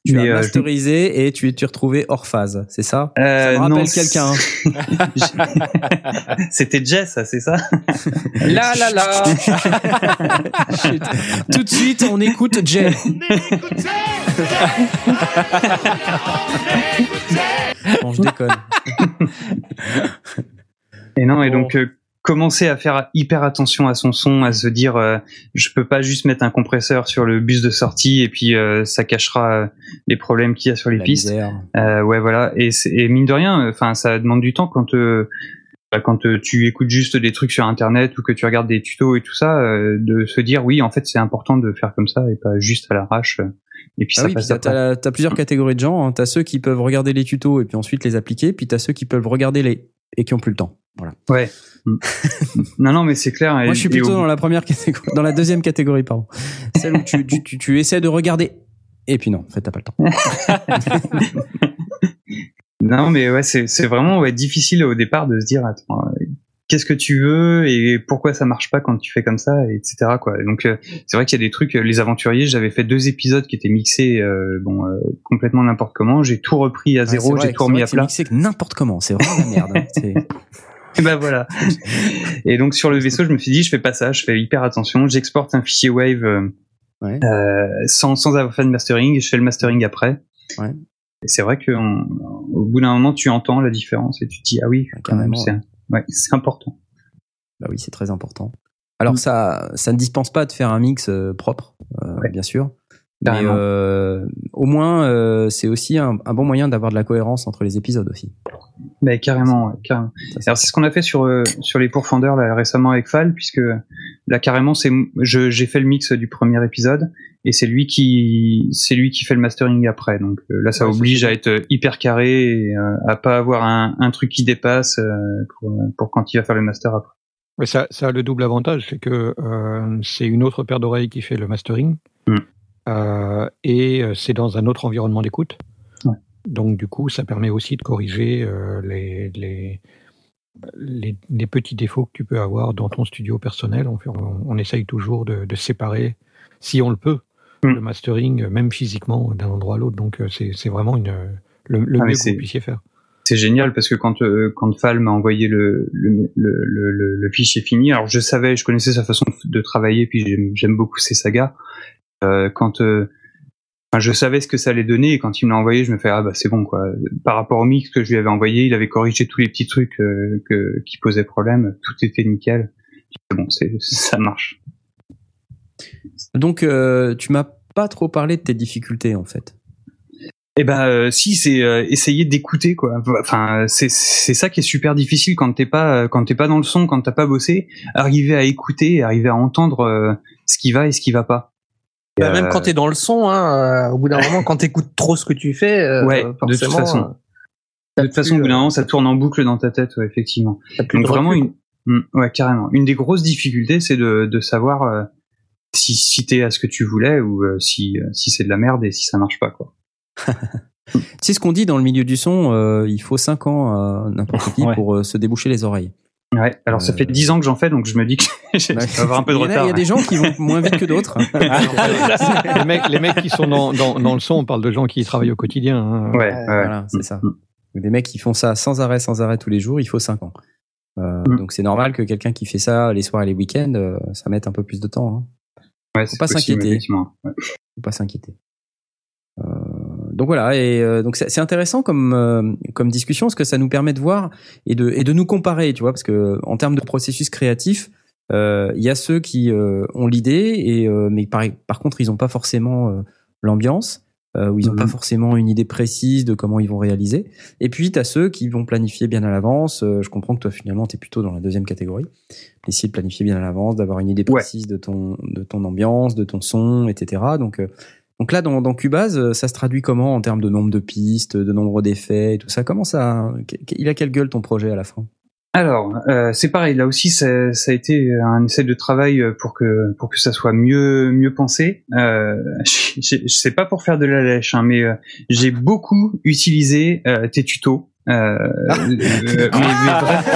Tu mais, as euh, je- masterisé et tu t'es retrouvé hors phase, c'est ça? Euh, Ça me rappelle non, quelqu'un. C'était Jess, ça, c'est ça? Là, là, là. Chut. Tout de suite, on écoute Jay. Bon, je déconne. Et non, et donc euh, commencer à faire hyper attention à son son, à se dire, euh, je peux pas juste mettre un compresseur sur le bus de sortie et puis euh, ça cachera euh, les problèmes qu'il y a sur les La pistes. Euh, ouais, voilà. Et, et mine de rien, enfin, ça demande du temps quand euh, bah, quand euh, tu écoutes juste des trucs sur internet ou que tu regardes des tutos et tout ça, euh, de se dire oui, en fait, c'est important de faire comme ça et pas juste à l'arrache. euh, Et puis Ah ça oui, t'as plusieurs catégories de gens. Hein. T'as ceux qui peuvent regarder les tutos et puis ensuite les appliquer, puis t'as ceux qui peuvent regarder les et qui ont plus le temps. Voilà. Ouais. Mm. non, non, mais c'est clair. Moi, je suis plutôt dans la première catégorie, dans la deuxième catégorie, pardon. Celle où tu, tu, tu, tu essaies de regarder. Et puis non, en fait, t'as pas le temps. Non, mais ouais, c'est c'est vraiment ouais, difficile au départ de se dire attends, qu'est-ce que tu veux et pourquoi ça marche pas quand tu fais comme ça, et etc. Quoi. Et donc euh, c'est vrai qu'il y a des trucs. euh, Les aventuriers, j'avais fait deux épisodes qui étaient mixés, euh, bon, euh, complètement n'importe comment. J'ai tout repris à zéro, j'ai tout remis à que c'est plat. mixé n'importe comment. C'est vraiment la merde. hein. Et ben voilà. et donc sur le vaisseau, je me suis dit, je fais pas ça, je fais hyper attention. J'exporte un fichier Wave euh, Ouais. sans sans avoir fait de mastering, et je fais le mastering après. Ouais. Et c'est vrai que on- au bout d'un moment, tu entends la différence et tu te dis ah oui, quand même, c'est ouais, c'est important. Bah oui, c'est très important. Alors ça, ça ne dispense pas de faire un mix euh, propre, euh, bien sûr. Mais euh, au moins, euh, c'est aussi un, un bon moyen d'avoir de la cohérence entre les épisodes aussi. Mais carrément, carrément. Alors c'est ce qu'on a fait sur euh, sur les pourfendeurs là récemment avec Fal, puisque là carrément c'est je j'ai fait le mix du premier épisode et c'est lui qui c'est lui qui fait le mastering après. Donc euh, là ça Ouais, oblige à être hyper carré et euh, à pas avoir un, un truc qui dépasse euh, pour pour quand il va faire le master après. Mais ça, ça a le double avantage, c'est que euh, c'est une autre paire d'oreilles qui fait le mastering, Mm. Euh, et euh, c'est dans un autre environnement d'écoute. Ouais. Donc du coup, ça permet aussi de corriger euh, les, les, les, les petits défauts que tu peux avoir dans ton studio personnel. On, on, on essaye toujours de, de séparer, si on le peut, Mm. le mastering, même physiquement, d'un endroit à l'autre. Donc c'est vraiment une, le, le Ah, mieux que vous puissiez faire. C'est génial parce que quand euh, quand Fal m'a envoyé le le, le, le, le- le fichier fini, alors je savais, je connaissais sa façon de travailler, puis j'aime beaucoup ses sagas. Euh, quand euh, enfin, je savais ce que ça allait donner et quand il me l'a envoyé, je me fais ah bah c'est bon quoi. Par rapport au mix que je lui avais envoyé, il avait corrigé tous les petits trucs euh, que, qui posaient problème, tout était nickel. Bon, c'est ça marche. Donc, euh, tu m'as pas trop parlé de tes difficultés en fait. Eh ben euh, si c'est euh, essayer d'écouter quoi. Enfin c'est c'est ça qui est super difficile quand t'es pas quand t'es pas dans le son, quand t'as pas bossé, arriver à écouter, arriver à entendre euh, ce qui va et ce qui va pas. Bah, même euh, quand t'es dans le son, hein, euh, au bout d'un moment, quand t'écoutes trop ce que tu fais, euh, Ouais, de toute façon. de toute façon, au bout d'un moment, ça tourne en boucle dans ta tête, ouais, effectivement. Donc vraiment recul. une, ouais, carrément. Une des grosses difficultés, c'est de, de savoir euh, si, si t'es à ce que tu voulais ou euh, si, euh, si c'est de la merde et si ça marche pas, quoi. C'est ce qu'on dit dans le milieu du son, euh, il faut 5 ans n'importe qui Ouais. pour euh, se déboucher les oreilles. Ouais. Alors ça Euh, fait 10 ans que j'en fais, donc je me dis que je Ouais. vais avoir un peu de il y retard. Il y a des gens qui vont moins vite que d'autres. les, mecs, les mecs qui sont dans, dans, dans le son, on parle de gens qui travaillent au quotidien. hein. Ouais, ouais. Voilà, c'est ça. Mm. Des mecs qui font ça sans arrêt, sans arrêt tous les jours, il faut 5 ans. Euh, Mm. Donc c'est normal que quelqu'un qui fait ça les soirs et les week-ends, euh, ça mette un peu plus de temps. Hein. Ouais, c'est pas possible, s'inquiéter. Ouais. Faut pas s'inquiéter. Donc voilà, et euh, donc c'est intéressant comme euh, comme discussion parce que ça nous permet de voir et de et de nous comparer, tu vois, parce que en termes de processus créatif, euh, il y a ceux qui euh, ont l'idée et euh, mais par par contre ils ont pas forcément euh, l'ambiance. Euh, où ils n'ont Mhm. pas forcément une idée précise de comment ils vont réaliser. Et puis, tu as ceux qui vont planifier bien à l'avance. Euh, je comprends que toi, finalement, tu es plutôt dans la deuxième catégorie. Essayer de planifier bien à l'avance, d'avoir une idée Ouais. précise de, ton, de ton ambiance, de ton son, etc. Donc, euh, donc là, dans, dans Cubase, euh, ça se traduit comment en termes de nombre de pistes, de nombre d'effets et tout ça? Comment ça Il a quelle gueule ton projet à la fin? Alors, euh, c'est pareil. Là aussi, ça, ça a été un essai de travail pour que pour que ça soit mieux mieux pensé. Euh, je sais pas pour faire de la lèche, hein, mais euh, j'ai beaucoup utilisé euh, tes tutos. Euh, euh, mais- mais bref.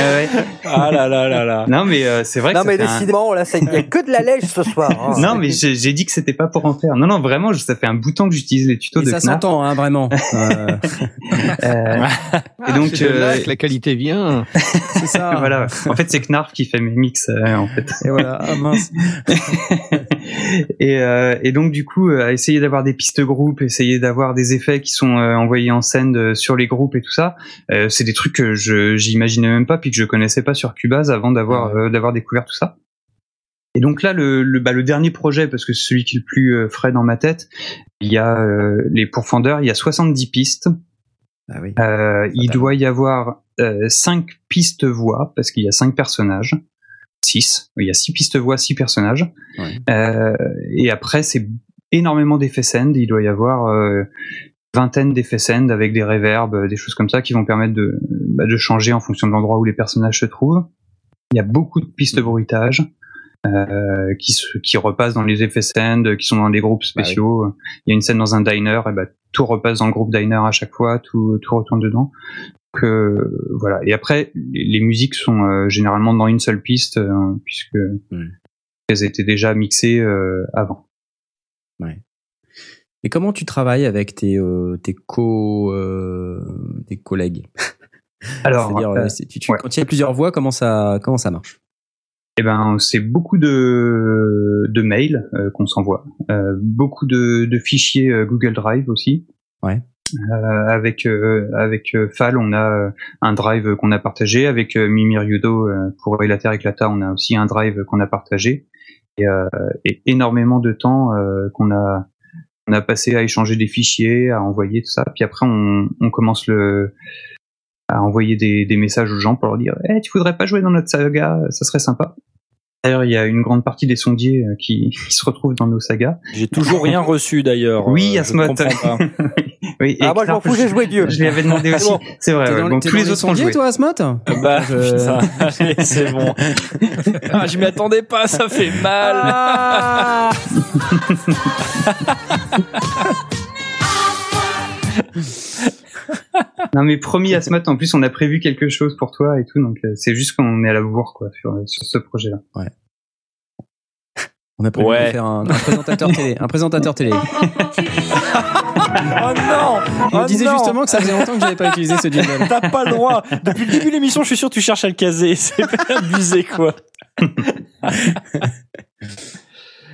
Euh, ouais. Ah là là là là. Non, mais euh, c'est vrai que Non, mais un- décidément, là, il y a que de la lèche ce soir. hein. Non, mais j'ai dit que c'était pas pour en faire. Non, non, vraiment, je- ça fait un bout de temps que j'utilise les tutos Et de ça Knarf. s'entend, hein, vraiment. Euh, Euh, et donc, C'est de là euh, que la qualité vient. c'est ça. voilà. En fait, c'est Knarf qui fait mes mix, euh, en fait. Et voilà. Ah, mince. et, euh, et donc du coup, euh, essayer d'avoir des pistes groupes, essayer d'avoir des effets qui sont euh, envoyés en scène euh, sur les groupes et tout ça, euh, c'est des trucs que je j'imaginais même pas puis que je connaissais pas sur Cubase avant d'avoir euh, d'avoir découvert tout ça. Et donc là, le, le, bah, le dernier projet, parce que c'est celui qui est le plus euh, frais dans ma tête, il y a euh, les pourfendeurs, il y a 70 pistes. Ah oui. Euh, il doit y avoir euh, 5 pistes voix, parce qu'il y a 5 personnages. 6. Il y a 6 pistes voix, 6 personnages. Ouais. Euh, et après, c'est énormément d'effets send. Il doit y avoir euh, vingtaine d'effets send avec des reverbs, des choses comme ça qui vont permettre de, bah, de changer en fonction de l'endroit où les personnages se trouvent. Il y a beaucoup de pistes bruitage euh, qui, se, qui repassent dans les effets send, qui sont dans les groupes spéciaux. Il y a une scène dans un diner, et bah, tout repasse dans le groupe diner à chaque fois, tout, tout retourne dedans. Que voilà. Et après, les, musiques sont euh, généralement dans une seule piste euh, puisque elles étaient déjà mixées euh, avant. Ouais. Et comment tu travailles avec tes, euh, tes co, euh, tes collègues? Alors, euh, euh, tu- quand il y a plusieurs voix, comment ça, comment ça marche? Eh ben, c'est beaucoup de, de mails euh, qu'on s'envoie, euh, beaucoup de, de fichiers euh, Google Drive aussi. Ouais. Euh, avec euh, avec euh, Fal, on a euh, un drive qu'on a partagé. Avec euh, Mimi Ryudo euh, pour Elater Eclata, on a aussi un drive qu'on a partagé. Et, et énormément de temps qu'on a on a passé à échanger des fichiers, à envoyer tout ça. Puis après, on, on commence le à envoyer des, des messages aux gens pour leur dire Eh, tu voudrais pas jouer dans notre saga? Ça serait sympa. D'ailleurs, il y a une grande partie des sondiers euh, qui, qui se retrouvent dans nos sagas. J'ai toujours rien reçu d'ailleurs. Oui, Euh, pas. oui, Ah, moi, je m'en fous, j'ai joué Dieu. Je lui avais demandé aussi. bon. C'est vrai. Ouais. dans, t'es tous les autres ont sondiers, joué. toi, Asmot Bah, Je- c'est bon. Ah, je m'y attendais pas, ça fait mal. Ah Non, mais promis, Asmat, en plus, on a prévu quelque chose pour toi et tout, donc euh, c'est juste qu'on est à la bourre, quoi, sur, sur ce projet-là. On a prévu Ouais. de faire un, un présentateur télé. Un présentateur télé. Oh non Je me Oh disais non justement que ça faisait longtemps que j'avais pas utilisé ce jingle. T'as pas le droit. Depuis le début de l'émission, je suis sûr que tu cherches à le caser. C'est pas abusé, quoi.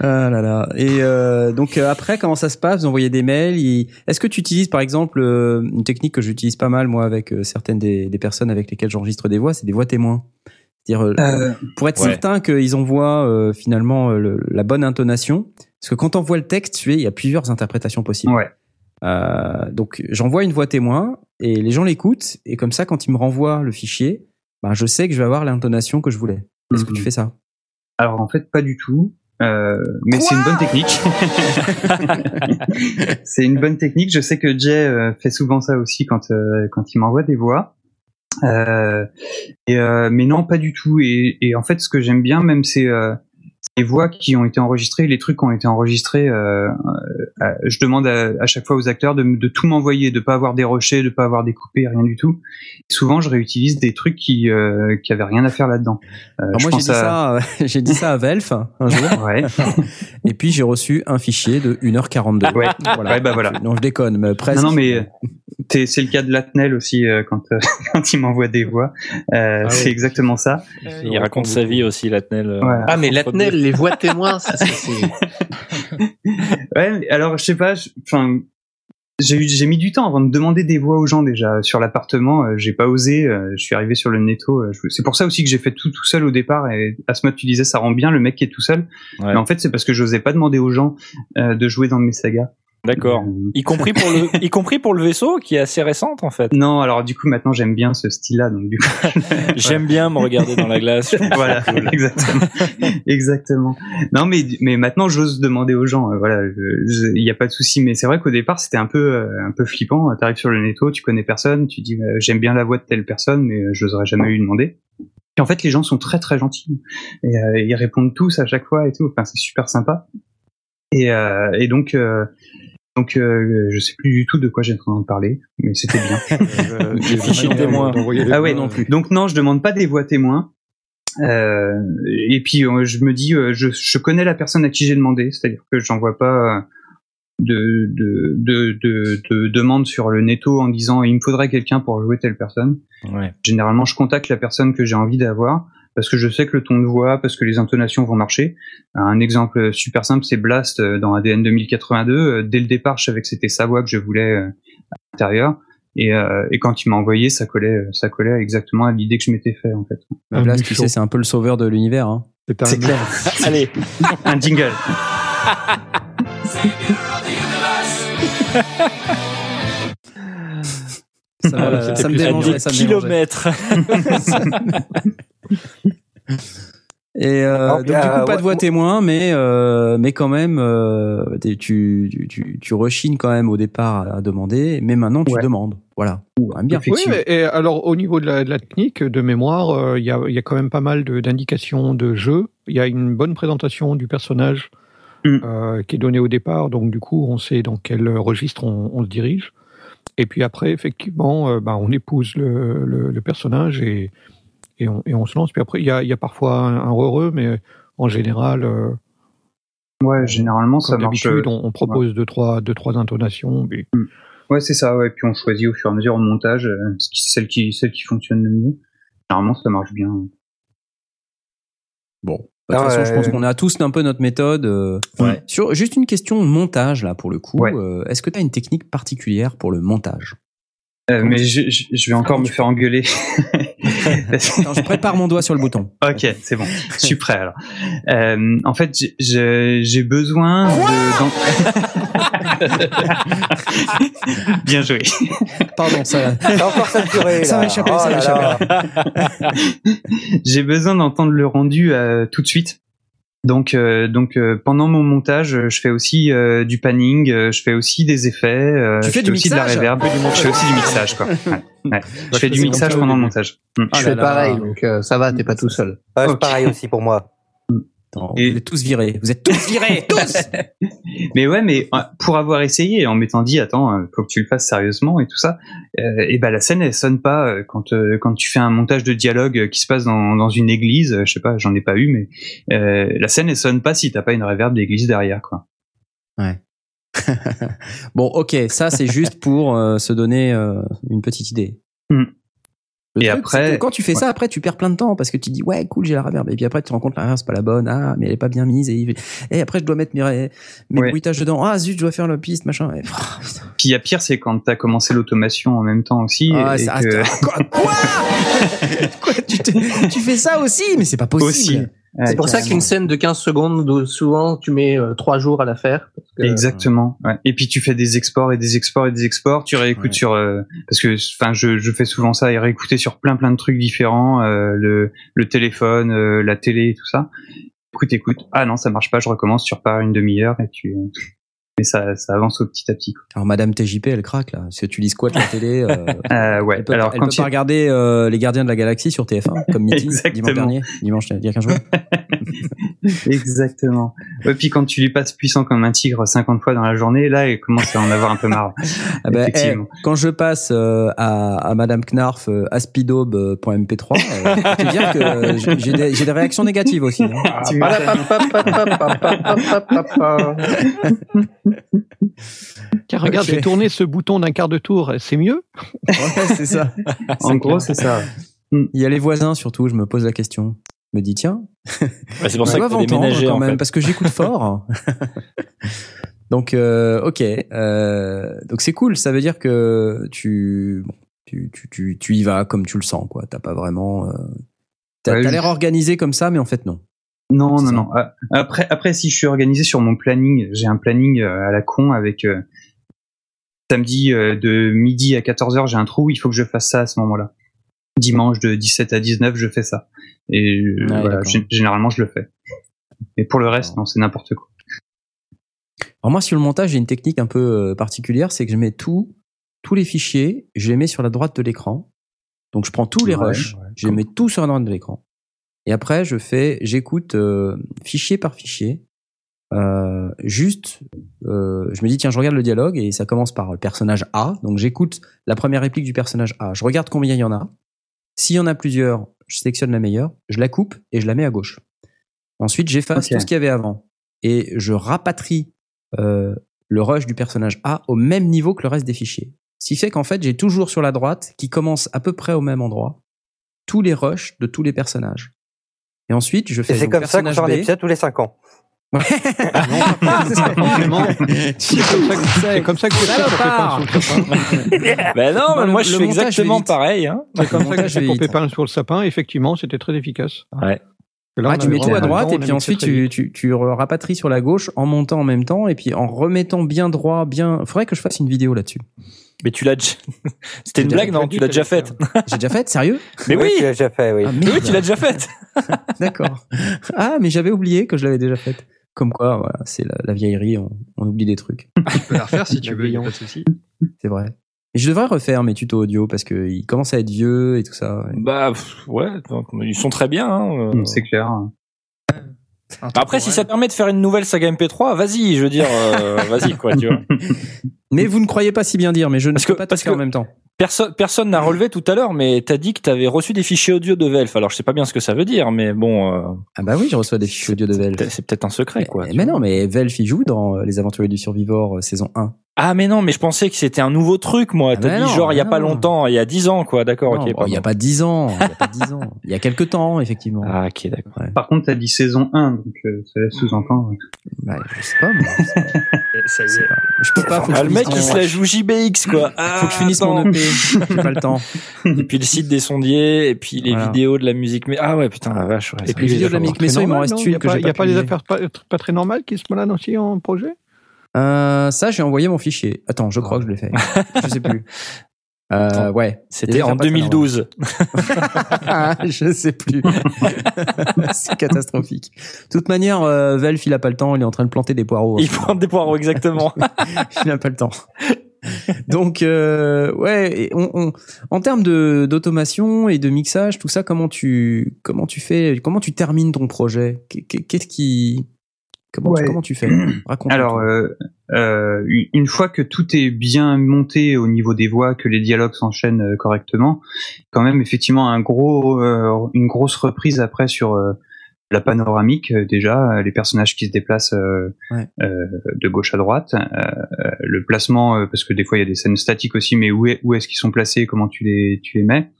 Ah là là. Et euh, donc euh, après, comment ça se passe? Vous envoyez des mails il- Est-ce que tu utilises par exemple euh, une technique que j'utilise pas mal moi avec certaines des, des personnes avec lesquelles j'enregistre des voix, c'est des voix témoins. C'est-à-dire euh, pour être ouais. certain qu'ils envoient euh, finalement le- la bonne intonation. Parce que quand on voit le texte, tu sais, il y a plusieurs interprétations possibles. Ouais. Euh, donc j'envoie une voix témoin et les gens l'écoutent et comme ça, quand ils me renvoient le fichier, ben, je sais que je vais avoir l'intonation que je voulais. Est-ce que tu Mhm. fais ça? Alors en fait, pas du tout. Euh, mais c'est une bonne technique. c'est une bonne technique. Je sais que Jay euh, fait souvent ça aussi quand euh, quand il m'envoie des voix. Euh, et, mais non, pas du tout. Et, et en fait, ce que j'aime bien, même, c'est euh, les voix qui ont été enregistrées, les trucs qui ont été enregistrés. Euh, euh, je demande à, à chaque fois aux acteurs de, de tout m'envoyer, de pas avoir des rochers, de pas avoir des coupés, rien du tout. Souvent, je réutilise des trucs qui euh, qui avaient rien à faire là-dedans. Euh, moi j'ai pense dit, à- ça, euh, j'ai dit ça à Velf un jour Ouais. et puis j'ai reçu un fichier de 1h42. Ouais. Voilà. Ouais, bah voilà. Non, je déconne, mais presque. Non, non, mais euh, c'est le cas de Latnel aussi euh, quand euh, quand il m'envoie des voix. Euh, Ah c'est exactement ça. Il raconte sa vie aussi, Latnel. Ah, mais Latnel. Les voix témoins, ça, c'est- c'est. Ouais. Alors je sais pas. Enfin, j'ai eu j'ai mis du temps avant de demander des voix aux gens déjà sur l'appartement. euh, j'ai pas osé. euh, je suis arrivé sur le netto. euh, c'est pour ça aussi que j'ai fait tout tout seul au départ. Et Asma, tu disais ça rend bien le mec qui est tout seul. Ouais. Mais en fait, c'est parce que j'osais pas demander aux gens euh, de jouer dans mes sagas. D'accord. Euh, Y compris pour le, y compris pour le vaisseau, qui est assez récente en fait. Non, alors du coup maintenant j'aime bien ce style-là, donc du coup J'aime bien me regarder dans la glace. voilà, cool. exactement, exactement. Non, mais mais maintenant j'ose demander aux gens. euh, voilà, il n'y a pas de souci. Mais c'est vrai qu'au départ c'était un peu euh, un peu flippant. T'arrives sur le netto, tu connais personne, tu dis euh, j'aime bien la voix de telle personne, mais j'oserais jamais lui demander. Et en fait, les gens sont très très gentils et ils répondent tous à chaque fois et tout. Enfin, c'est super sympa. Et euh, et donc euh, donc euh, je sais plus du tout de quoi j'ai en train de parler, mais c'était bien. Les fichiers témoins. Ah ouais, non plus. Donc non, je demande pas des voix témoins. Euh, et puis euh, je me dis, euh, je, je connais la personne à qui j'ai demandé, c'est-à-dire que j'envoie pas euh, de, de, de, de, de demande sur le netto en disant il me faudrait quelqu'un pour jouer telle personne. Ouais. Généralement, je contacte la personne que j'ai envie d'avoir parce que je sais que le ton de voix, parce que les intonations vont marcher. Un exemple super simple, c'est Blast euh, dans ADN 2082. Euh, Dès le départ, je savais que c'était sa voix que je voulais euh, à l'intérieur. Et, euh, et quand il m'a envoyé, ça collait, ça collait exactement à l'idée que je m'étais fait en fait. Blast, tu sais, c'est un peu le sauveur de l'univers. Hein. C'est clair. Allez, Un jingle. Ça, Ah, ça me des ça kilomètres. Et euh, Alors, donc, du euh, coup, pas de voix ouais. témoin, mais euh, mais quand même, euh, tu, tu, tu, tu rechines quand même au départ à demander, mais maintenant tu Ouais. demandes. Voilà, quand même bien. Oui, mais et alors au niveau de la, de la technique de mémoire, euh, il y, a, il y a quand même pas mal de- d'indications de, jeu. Il y a une bonne présentation du personnage Mm. euh, qui est donnée au départ, donc du coup on sait dans quel registre on, on se dirige. Et puis après, effectivement, euh, bah, on épouse le, le, le personnage et, et, on, et on se lance. Puis après, il y a, il y a parfois un, un heureux, mais en général, euh, Ouais, généralement ça marche. d'habitude, on, on propose deux, trois, deux, trois intonations. mais- Ouais, c'est ça. Ouais, et puis on choisit au fur et à mesure au montage euh, celle qui celle qui fonctionne le mieux. Généralement, ça marche bien. Bon, de toute Ah, façon, je pense qu'on a tous un peu notre méthode. euh, Ouais. Sur juste une question de montage là pour le coup. Ouais. euh, Est-ce que tu as une technique particulière pour le montage? Euh, mais je, je, je vais encore me faire engueuler. Attends, je prépare mon doigt sur le bouton. Ok, c'est bon. Je suis prêt alors. Euh, en fait, j'ai- besoin de. Bien joué. Pardon, ça. Encore saturé. Ça Oh ça va là échapper. là. J'ai besoin d'entendre le rendu euh, tout de suite. Donc, euh, donc euh, pendant mon montage, je fais aussi euh, du panning, je fais aussi des effets, euh, Tu je fais aussi de la reverb, je fais aussi du mixage quoi. Ouais, ouais. Je fais du mixage pendant le montage. Mm. Je Ah fais là là. pareil, donc euh, ça va, t'es pas tout seul. Ouais, pareil aussi pour moi. Et- Vous êtes tous virés. Vous êtes tous virés, tous. Mais ouais, mais euh, pour avoir essayé en m'étant dit attends, euh, faut que tu le fasses sérieusement et tout ça, euh, et ben la scène elle sonne pas quand euh, quand tu fais un montage de dialogue qui se passe dans, dans une église, je sais pas, j'en ai pas eu, mais euh, la scène elle sonne pas si t'as pas une reverb d'église derrière quoi. bon, ok, ça c'est juste pour se donner une petite idée. Hmm. Le Et truc, après- quand tu fais ouais. ça, après, tu perds plein de temps parce que tu dis, ouais, cool, j'ai la reverb. Et puis après, tu te rends compte, la reverb, c'est pas la bonne. Ah, mais elle est pas bien mise. Et, et après, je dois mettre mes, mes Ouais. bruitages dedans. Ah, zut, je dois faire la piste, machin. Et. Puis il y a pire, c'est quand t'as commencé l'automation en même temps aussi. Ah, et ça que- reste- Quoi, quoi? Quoi, tu, te- tu fais ça aussi, mais c'est pas possible. Aussi. C'est pour ça qu'une scène de 15 secondes, souvent tu mets euh, trois jours à la faire. Parce que, Exactement. ouais. Et puis tu fais des exports et des exports et des exports. Tu réécoutes Ouais. sur euh, parce que enfin je, je fais souvent ça et réécouter sur plein plein de trucs différents, euh, le le téléphone, euh, la télé, et tout ça. Écoute, écoute. Ah non, ça marche pas. Je recommence. Tu repars une demi-heure et tu mais ça, avance au petit à petit. Alors Madame TJP, elle craque là. Si tu lis quoi de la télé, euh, euh, ouais. elle peut, Alors, regarder euh, les Gardiens de la Galaxie sur TF1 comme midi dimanche dernier, dimanche il y a 15 jours. Exactement. Et puis quand tu lui passes puissant comme un tigre 50 fois dans la journée, là, il commence à en avoir un peu marre. ah bah, eh, quand je passe euh, à, à Madame Knarf euh, aspidaube.mp3, je te dire que j'ai des, réactions négatives aussi. Hein. Ah, Tiens, regarde, j'ai tourné ce bouton d'un quart de tour, c'est mieux Ouais, c'est ça. En gros, c'est ça. Il y a les voisins surtout, je me pose la question. Je me dis, tiens, Bah, c'est pour ça que déménagé quand en même, fait. parce que j'écoute fort. donc, euh, ok. Euh, donc c'est cool, ça veut dire que tu, bon, tu, tu, tu, tu y vas comme tu le sens, quoi. T'as pas vraiment... Euh, T'as Ouais, l'air organisé comme ça, mais en fait, non. Non, non, non. Ah, Après, après, si je suis organisé sur mon planning, j'ai un planning euh, à la con avec euh, samedi euh, de midi à 14h, j'ai un trou, il faut que je fasse ça à ce moment-là. Dimanche de 17 à 19, je fais ça. Et euh, voilà, généralement, je le fais. Et pour le reste, non, c'est n'importe quoi. Alors moi, sur le montage, j'ai une technique un peu particulière, c'est que je mets tout, tous les fichiers, je les mets sur la droite de l'écran. Donc je prends tous les Ouais, rushs, je les mets tous sur la droite de l'écran. Et après, je fais, j'écoute euh, fichier par fichier. Euh, juste, euh, je me dis tiens, je regarde le dialogue et ça commence par le personnage A. Donc j'écoute la première réplique du personnage A. Je regarde combien il y en a. S'il y en a plusieurs, je sélectionne la meilleure, je la coupe et je la mets à gauche. Ensuite, j'efface tout ce qu'il y avait avant et je rapatrie euh, le rush du personnage A au même niveau que le reste des fichiers. Ce qui fait qu'en fait, j'ai toujours sur la droite, qui commence à peu près au même endroit, tous les rushs de tous les personnages. Et ensuite, je fais Et c'est comme ça qu'on sort un épisode tous les 5 ans. C'est comme ça que- c'est comme ça que je fais. Ben non, moi je fais exactement pareil. Hein. C'est comme ça que je fais pour. Pépin sur le sapin. Effectivement, c'était très efficace. Ouais. Et là, Ah, tu mets tout à droite temps, et puis ensuite tu, tu, tu rapatries sur la gauche en montant en même temps et puis en remettant bien droit, bien. Faudrait que je fasse une vidéo là-dessus. Mais tu l'as déjà. C'était une blague, non Tu l'as déjà faite. J'ai déjà fait, sérieux? Mais oui, tu l'as déjà fait, oui. Ah, Mais oui, tu l'as déjà faite. D'accord. Ah, mais j'avais oublié que je l'avais déjà faite. Comme quoi, voilà, c'est la, la vieillerie, on, on oublie des trucs. Tu peux la refaire si tu veux, y a pas de souci. C'est vrai. Et je devrais refaire mes tutos audio parce qu'ils commencent à être vieux et tout ça. ouais. Bah pff, ouais, donc, ils sont très bien. Hein. euh. C'est clair. Après, si ça permet de faire une nouvelle saga MP3, vas-y, je veux dire, euh, vas-y quoi, tu vois. Mais vous ne croyez pas si bien dire, mais je ne Parce peux que- pas tout parce faire en même temps. Personne, personne n'a relevé tout à l'heure, mais t'as dit que t'avais reçu des fichiers audio de Velf. Alors je sais pas bien ce que ça veut dire, mais bon, euh, Ah bah oui, je reçois des fichiers audio de Velf. c'est peut-être un secret quoi. Mais, non, mais Velf il joue dans euh, Les Aventuriers du Survivor euh, saison 1. Ah mais non, mais je pensais que c'était un nouveau truc, moi. Ah T'as dit non, genre il y a pas longtemps, il y a 10 ans quoi. D'accord, ok. il y a pas 10 ans, il y a pas 10 ans. Il y a quelques temps, effectivement. Ah ok, d'accord. Par contre, t'as dit saison 1, donc euh, ça laisse sous-entendre. Bah, je sais pas, moi. Ça y est. pas. Je peux pas, faut que Ah, le mec il se la joue JBX quoi. Ah, Faut que je finisse mon attends. EP. J'ai pas le temps. Et puis le site des sondiers, et puis les Voilà. vidéos de la musique. Mais ah ouais putain la vache. Ouais, Et ça- puis les vidéos de la musique très Messo, il m'en reste une Il y a pas- j'ai Il n'y a pas pas des affaires pas, pas très normales qui se baladent aussi en projet? Euh, ça, j'ai envoyé mon fichier. Attends, je crois que je l'ai fait. Je sais plus. Euh, ouais. C'était en affaires pas très 2012. Ah, je sais plus. c'est catastrophique. De toute manière, euh, Velf, il a pas le temps, il est en train de planter des poireaux. Il prend des poireaux exactement. il n'a pas le temps. Donc, euh, ouais, on, on- en termes de d'automation et de mixage, tout ça, comment tu comment tu fais, comment tu termines ton projet? Qu'est- qu'est- Qu'est-ce qui comment tu, Ouais. comment tu fais? Raconte. Alors, euh, euh, une fois que tout est bien monté au niveau des voix, que les dialogues s'enchaînent euh, correctement, quand même effectivement un gros, euh, une grosse reprise après sur euh, la panoramique déjà, les personnages qui se déplacent euh, Ouais. euh, de gauche à droite, le placement parce que des fois il y a des scènes statiques aussi, mais où est, où est-ce qu'ils sont placés, comment tu les tu les mets.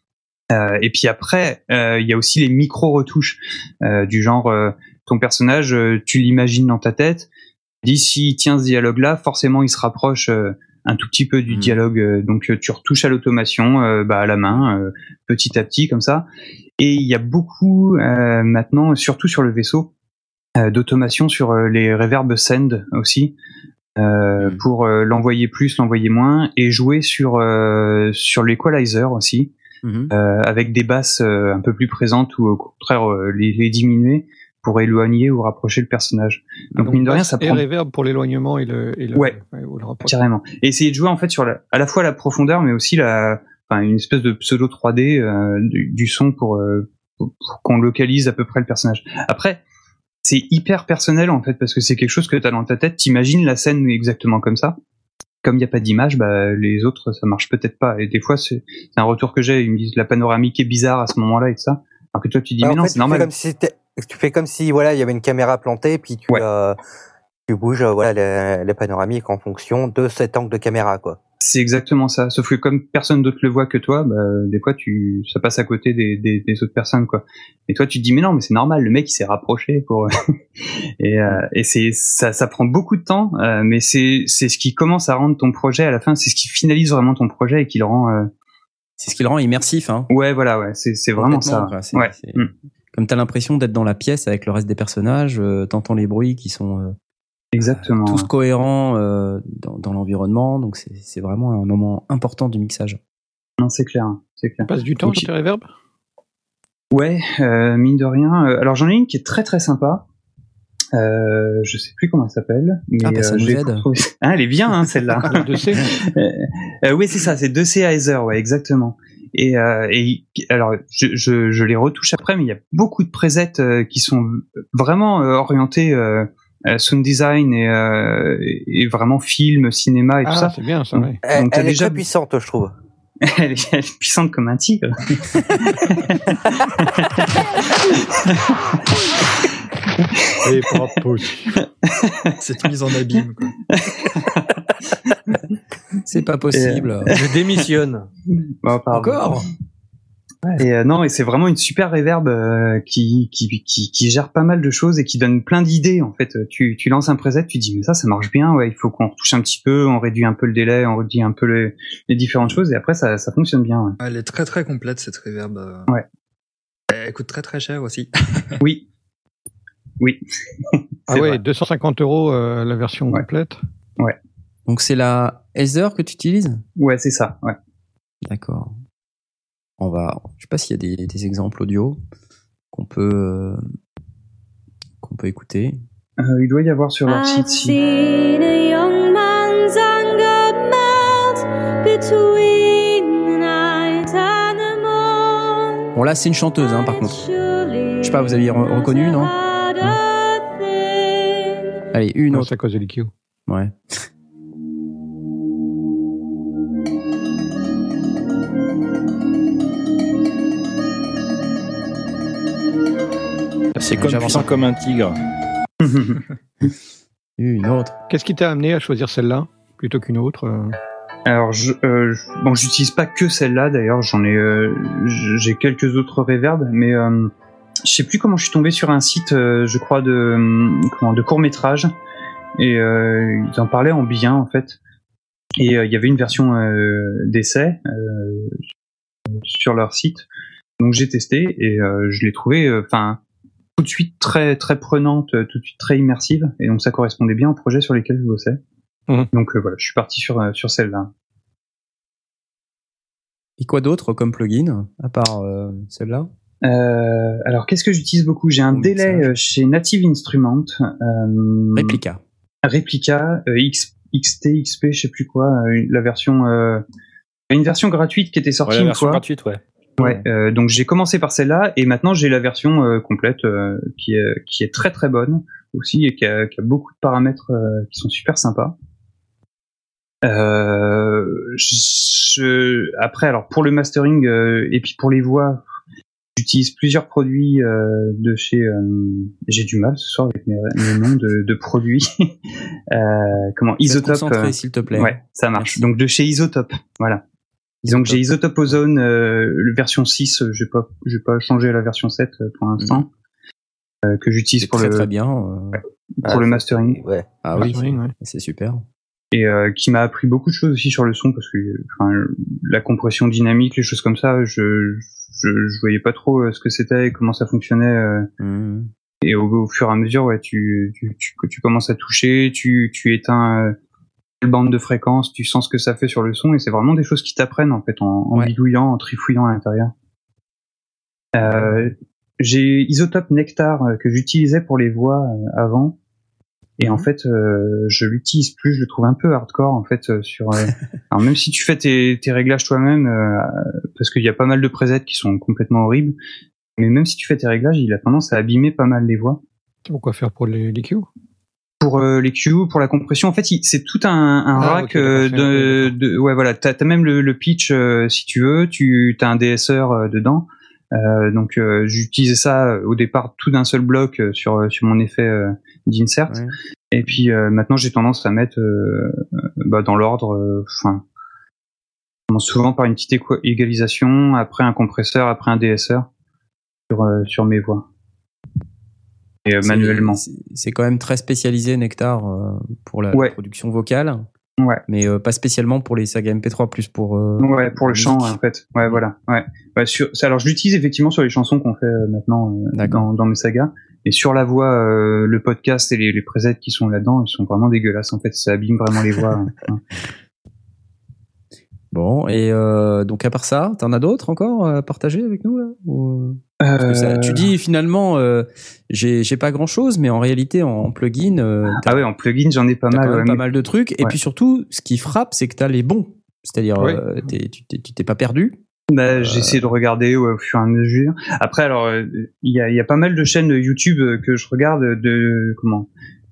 Euh, et puis après, euh, il y a aussi les micro-retouches euh, du genre euh, ton personnage, euh, tu l'imagines dans ta tête. D'ici, il tient ce dialogue-là, forcément, il se rapproche euh, un tout petit peu du dialogue. euh, donc, tu retouches à l'automation, euh, bah, à la main, euh, petit à petit, comme ça. Et il y a beaucoup euh, maintenant, surtout sur le vaisseau, d'automation sur les reverb send aussi. euh, pour l'envoyer plus, l'envoyer moins, et jouer sur sur l'equalizer aussi, euh, avec des basses un peu plus présentes ou au contraire les, les diminuer pour éloigner ou rapprocher le personnage. Donc, mine de rien, ça et prend reverb pour l'éloignement et le, et le, Ouais. ou le rapport. carrément. Et essayer de jouer en fait sur la, à la fois la profondeur, mais aussi la, enfin une espèce de pseudo 3D euh, du, du son pour, euh, pour, pour qu'on localise à peu près le personnage. Après, c'est hyper personnel en fait parce que c'est quelque chose que tu as dans ta tête. T'imagines la scène exactement comme ça. Comme il n'y a pas d'image, bah, les autres ça marche peut-être pas. Et des fois c'est c'est un retour que j'ai. Ils me disent la panoramique est bizarre à ce moment-là et tout ça. Alors que toi tu dis Bah, mais en non c'est normal. comme si c'était- tu fais comme si voilà, il y avait une caméra plantée, puis tu, euh, tu bouges euh, voilà les, les panoramiques en fonction de cet angle de caméra, quoi. C'est exactement ça. Sauf que comme personne d'autre le voit que toi, bah, des fois tu, ça passe à côté des, des, des autres personnes, quoi. Et toi, tu te dis mais non, mais c'est normal. Le mec, il s'est rapproché pour. et euh, et c'est ça, ça prend beaucoup de temps, euh, mais c'est c'est ce qui commence à rendre ton projet à la fin. C'est ce qui finalise vraiment ton projet et qui le rend. euh, C'est ce qui le rend immersif. Hein. Ouais, voilà, ouais. C'est c'est vraiment ça. Quoi. C'est- Ouais. Mm. Comme t'as l'impression d'être dans la pièce avec le reste des personnages, euh, t'entends les bruits qui sont euh, Exactement. tous cohérents euh, dans, dans l'environnement, donc c'est vraiment un moment important du mixage. Non, c'est clair, c'est clair. Passe du temps sur tes reverb Ouais, euh, mine de rien. euh, alors j'en ai une qui est très très sympa. Euh, je sais plus comment elle s'appelle. Mais, Ah, bah, ça euh, nous aide. Ah, elle est bien hein, celle-là. De C Euh, euh, oui, c'est ça, c'est 2C Heiser, ouais, exactement. Et, euh, et alors, je, je, je les retouche après, mais il y a beaucoup de presets euh, qui sont vraiment euh, orientés euh, sound design et, euh, et vraiment film, cinéma et tout Ah, ça. c'est bien ça, Donc, ouais. Elle, elle est déjà très puissante, je trouve. elle, est, elle est puissante comme un tigre. Et. Cette mise en abîme, quoi. C'est pas possible. Je démissionne. Bon, pardon. Encore? Et euh, non, et c'est vraiment une super reverb euh, qui, qui, qui, qui gère pas mal de choses et qui donne plein d'idées. En fait, tu, tu lances un preset, tu dis mais ça, ça marche bien. Ouais, il faut qu'on retouche un petit peu, on réduit un peu le délai, on réduit un peu les, les différentes choses et après ça, ça fonctionne bien. ouais. Elle est très très complète cette reverb. euh. Ouais. Elle coûte très très cher aussi. Oui, oui. Ah ouais, vrai. 250 euros euh, la version Ouais. complète. Donc c'est la Ether que tu utilises? Ouais, c'est ça. Ouais. D'accord. On va. Je sais pas s'il y a des, des exemples audio qu'on peut euh, qu'on peut écouter. Euh, il doit y avoir sur leur site. si. seen a young man's anger melt between the night and the morn. Bon là c'est une chanteuse hein, par contre. Je sais pas, vous aviez re- reconnu non? Allez une Non, autre. c'est à cause de l'IQ. Ouais. C'est comme puissant comme un tigre. Une autre. Qu'est-ce qui t'a amené à choisir celle-là plutôt qu'une autre euh Alors, je, euh, bon, j'utilise pas que celle-là. D'ailleurs, j'en ai, euh, j'ai quelques autres reverbs, mais euh, je sais plus comment je suis tombé sur un site, euh, je crois de, euh, comment, de court métrage, et euh, ils en parlaient en bien en fait. Et euh, il y avait une version euh, d'essai euh, sur leur site, donc j'ai testé et euh, je l'ai trouvé, enfin. tout de suite très très prenante, tout de suite très immersive, et donc ça correspondait bien au projet sur lesquels je bossais. Mhm. Donc euh, voilà, je suis parti sur euh, sur celle-là. Et quoi d'autre comme plugin à part euh, celle-là? Euh, alors, qu'est-ce que j'utilise beaucoup? J'ai un délai euh, chez Native Instruments. Euh, Replica. Replica, euh, X, XT, XP, je sais plus quoi, euh, la version, euh, une version gratuite qui était Ouais, sortie la une version fois. gratuite, ouais. Ouais, euh, donc j'ai commencé par celle-là et maintenant j'ai la version euh, complète euh, qui est qui est très très bonne aussi et qui a, qui a beaucoup de paramètres euh, qui sont super sympas. Euh, je- après alors pour le mastering euh, et puis pour les voix, j'utilise plusieurs produits euh, de chez. euh, j'ai du mal ce soir avec mes, mes noms de, de produits. euh, comment Isotope. euh, s'il te plaît. Ouais, ça marche. Merci. Donc de chez Isotope, voilà. Donc j'ai Isotope Ozone, euh, version 6, euh, j'ai pas, j'ai pas changé à la version 7 euh, pour l'instant, euh, que j'utilise pour très le très bien. euh, pour le mastering Ouais. Ah oui, c'est super. Et euh, qui m'a appris beaucoup de choses aussi sur le son parce que enfin, la compression dynamique, les choses comme ça, je je, je voyais pas trop euh, ce que c'était et comment ça fonctionnait. euh, Mhm. et au, au fur et à mesure, ouais, tu tu, tu, tu commences à toucher, tu tu éteins euh, quelle bande de fréquence, tu sens ce que ça fait sur le son et c'est vraiment des choses qui t'apprennent en fait en, en Ouais. bidouillant, en trifouillant à l'intérieur. Euh, j'ai Isotope Nectar euh, que j'utilisais pour les voix avant. Et en fait, euh, je l'utilise plus. Je le trouve un peu hardcore en fait euh, sur. euh, alors même si tu fais tes, tes réglages toi-même, euh, parce qu'il y a pas mal de presets qui sont complètement horribles. Mais même si tu fais tes réglages, il a tendance à abîmer pas mal les voix. Pourquoi faire pour les, les Q Pour euh, les Q, pour la compression, en fait, c'est tout un, un Ah, rack de, de, ouais voilà. T'as as même le, le pitch euh, si tu veux. Tu as un DSR dedans. Euh, donc euh, j'utilisais ça euh, au départ tout d'un seul bloc euh, sur sur mon effet euh, d'insert. Ouais. Et puis euh, maintenant j'ai tendance à mettre euh, euh, bah, dans l'ordre. euh, Enfin, souvent par une petite égalisation, après un compresseur, après un DSR sur euh, sur mes voix. Et euh, manuellement. c'est- quand même très spécialisé Nectar euh, pour la Ouais. production vocale. Ouais. Mais euh, pas spécialement pour les sagas MP3, plus pour. euh, Ouais, pour le chant, en fait. Ouais, voilà. Ouais. Ouais, sur, alors, je l'utilise effectivement sur les chansons qu'on fait euh, maintenant euh, dans, dans mes sagas. Et sur la voix, euh, le podcast et les, les presets qui sont là-dedans, ils sont vraiment dégueulasses. En fait, ça abîme vraiment les voix. hein. Bon, et euh, donc à part ça, t'en as d'autres encore à partager avec nous là Ou- Parce que ça- Euh, Tu dis finalement, euh, j'ai j'ai pas grand chose, mais en réalité, en plugin, euh, Ah ouais, en plugin, j'en ai pas mal. quand même ouais, pas mais- mal de trucs. Et puis surtout, ce qui frappe, c'est que t'as les bons. C'est-à-dire, euh, tu t'es- pas perdu. Bah, j'ai essayé de regarder ouais, au fur et à mesure. Après, alors, euh, il y, a, y a pas mal de chaînes YouTube euh, que je regarde de comment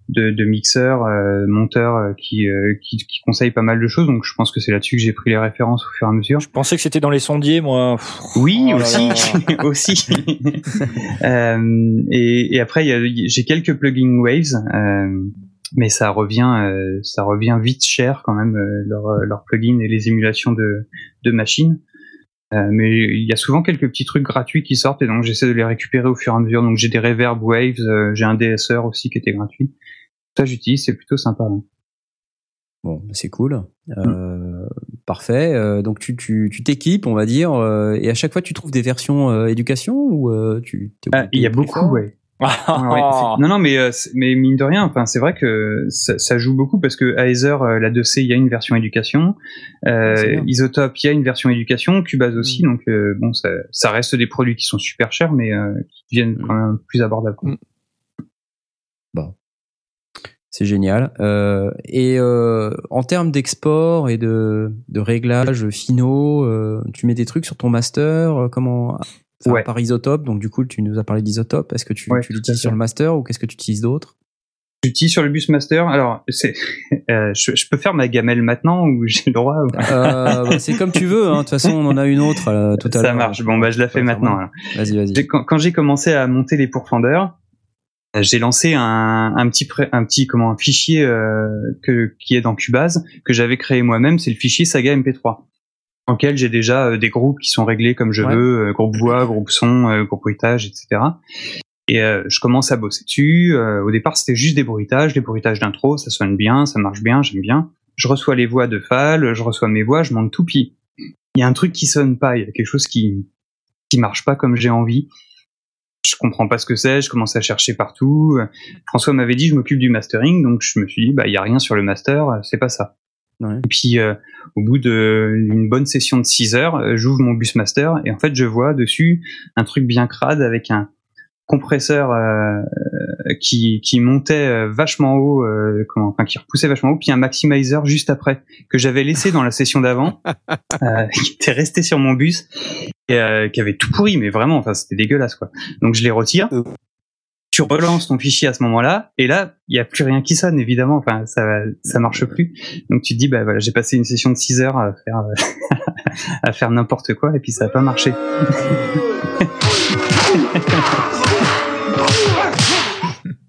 de, de mixeurs, euh, monteurs euh, qui, euh, qui qui conseillent pas mal de choses. Donc, je pense que c'est là-dessus que j'ai pris les références au fur et à mesure. Je pensais que c'était dans les sondiers, moi. Oui, oh aussi, aussi. Euh, et, et après, j'ai quelques plugins Waves, euh, mais ça revient, euh, ça revient vite cher quand même euh, leurs leur plugins et les émulations de, de machines. Euh, mais il y a souvent quelques petits trucs gratuits qui sortent et donc j'essaie de les récupérer au fur et à mesure. Donc j'ai des reverb waves, euh, j'ai un DSR aussi qui était gratuit. Ça j'utilise, c'est plutôt sympa. hein. Bon, c'est cool. Euh, Parfait. Euh, donc tu tu tu t'équipes, on va dire, euh, et à chaque fois tu trouves des versions euh, éducation ou euh, tu. Ah, il y a beaucoup, ouais. Non, non, mais, euh, mine de rien, enfin, c'est vrai que ça, ça joue beaucoup parce que Aether, euh, la 2C, il y a une version éducation. Euh. Isotope, il y a une version éducation. Cubase aussi. Donc, euh, bon, ça, ça reste des produits qui sont super chers, mais euh, qui deviennent quand même plus abordables. quoi. C'est génial. Euh, et euh, en termes d'export et de, de réglages finaux, euh, tu mets des trucs sur ton master euh, Comment enfin, Ouais. Par isotope, donc du coup tu nous as parlé d'isotope. Est-ce que tu, Ouais, l'utilises sur le master ou qu'est-ce que tu utilises d'autre? J'utilise sur le bus master. Alors, c'est, euh, je, je peux faire ma gamelle maintenant ou j'ai le droit ou- Euh, bah, C'est comme tu veux. hein. De toute façon, on en a une autre euh, tout à Ça l'heure. marche. Bon, bah, je la fais maintenant. Vas-y, vas-y. Quand, quand j'ai commencé à monter les pourfendeurs, j'ai lancé un, un petit un petit comment un fichier euh, que qui est dans Cubase que j'avais créé moi-même, c'est le fichier Saga MP3 dans lequel j'ai déjà euh, des groupes qui sont réglés comme je Ouais. veux, euh, groupe voix, groupe son, euh, groupe bruitage, etc. Et je commence à bosser dessus. Au départ, c'était juste des bruitages, des bruitages d'intro, ça sonne bien, ça marche bien, j'aime bien. Je reçois les voix de Fal, je reçois mes voix, je monte tout, puis il y a un truc qui sonne pas, il y a quelque chose qui qui marche pas comme j'ai envie. Je comprends pas ce que c'est, je commence à chercher partout. François m'avait dit je m'occupe du mastering, donc je me suis dit bah il y a rien sur le master, c'est pas ça. Ouais. Et puis euh, au bout d'une bonne session de 6 heures, j'ouvre mon bus master et en fait je vois dessus un truc bien crade avec un compresseur euh, qui, qui montait euh, vachement haut, euh, comment, enfin qui repoussait vachement haut, puis un maximizer juste après que j'avais laissé dans la session d'avant, euh, qui était resté sur mon bus et euh, qui avait tout pourri, mais vraiment, enfin c'était dégueulasse quoi. Donc je les retire. Tu relances ton fichier à ce moment-là, et là, il y a plus rien qui sonne, évidemment. Enfin, ça, ça marche plus. Donc tu te dis, bah voilà, j'ai passé une session de 6 heures à faire, euh, à faire n'importe quoi, et puis ça a pas marché.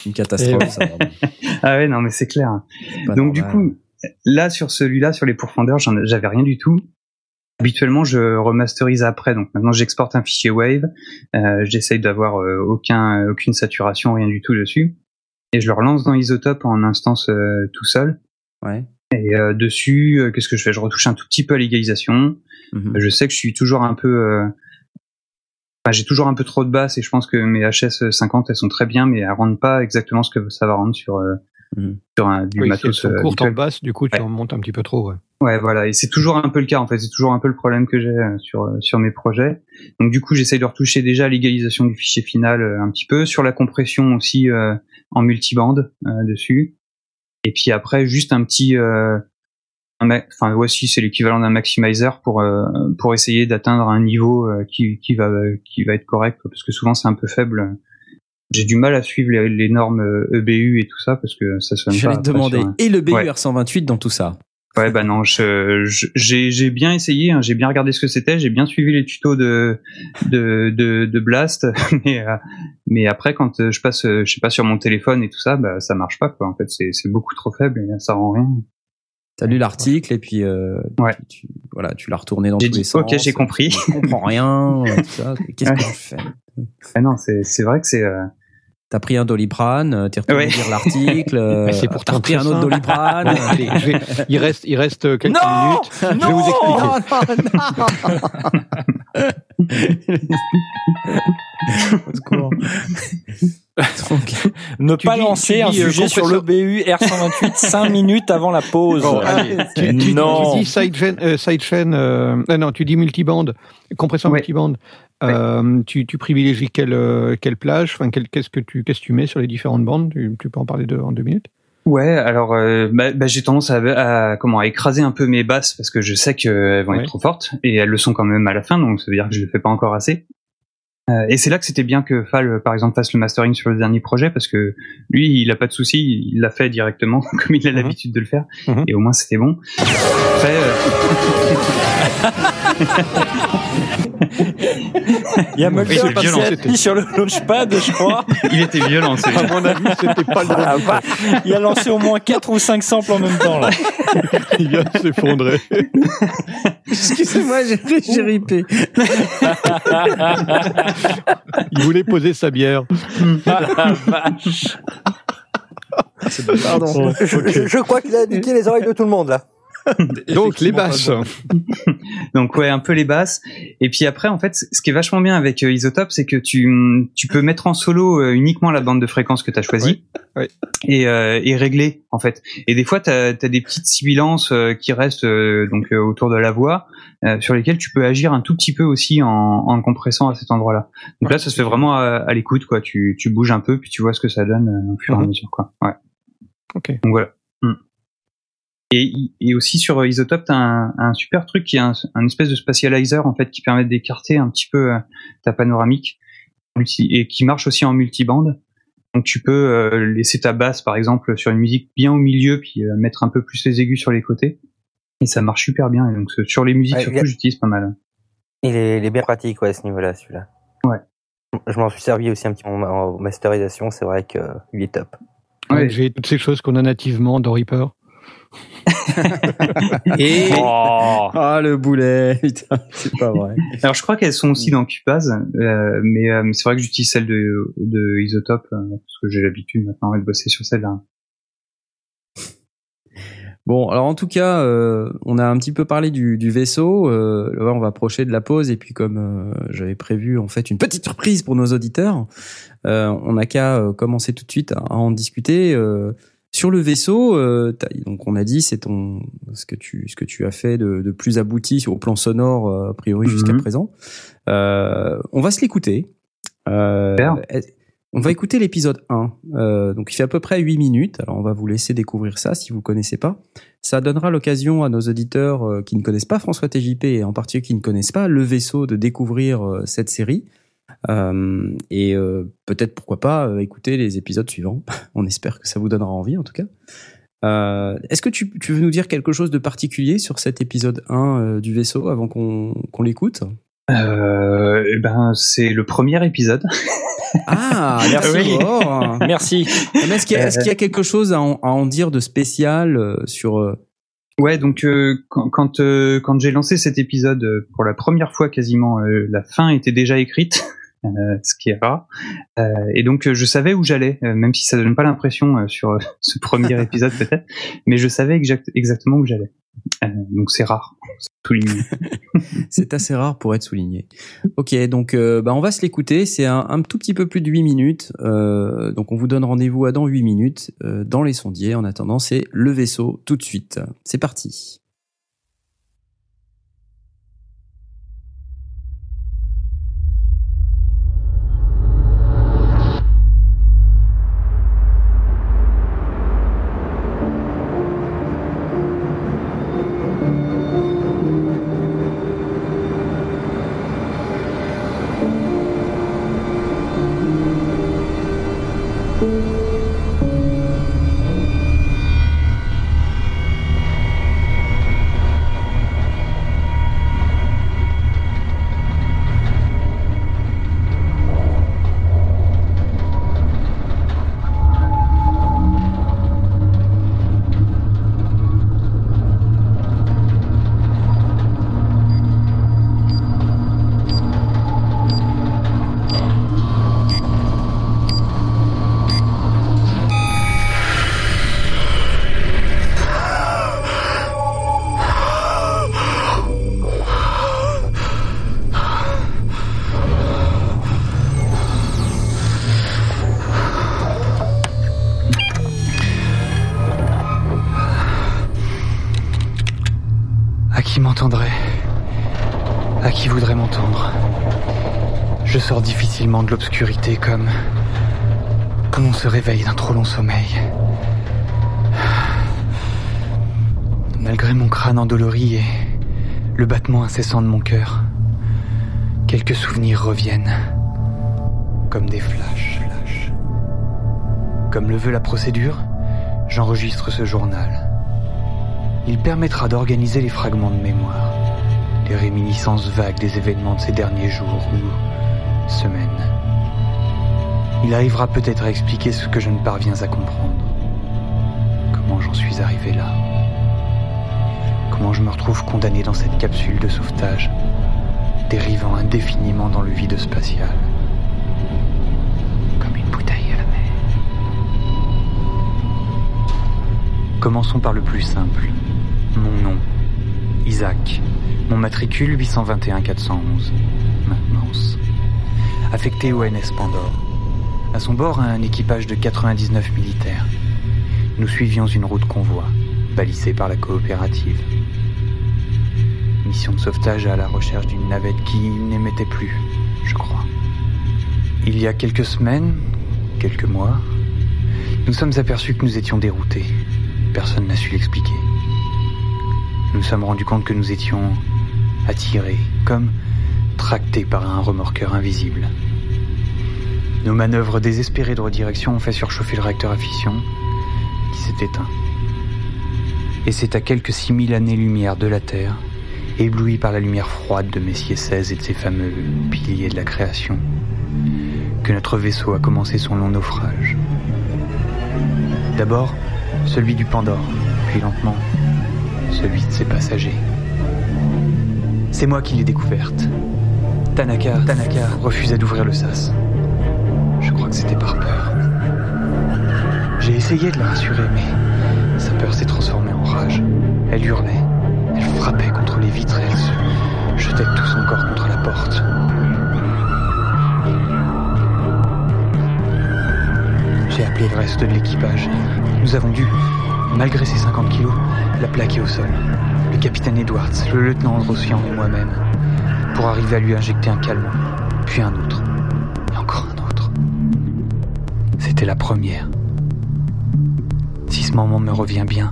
Une catastrophe. ça, ah ouais, non, mais c'est clair. Donc du coup, là sur celui-là, sur les pourfendeurs, j'avais rien du tout. habituellement je remasterise après. Donc maintenant j'exporte un fichier Wave, euh, j'essaye d'avoir euh, aucun aucune saturation, rien du tout dessus, et je le relance dans Isotope en instance euh, tout seul. Ouais. Et dessus, qu'est-ce que je fais? Je retouche un tout petit peu à l'égalisation. Mhm. Je sais que je suis toujours un peu Enfin, j'ai toujours un peu trop de basses et je pense que mes HS 50 elles sont très bien mais elles rendent pas exactement ce que ça va rendre sur euh, Mhm. sur un, du Oui, si elles matos sont euh, courtes en basse, du coup, tu Ouais. en montes un petit peu trop. Ouais. Ouais, voilà, et c'est toujours un peu le cas en fait, c'est toujours un peu le problème que j'ai euh, sur euh, sur mes projets. Donc du coup, j'essaye de retoucher déjà l'égalisation du fichier final euh, un petit peu, sur la compression aussi euh, en multibande euh, dessus. Et puis après, juste un petit, euh, un enfin voici, c'est l'équivalent d'un maximizer pour euh, pour essayer d'atteindre un niveau euh, qui qui va qui va être correct, quoi, parce que souvent c'est un peu faible. J'ai du mal à suivre les, les normes euh, EBU et tout ça parce que ça sonne. J'allais te demander. sur Et le BUR Ouais. 128 dans tout ça? Ouais, bah non, j'ai, j'ai bien essayé, hein, j'ai bien regardé ce que c'était, j'ai bien suivi les tutos de, de, de, de Blast, mais, euh, mais après, quand euh, je passe, euh, je sais pas, sur mon téléphone et tout ça, bah, ça marche pas, quoi. En fait, c'est, c'est beaucoup trop faible et ça rend rien. T'as lu l'article et puis euh, Ouais. tu, tu- voilà, tu l'as retourné dans tous dit, les sens. ok, j'ai compris. Je comprends rien. euh, tout ça. Qu'est-ce que je fais? Ah non, c'est, c'est vrai que c'est, euh, T'as pris un doliprane, euh, t'es retourné Ouais. lire l'article, euh, Mais c'est pourtant t'as repris un autre doliprane. Bon, allez, je vais- il reste, il reste quelques Non minutes. Je vais vous expliquer. Au secours. Donc, Ne pas dis- lancer un euh, sujet sur compresseur- le BU R128 5 minutes avant la pause. Bon, allez, tu, tu- non. tu dis sidechain, euh, sidechain, euh, euh, non, tu dis multibande, compression Ouais. multibande. Euh, tu, tu privilégies quelle, euh, quelle plage, enfin, quel- qu'est-ce que tu, qu'est-ce que tu mets sur les différentes bandes? Tu, tu peux en parler de, en deux minutes? Ouais, alors, euh, bah, bah, j'ai tendance à, à, comment, à écraser un peu mes basses parce que je sais qu'elles vont Ouais. être trop fortes et elles le sont quand même à la fin, donc ça veut dire que je le fais pas encore assez. Euh, et c'est là que c'était bien que Fall, par exemple, fasse le mastering sur le dernier projet parce que lui, il a pas de souci, il l'a fait directement comme il a Mhm. l'habitude de le faire, Mhm. et au moins c'était bon. Après, euh, Il y a Mulder Oui, c'est qui violent, s'est sur le launchpad, je crois. il était violent. À celui-là. mon avis, c'était pas le drone. Il a lancé au moins 4 ou 5 samples en même temps. Là. Il vient de s'effondrer. Excusez-moi, j'ai j'ai ripé. Il voulait poser sa bière. Ah, vache. Pardon. Je, je- je crois qu'il a niqué les oreilles de tout le monde là. Donc, les basses. Donc ouais, un peu les basses. Et puis après, en fait, ce qui est vachement bien avec euh, Isotope, c'est que tu, tu peux mettre en solo euh, uniquement la bande de fréquence que tu as choisie et, euh, et régler en fait. Et des fois, tu as, des petites sibilances euh, qui restent donc autour de la voix, sur lesquelles tu peux agir un tout petit peu aussi en, en compressant à cet endroit-là. Donc là, ça se fait vraiment à, à l'écoute, quoi. Tu, tu bouges un peu, puis tu vois ce que ça donne au fur et à Mhm. mesure, quoi. Ouais. Ok. Donc voilà. Mm. Et, et aussi sur Isotope, t'as un, un super truc qui est un, un espèce de spatializer en fait qui permet d'écarter un petit peu euh, ta panoramique et qui marche aussi en multibande. Donc tu peux euh, laisser ta basse par exemple sur une musique bien au milieu puis euh, mettre un peu plus les aigus sur les côtés et ça marche super bien. Et donc sur les musiques Ouais, surtout a- j'utilise pas mal. Il est, il est bien pratique ouais, à ce niveau-là, celui-là. Ouais. Je m'en suis servi aussi un petit peu en, en masterisation, c'est vrai que euh, il est top. Ouais. J'ai toutes ces choses qu'on a nativement dans Reaper. Et Oh. Ah, le boulet, putain, c'est pas vrai. alors je crois qu'elles sont aussi dans Cubase, euh, mais, euh, mais c'est vrai que j'utilise celle de, de Isotope euh, parce que j'ai l'habitude maintenant de bosser sur celle-là. Bon, alors en tout cas, euh, on a un petit peu parlé du, du vaisseau. Euh, là, on va approcher de la pause et puis comme euh, j'avais prévu en fait une petite surprise pour nos auditeurs, euh, on n'a qu'à euh, commencer tout de suite à, à en discuter. Sur le vaisseau, euh, donc on a dit c'est ton ce que tu ce que tu as fait de, de plus abouti au plan sonore euh, a priori jusqu'à Mhm. présent. Euh, on va se l'écouter. Euh, on va écouter l'épisode 1. Euh, donc il fait à peu près 8 minutes. Alors on va vous laisser découvrir ça si vous connaissez pas. Ça donnera l'occasion à nos auditeurs euh, qui ne connaissent pas François TJP et en particulier qui ne connaissent pas le vaisseau de découvrir cette série. Euh, et euh, peut-être pourquoi pas euh, écouter les épisodes suivants. On espère que ça vous donnera envie en tout cas. Euh, Est-ce que tu, tu veux nous dire quelque chose de particulier sur cet épisode 1 euh, du vaisseau avant qu'on l'écoute? Euh, eh ben c'est le premier épisode. Ah, Merci. merci. Est-ce qu'il y, a- y quelque chose à en, à en dire de spécial euh, sur, euh, Ouais, donc euh, quand quand, euh, quand j'ai lancé cet épisode euh, pour la première fois quasiment, euh, la fin était déjà écrite, ce qui est rare. Euh, et donc euh, je savais où j'allais, euh, même si ça donne pas l'impression euh, sur euh, ce premier épisode peut-être, mais je savais exact- exactement où j'allais. Euh, donc c'est rare, c'est assez rare pour être souligné. Ok, donc euh, bah, on va se l'écouter. C'est un, un tout petit peu plus de 8 minutes. Euh, donc on vous donne rendez-vous à dans 8 minutes euh, dans les sondiers. En attendant, c'est le vaisseau tout de suite. C'est parti. Incessant de mon cœur, quelques souvenirs reviennent. Comme des flashs. Comme le veut la procédure, j'enregistre ce journal. Il permettra d'organiser les fragments de mémoire, les réminiscences vagues des événements de ces derniers jours ou semaines. Il arrivera peut-être à expliquer ce que je ne parviens à comprendre. Comment j'en suis arrivé là? Comment je me retrouve condamné dans cette capsule de sauvetage, dérivant indéfiniment dans le vide spatial. Comme une bouteille à la mer. Commençons par le plus simple. Mon nom. Isaac. Mon matricule 821 411. Maintenance. Affecté au NS Pandore. À son bord, un équipage de 99 militaires. Nous suivions une route convoi, balisée par la coopérative. Mission de sauvetage à la recherche d'une navette qui n'émettait plus, je crois. Il y a quelques semaines, quelques mois, nous sommes aperçus que nous étions déroutés. Personne n'a su l'expliquer. Nous sommes rendus compte que nous étions attirés, comme tractés par un remorqueur invisible. Nos manœuvres désespérées de redirection ont fait surchauffer le réacteur à fission, qui s'est éteint. Et c'est à quelques 6000 années-lumière de la Terre, ébloui par la lumière froide de Messier 16 et de ses fameux piliers de la création, que notre vaisseau a commencé son long naufrage. D'abord, celui du Pandore, puis lentement, celui de ses passagers. C'est moi qui l'ai découverte. Tanaka, Tanaka refusait d'ouvrir le sas. Je crois que c'était par peur. J'ai essayé de la rassurer, mais sa peur s'est transformée en rage. Elle hurlait, les vitres elle se jetait tout son corps contre la porte. J'ai appelé le reste de l'équipage. Nous avons dû, malgré ses 50 kilos, la plaquer au sol. Le capitaine Edwards, le lieutenant Androsian et moi-même, pour arriver à lui injecter un calmant, puis un autre, et encore un autre. C'était la première. Si ce moment me revient bien,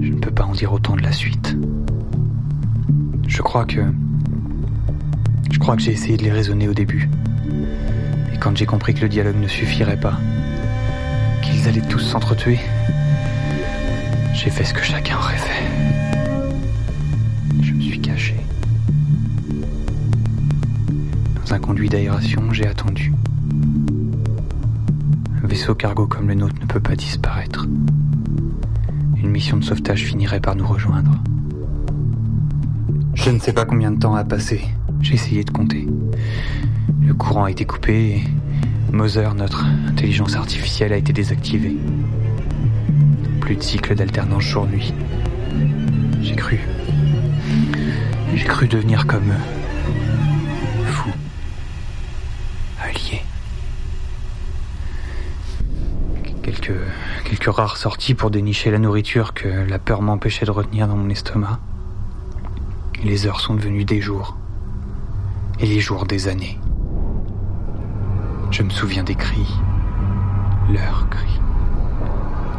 je ne peux pas en dire autant de la suite. Je crois que... Je crois que j'ai essayé de les raisonner au début. Et quand j'ai compris que le dialogue ne suffirait pas, qu'ils allaient tous s'entretuer, j'ai fait ce que chacun aurait fait. Je me suis caché. Dans un conduit d'aération, j'ai attendu. Un vaisseau cargo comme le nôtre ne peut pas disparaître. Une mission de sauvetage finirait par nous rejoindre. Je ne sais pas combien de temps a passé. J'ai essayé de compter. Le courant a été coupé et Moser, notre intelligence artificielle, a été désactivée. Plus de cycle d'alternance jour-nuit. J'ai cru. J'ai cru devenir comme. Fou. Allié. Quelques, quelques rares sorties pour dénicher la nourriture que la peur m'empêchait de retenir dans mon estomac. Les heures sont devenues des jours. Et les jours des années. Je me souviens des cris. Leurs cris.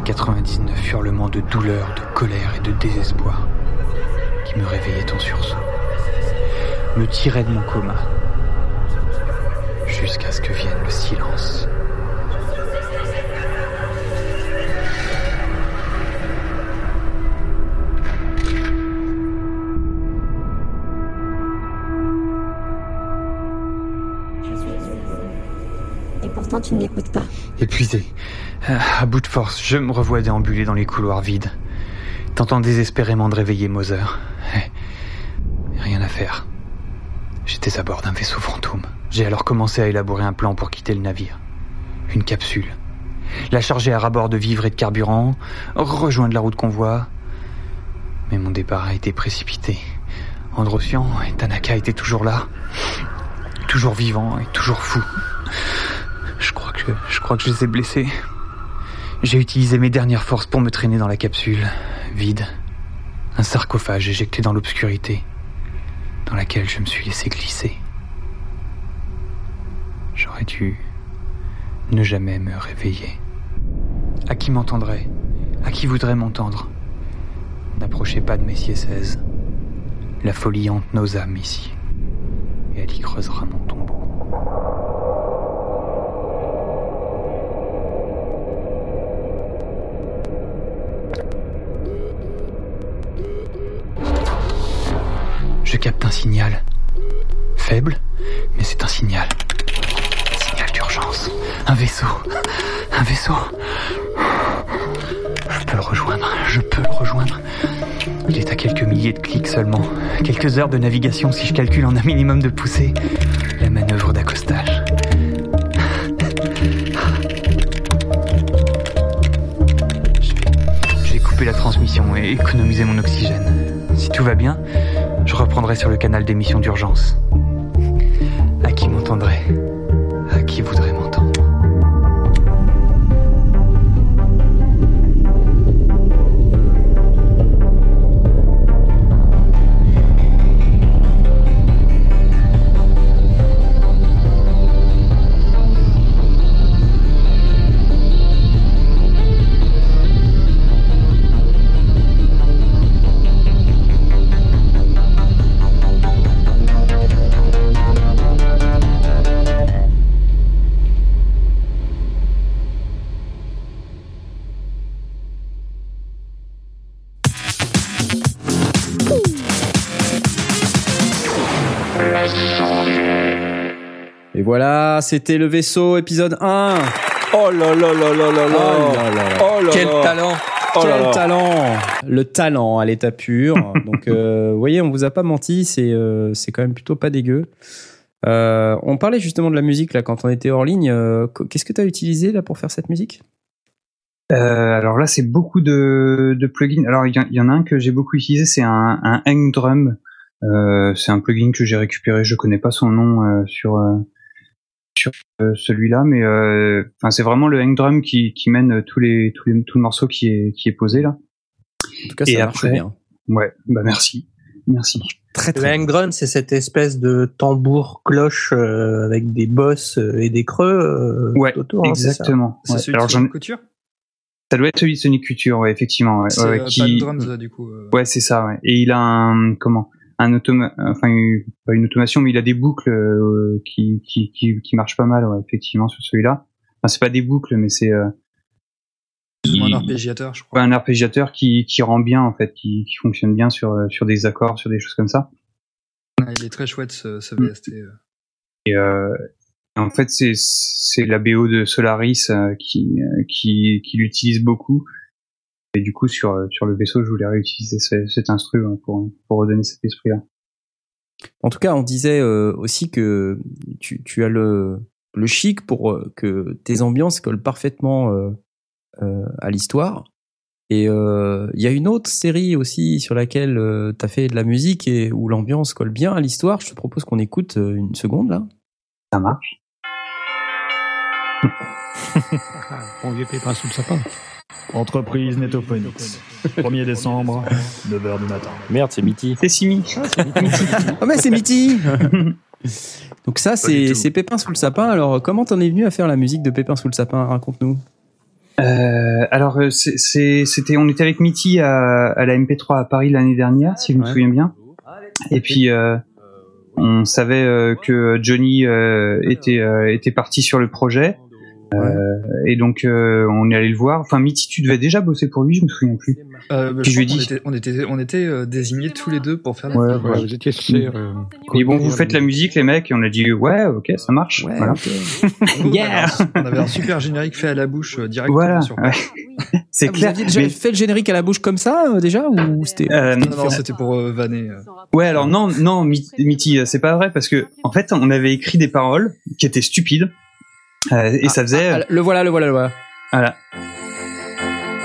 99 hurlements de douleur, de colère et de désespoir qui me réveillaient en sursaut. Me tiraient de mon coma. Jusqu'à ce que vienne le silence. Épuisé, à bout de force, je me revois déambuler dans les couloirs vides, tentant désespérément de réveiller Moser. Eh, Rien à faire. J'étais à bord d'un vaisseau fantôme. J'ai alors commencé à élaborer un plan pour quitter le navire. Une capsule. La charger à rabord de vivres et de carburant, rejoindre la route convoi. Mais mon départ a été précipité. Androsian et Tanaka étaient toujours là. Toujours vivants et toujours fous. Je crois que, je les ai blessés. J'ai utilisé mes dernières forces pour me traîner dans la capsule, vide. Un sarcophage éjecté dans l'obscurité, dans laquelle je me suis laissé glisser. J'aurais dû ne jamais me réveiller. À qui m'entendrait? À qui voudrait m'entendre? N'approchez pas de Messier 16. La folie hante nos âmes ici, et elle y creusera mon tombeau. Je capte un signal. Faible, mais c'est un signal. Signal d'urgence. Un vaisseau. Un vaisseau. Je peux le rejoindre. Je peux le rejoindre. Il est à quelques milliers de clics seulement. Quelques heures de navigation si je calcule en un minimum de poussée. La manœuvre d'accostage. Vais couper la transmission et économiser mon oxygène. Si tout va bien, je reprendrai sur le canal d'émission d'urgence. À qui m'entendrait voilà, c'était le vaisseau épisode 1. Oh là là là là là là. Oh là là là. Oh là Quel là. talent Oh là Quel là. talent Le talent à l'état pur. Donc, euh, vous voyez, on vous a pas menti, c'est euh, c'est quand même plutôt pas dégueu. Euh, on parlait justement de la musique là quand on était hors ligne. Euh, Qu'est-ce que tu as utilisé là pour faire cette musique? Euh, alors là, c'est beaucoup de, de plugins. Alors il y, en- il y en a un que j'ai beaucoup utilisé, c'est un, un hang drum. Euh, c'est un plugin que j'ai récupéré. Je connais pas son nom euh, sur euh, sur euh, celui-là, mais euh, enfin c'est vraiment le hang drum qui, qui mène tous les tous les tout le morceau qui est qui est posé là. En tout cas, Et ça marche après- bien. Ouais, bah merci, merci. Très Le très. hang drum, c'est cette espèce de tambour cloche euh, avec des bosses euh, et des creux euh, Ouais, tout autour. hein, c'est exactement. C'est Ouais. celui Alors de couture? Ça doit être celui de Sonic Culture, ouais, effectivement. Ouais, C'est ouais, ouais, euh, qui- Pan Drums, euh, du coup. euh. Ouais, c'est ça. Ouais. Et il a un comment? Un automa enfin une, pas une automation, mais il a des boucles euh, qui, qui qui qui marchent pas mal, ouais, effectivement sur celui-là. Enfin, c'est pas des boucles, mais c'est euh, un arpégiateur, je crois. un arpégiateur qui qui rend bien en fait, qui qui fonctionne bien sur euh, sur des accords, sur des choses comme ça. Ouais, Il est très chouette ce, ce VST. euh. Et euh, en fait, c'est c'est la BO de Solaris euh, qui euh, qui qui l'utilise beaucoup. Et du coup sur sur le vaisseau, je voulais réutiliser ce- cet instru hein, pour pour redonner cet esprit-là. En tout cas, on disait euh, aussi que tu, tu as le, le chic pour euh, que tes ambiances collent parfaitement euh, euh, à l'histoire. Et euh, il y a une autre série aussi sur laquelle tu as fait de la musique et où l'ambiance colle bien à l'histoire. Je te propose qu'on écoute euh, une seconde là. Ça marche. Bon vieux pépin sous le sapin. Entreprise Netophonix. 1er décembre, 9h du matin. Merde, c'est Mitty. C'est Simi. Ah mais c'est Mitty Donc ça, c'est c'est Pépin sous le sapin. Alors, comment t'en es venu à faire la musique de Pépin sous le sapin? Raconte-nous. Euh, alors euh, c'est- c'est- c'était, on était avec Mitty à, à la MP3 à Paris l'année dernière, si je me souviens bien. Et puis euh, on savait euh, que Johnny euh, était euh, était parti sur le projet. Euh, et donc euh, on est allé le voir. Enfin Mitty, tu devais déjà bosser pour lui, je me souviens plus. Euh, bah, Puis je je lui ai crois dit. qu'on était, on était, on était euh, désignés tous les deux pour faire Ouais, voilà. Vous étiez euh, Et bon, vous faites la musique, les mecs, et on a dit ouais, ok, ça marche. voilà. Nous, on avait un- On avait un super générique fait à la bouche euh, directement Voilà. sur. C'est Ah, clair. Vous aviez déjà mais- fait le générique à la bouche comme ça euh, déjà ou c'était Euh, Non, non, c'était pour euh, vanner. euh. Ouais, alors non, non, Mi- Mitty, c'est pas vrai parce que en fait, on avait écrit des paroles qui étaient stupides euh, et ça faisait. Ah, le voilà, le voilà, le voilà. Voilà.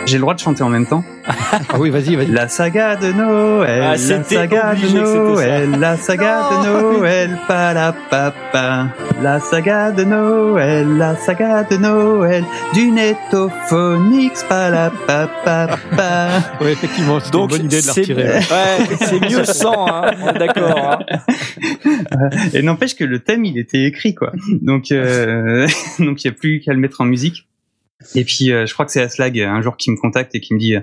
J'ai le droit de chanter en même temps. Ah oui, vas-y, vas-y. La saga de Noël, Ah, la saga de. Noël, la saga de Noël, pas la papa. La saga de Noël, la saga de Noël, du Netophonix, pas la papa. Ouais, effectivement, c'était une bonne idée de la c'est retirer. ouais, c'est mieux sans, hein, on est d'accord. hein. Et n'empêche que le thème, il était écrit, quoi. Donc, euh, donc il y a plus qu'à le mettre en musique. Et puis, euh, je crois que c'est Aslag un jour qui me contacte et qui me dit.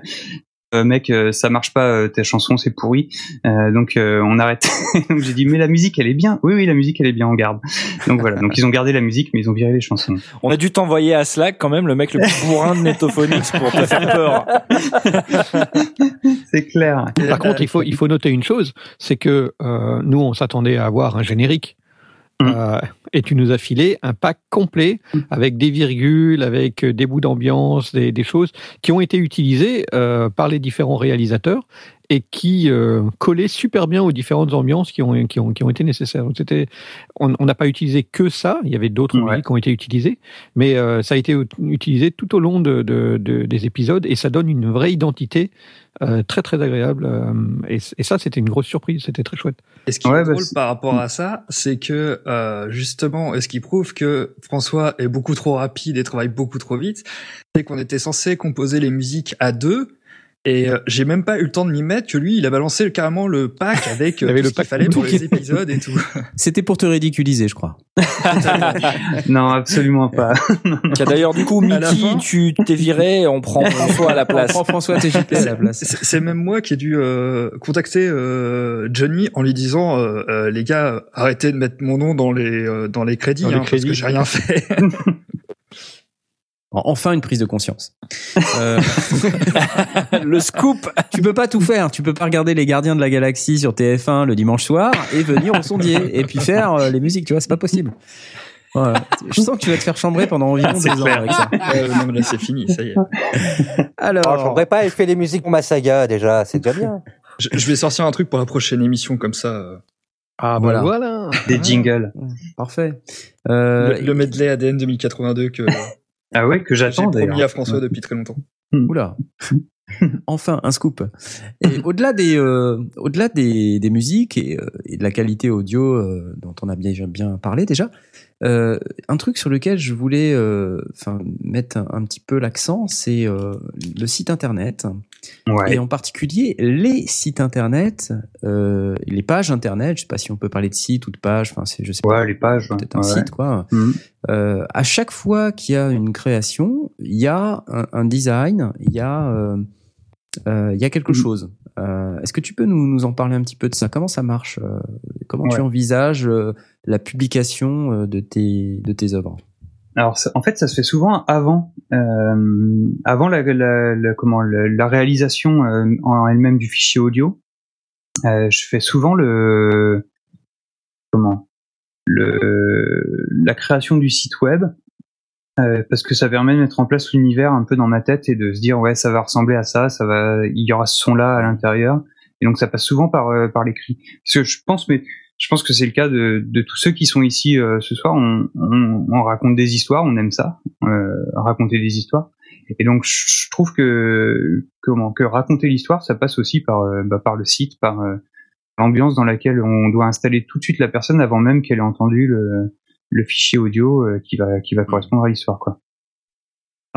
euh, mec, euh, ça marche pas, euh, ta chanson, c'est pourri. Euh, donc euh, on arrête. donc j'ai dit, mais la musique, elle est bien. Oui, oui, la musique, elle est bien, on garde. Donc voilà. Donc ils ont gardé la musique, mais ils ont viré les chansons. On a dû t'envoyer à Slack quand même le mec le plus bourrin de Netophonix pour te faire peur. C'est clair. Par contre, il faut, il faut noter une chose, c'est que euh, nous, on s'attendait à avoir un générique. Euh, et tu nous as filé un pack complet avec des virgules, avec euh, des bouts d'ambiance, des, des choses qui ont été utilisées euh, par les différents réalisateurs et qui euh, collaient super bien aux différentes ambiances qui ont, qui ont, qui ont été nécessaires. Donc, c'était, on on n'a pas utilisé que ça, il y avait d'autres musiques qui ont été utilisées, mais euh, ça a été utilisé tout au long de, de- de- des épisodes et ça donne une vraie identité euh, très très agréable. euh, et, et ça, c'était une grosse surprise, c'était très chouette. Et ce qui est drôle par rapport à ça, c'est que euh, justement, et ce qui prouve que François est beaucoup trop rapide et travaille beaucoup trop vite, c'est qu'on était censé composer les musiques à deux. Et euh, j'ai même pas eu le temps de m'y mettre que lui, il a balancé carrément le pack avec euh, avait tout le ce qu'il pack fallait pour les épisodes et tout. C'était pour te ridiculiser, je crois. non, absolument pas. Qui a d'ailleurs du coup fin- tu t'es viré, on prend François à la place. On prend François TJP à la place. C'est même moi qui ai dû euh, contacter euh, Johnny en lui disant euh, euh, les gars arrêtez de mettre mon nom dans les euh, dans les crédits, Dans les hein, parce crédits. que j'ai rien fait. Enfin une prise de conscience. Euh, le scoop. Tu peux pas tout faire. Tu peux pas regarder les Gardiens de la Galaxie sur TF1 le dimanche soir et venir au sondier et puis faire euh, les musiques. Tu vois, c'est pas possible. Voilà. Je sens que tu vas te faire chambrer pendant environ deux ans avec ça. Euh, non, mais là c'est fini, ça y est. Alors, j'en pas, fait les musiques pour ma saga déjà, c'est déjà bien. Je, je vais sortir un truc pour la prochaine émission comme ça. euh, Ah Voilà. voilà. Des jingles. Parfait. Euh, le, le medley ADN 2082 que Ah ouais, que j'ai j'attends promis d'ailleurs. à François depuis très longtemps. Oula. Enfin, un scoop. Et au-delà des, euh, au-delà des, des musiques et, euh, et de la qualité audio euh, dont on a bien, bien parlé déjà, euh, un truc sur lequel je voulais, euh, enfin, mettre un, un petit peu l'accent, c'est euh, le site internet. Ouais. Et en particulier les sites internet, euh, les pages internet. Je sais pas si on peut parler de site ou de page. Enfin, c'est, je sais pas. Ouais, les pages. Peut-être un site, quoi. Mhm. Euh, à chaque fois qu'il y a une création, il y a un, un design, il y a, euh, euh, il y a quelque chose. Euh, Est-ce que tu peux nous, nous en parler un petit peu de ça? Comment ça marche Comment tu envisages la publication de tes, de tes œuvres? Alors en fait, ça se fait souvent avant, euh, avant la, la- comment la, la réalisation euh, en elle-même du fichier audio. Euh, je fais souvent le comment le la création du site web euh, parce que ça permet de mettre en place l'univers un peu dans ma tête et de se dire ouais ça va ressembler à ça, ça va, il y aura ce son là à l'intérieur. Et donc ça passe souvent par euh, par l'écrit. Parce que je pense, mais je pense que c'est le cas de, de tous ceux qui sont ici euh, ce soir. On, on, on raconte des histoires, on aime ça, euh, raconter des histoires. Et donc je trouve que comment que raconter l'histoire, ça passe aussi par euh, bah, par le site, par euh, l'ambiance dans laquelle on doit installer tout de suite la personne avant même qu'elle ait entendu le, le fichier audio euh, qui va qui va correspondre à l'histoire quoi.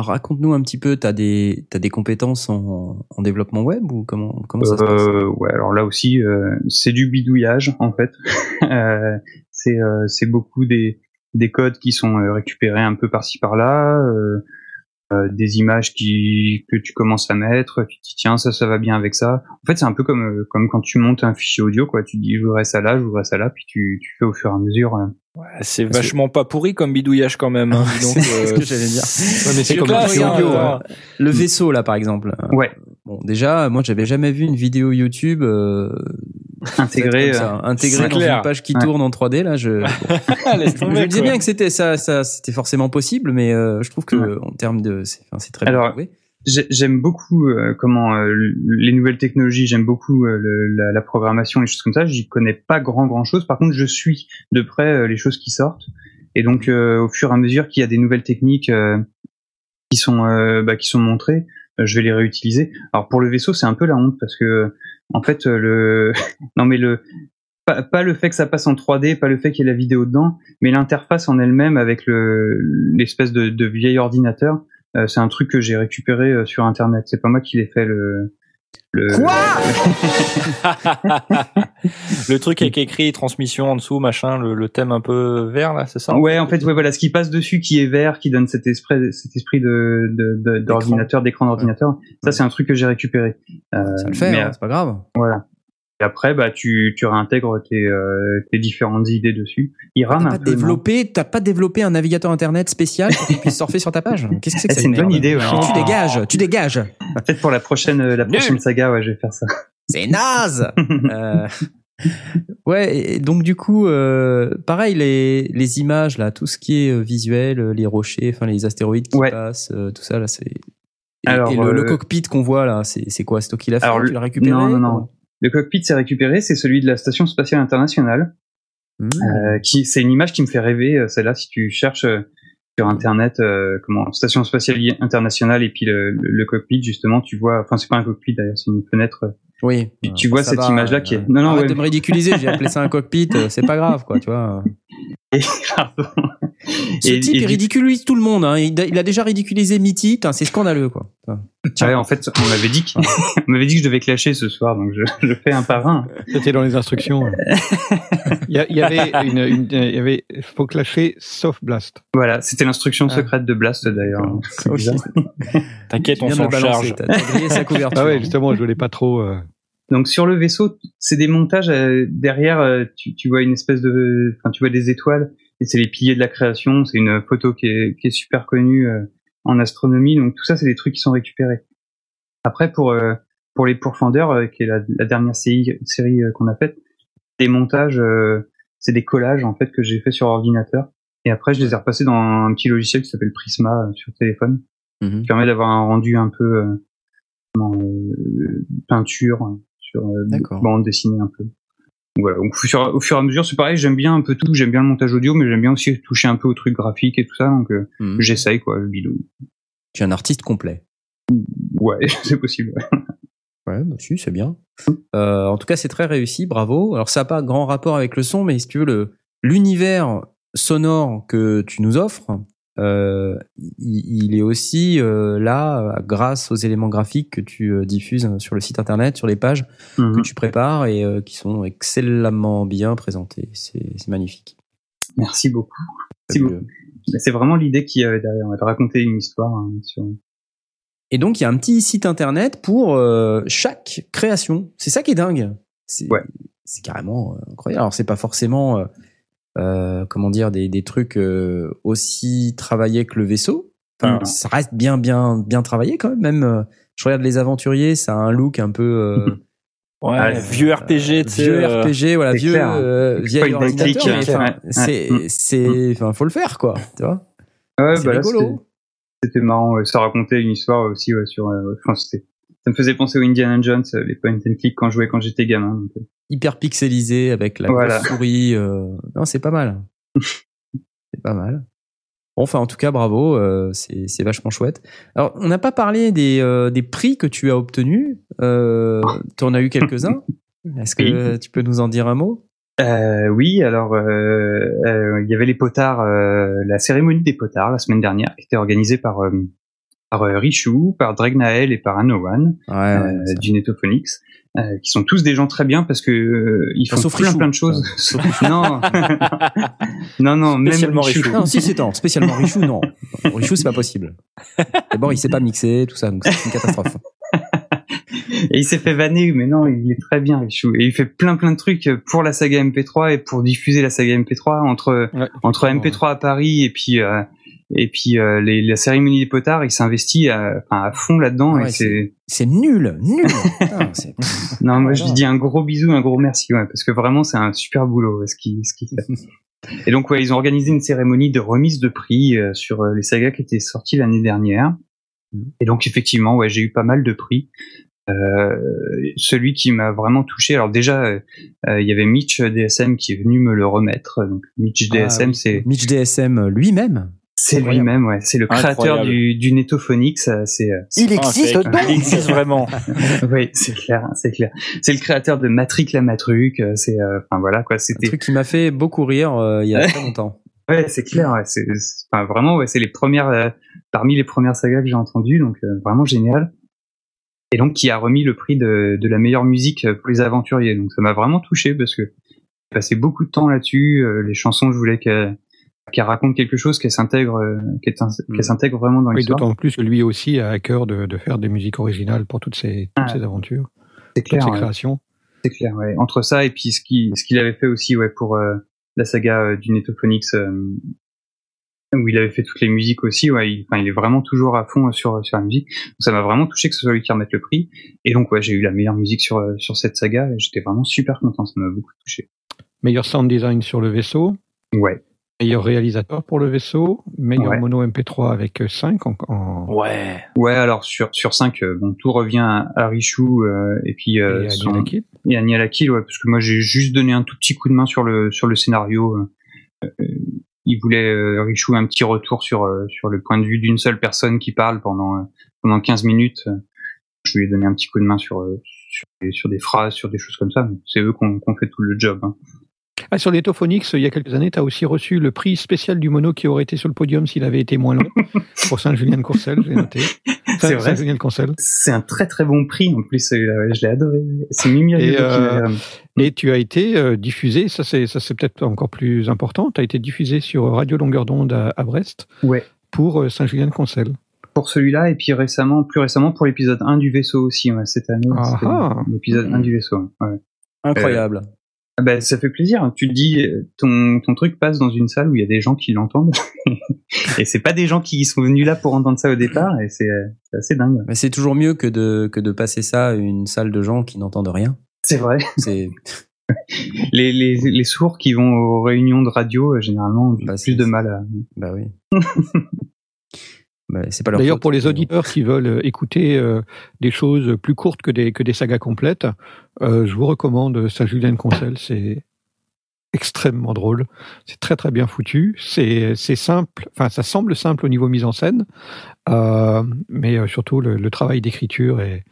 Alors raconte-nous un petit peu, t'as des t'as des compétences en, en développement web ou comment comment ça se passe? Euh, ouais, alors là aussi, euh, c'est du bidouillage en fait. Euh, c'est euh, c'est beaucoup des des codes qui sont récupérés un peu par-ci par-là, euh, des images qui que tu commences à mettre, tu te dis tiens ça ça va bien avec ça. En fait, c'est un peu comme euh, comme quand tu montes un fichier audio quoi. Tu dis je voudrais ça là, je voudrais ça là, puis tu tu fais au fur et à mesure. euh. C'est vachement pas pourri comme bidouillage quand même. Hein, donc, C'est ce euh, que j'allais dire. Ouais, mais c'est Tu comme regardes, le fichier audio, regarde, hein. Le vaisseau là par exemple. Ouais. Bon déjà, moi j'avais jamais vu une vidéo YouTube euh, faite comme ça, euh, intégrée c'est dans clair. une page qui Ouais. tourne en 3D là. Je, je me disais bien que c'était ça, ça c'était forcément possible, mais euh, je trouve que en termes de, c'est enfin, c'est très bien Alors, trouvé. j'ai- j'aime beaucoup euh, comment euh, les nouvelles technologies, j'aime beaucoup euh, le- la, la programmation, les choses comme ça. J'y connais pas grand grand chose. Par contre, je suis de près euh, les choses qui sortent. Et donc, euh, au fur et à mesure qu'il y a des nouvelles techniques euh, qui sont euh, bah, qui sont montrées, euh, je vais les réutiliser. Alors pour le vaisseau, c'est un peu la honte parce que en fait euh, le non mais le pas, le fait que ça passe en 3D, pas le fait qu'il y ait la vidéo dedans, mais l'interface en elle-même avec le l'espèce de, vieil ordinateur, euh, c'est un truc que j'ai récupéré euh, sur internet. C'est pas moi qui l'ai fait le. Le le truc avec écrit transmission en dessous, machin, le, le thème un peu vert là, c'est ça Ouais, en fait, ouais, voilà, ce qui passe dessus, qui est vert, qui donne cet esprit, cet esprit de de- de- d'ordinateur, d'écran d'ordinateur. Ça, c'est un truc que j'ai récupéré. Euh, Ça le fait, mais, hein, c'est pas grave. Voilà. Et après, bah, tu, tu réintègres tes, euh, tes différentes idées dessus. Il rame T'as un pas peu. développé, t'as pas développé un navigateur internet spécial pour que tu puisses surfer sur ta page? Qu'est-ce que c'est que Eh, ça c'est une bonne idée, ouais. Tu dégages, tu dégages. Peut-être pour la prochaine, euh, la prochaine saga, ouais, je vais faire ça. C'est naze. Euh, Ouais, et donc du coup, euh, pareil, les, les images là, tout ce qui est visuel, les rochers, enfin les astéroïdes qui passent, euh, tout ça là, c'est. Et, Alors, et le, le cockpit qu'on voit là, c'est c'est quoi C'est toi qui l'as fait Alors, Tu l'as récupéré Non, non, non. Le cockpit, c'est récupéré, c'est celui de la Station Spatiale Internationale. Hmm. Euh, qui, c'est une image qui me fait rêver, euh, celle-là, si tu cherches euh, sur Internet, euh, comment, Station Spatiale Internationale et puis le, le, le cockpit, justement, tu vois, enfin, c'est pas un cockpit d'ailleurs, c'est une fenêtre. euh, Oui. Tu, tu vois cette image-là qui est. Non, non, arrête ouais. de me ridiculiser. J'ai appelé ça un cockpit. euh, C'est pas grave, quoi, tu vois. Ce Et- type et il du- ridiculise tout le monde. Hein. Il, a- il a déjà ridiculisé Mitty. Putain, C'est scandaleux, quoi. Ouais, en fait, on m'avait dit, que- on m'avait dit que je devais clasher ce soir, donc je, je fais un par un. C'était dans les instructions. Il y, a- il y avait une, une- il y avait, faut clasher sauf blast. Voilà, c'était l'instruction Ah. secrète de Blast d'ailleurs. Bizarre. T'inquiète, on s'en charge. t'as- t'as grillé sa couverture. Ah ouais, justement, je voulais pas trop. euh, Donc sur le vaisseau, c'est des montages euh, derrière. euh, tu, tu vois une espèce de, enfin tu vois des étoiles et c'est les piliers de la création. C'est une photo qui est, qui est super connue euh, en astronomie. Donc tout ça, c'est des trucs qui sont récupérés. Après pour euh, pour les pourfendeurs, euh, qui est la, la dernière série, série euh, qu'on a faite, des montages, euh, c'est des collages en fait que j'ai fait sur ordinateur. Et après, je les ai repassés dans un petit logiciel qui s'appelle Prisma euh, sur téléphone, Mhm. qui permet d'avoir un rendu un peu euh, euh, peinture sur euh, D'accord. bande dessinée un peu. Voilà. Donc au fur, et à mesure, c'est pareil. J'aime bien un peu tout. J'aime bien le montage audio, mais j'aime bien aussi toucher un peu au truc graphique et tout ça. Donc euh, Mhm. j'essaye quoi, le bidou. Tu es un artiste complet. Ouais, c'est possible. ouais. Bah si, c'est bien. Euh, en tout cas, c'est très réussi, bravo. Alors, ça n'a pas grand rapport avec le son, mais si tu veux, l'univers sonore que tu nous offres, euh, il, il est aussi euh, là euh, grâce aux éléments graphiques que tu euh, diffuses sur le site internet, sur les pages Mhm. que tu prépares et euh, qui sont excellemment bien présentés. C'est, magnifique. Merci beaucoup. C'est vraiment l'idée qui est derrière, de raconter une histoire hein, sur. Et donc, il y a un petit site internet pour euh, chaque création. C'est ça qui est dingue. C'est carrément euh, incroyable. Alors, c'est pas forcément, euh, euh, comment dire, des, des trucs euh, aussi travaillés que le vaisseau. Enfin, Mhm. ça reste bien, bien, bien travaillé quand même. Même, euh, je regarde les aventuriers, ça a un look un peu. euh, Ouais, vieux RPG, tu sais. vieux euh, RPG, voilà, vieux, euh, vieil ordinateur. enfin, c'est, Mm. c'est, enfin, faut le faire, quoi. Tu vois. Ouais, C'est bah rigolo. c'était- c'était marrant. ouais. Ça racontait une histoire aussi ouais, sur. euh, enfin, c'était- ça me faisait penser aux Indiana Jones, euh, les point and click quand je jouais quand j'étais gamin. donc, euh. Hyper pixelisé avec la Voilà. souris. euh, Non, c'est pas mal. c'est pas mal. Bon, enfin, en tout cas, bravo. euh, c'est vachement chouette. Alors, on n'a pas parlé des, euh, des prix que tu as obtenus. Euh, tu en as eu quelques-uns. Est-ce que tu peux nous en dire un mot? Oui, alors il y avait les potards, la cérémonie des potards la semaine dernière, qui était organisée par par euh, Richou, par Dregnael et par Anowan euh, du Netophonix, euh, qui sont tous des gens très bien parce que euh, ils Enfin, font sauf plein Richou. plein de choses. Sauf non, non, non, même Spécialement Richou. Richou. Non, si, c'est non. Spécialement Richou, non. Non, Richou, c'est pas possible. D'abord, il sait pas mixer, tout ça, donc c'est une catastrophe. Et il s'est fait vanner, mais non, il est très bien, Richou. Et il fait plein plein de trucs pour la saga MP3 et pour diffuser la saga MP3 entre entre MP3 à Paris et puis euh, et puis euh, les, la cérémonie des potards. Il s'investit à, à fond là-dedans Ouais, et c'est c'est nul, nul. Putain, non, moi je lui dis un gros bisou, un gros merci, ouais, parce que vraiment c'est un super boulot ce qu'il ce qu'il fait. Et donc ouais, ils ont organisé une cérémonie de remise de prix euh, sur euh, les sagas qui étaient sorties l'année dernière. Et donc effectivement, ouais, j'ai eu pas mal de prix. Euh, celui qui m'a vraiment touché, alors déjà, euh, il y avait Mitch DSM qui est venu me le remettre. Donc Mitch Ah, DSM, oui. c'est Mitch DSM lui-même. C'est lui-même, ouais, c'est le créateur du, du Netophonix. euh, C'est euh, Il existe Ah, donc Il existe vraiment. oui, c'est clair, hein, c'est clair. C'est le créateur de Matrick la Matruc. euh, C'est, euh, enfin voilà quoi. Un C'était, truc qui m'a fait beaucoup rire euh, il y a très longtemps. ouais, c'est clair. Ouais, c'est, c'est- enfin vraiment, ouais, c'est les premières, euh, parmi les premières sagas que j'ai entendues, donc euh, vraiment génial. Et donc qui a remis le prix de, de la meilleure musique pour les aventuriers. Donc ça m'a vraiment touché parce que j'ai passé beaucoup de temps là-dessus. euh, les chansons, je voulais qu'elles qu'elles racontent quelque chose, qu'elles s'intègrent, euh, t'in- qu'elles s'intègrent vraiment dans Oui, l'histoire. d'autant plus que lui aussi a à cœur de, de faire des musiques originales pour toutes ses, toutes Ah. ses aventures, toutes clair. ses créations. C'est clair, ouais. Entre ça et puis ce qu'il ce qu'il avait fait aussi, ouais, pour euh, la saga euh, du Netophonix, euh, où il avait fait toutes les musiques aussi, ouais. Il, est vraiment toujours à fond sur sur la musique. Donc, ça m'a vraiment touché que ce soit lui qui remette le prix. Et donc, ouais, j'ai eu la meilleure musique sur sur cette saga. Et j'étais vraiment super content. Ça m'a beaucoup touché. Meilleur sound design sur le vaisseau, Ouais. Meilleur réalisateur pour le vaisseau, meilleur Ouais. mono MP3 avec 5 en, en- Ouais. Ouais, alors sur sur cinq, euh, bon, tout revient à, à Richou euh, et puis euh, et son- et Ania Lakil, ouais, parce que moi j'ai juste donné un tout petit coup de main sur le sur le scénario. Euh, euh, il voulait euh, Richou un petit retour sur euh, sur le point de vue d'une seule personne qui parle pendant euh, pendant 15 minutes. Je lui ai donné un petit coup de main sur euh, sur, des, sur des phrases, sur des choses comme ça. C'est eux qui ont qui ont fait tout le job. hein. Ah, sur les Tophonix, il y a quelques années, tu as aussi reçu le prix spécial du mono qui aurait été sur le podium s'il avait été moins long pour Saint-Julien-de-Courcelles, j'ai noté. C'est vrai. Saint-Julien-de-Courcelles. C'est un très très bon prix en plus. celui-là, je l'ai adoré. C'est Mimi Et, euh. Et tu as été euh, diffusé, ça c'est ça c'est peut-être encore plus important, tu as été diffusé sur Radio Longueur d'onde à, à Brest Ouais. pour euh, Saint-Julien-de-Courcelles. Pour celui-là et puis récemment, plus récemment pour l'épisode 1 du vaisseau aussi. Ouais, cette année, Ah ah. l'épisode 1 du vaisseau. Ouais. Incroyable. Ah bah, ça fait plaisir. Tu te dis, ton, ton truc passe dans une salle où il y a des gens qui l'entendent. et c'est pas des gens qui sont venus là pour entendre ça au départ. Et c'est euh, assez dingue. Mais c'est toujours mieux que de, que de passer ça à une salle de gens qui n'entendent rien. C'est vrai. C'est Les, les, les sourds qui vont aux réunions de radio, euh, généralement, ont Bah, plus de mal à. bah oui. C'est pas leur D'ailleurs, pour les auditeurs qui veulent euh, écouter euh, des choses plus courtes que des, que des sagas complètes, euh, je vous recommande Saint-Julien-de-Courcelles. C'est extrêmement drôle. C'est très très bien foutu. C'est simple. Enfin, ça semble simple au niveau mise en scène, euh, mais surtout le, le travail d'écriture est,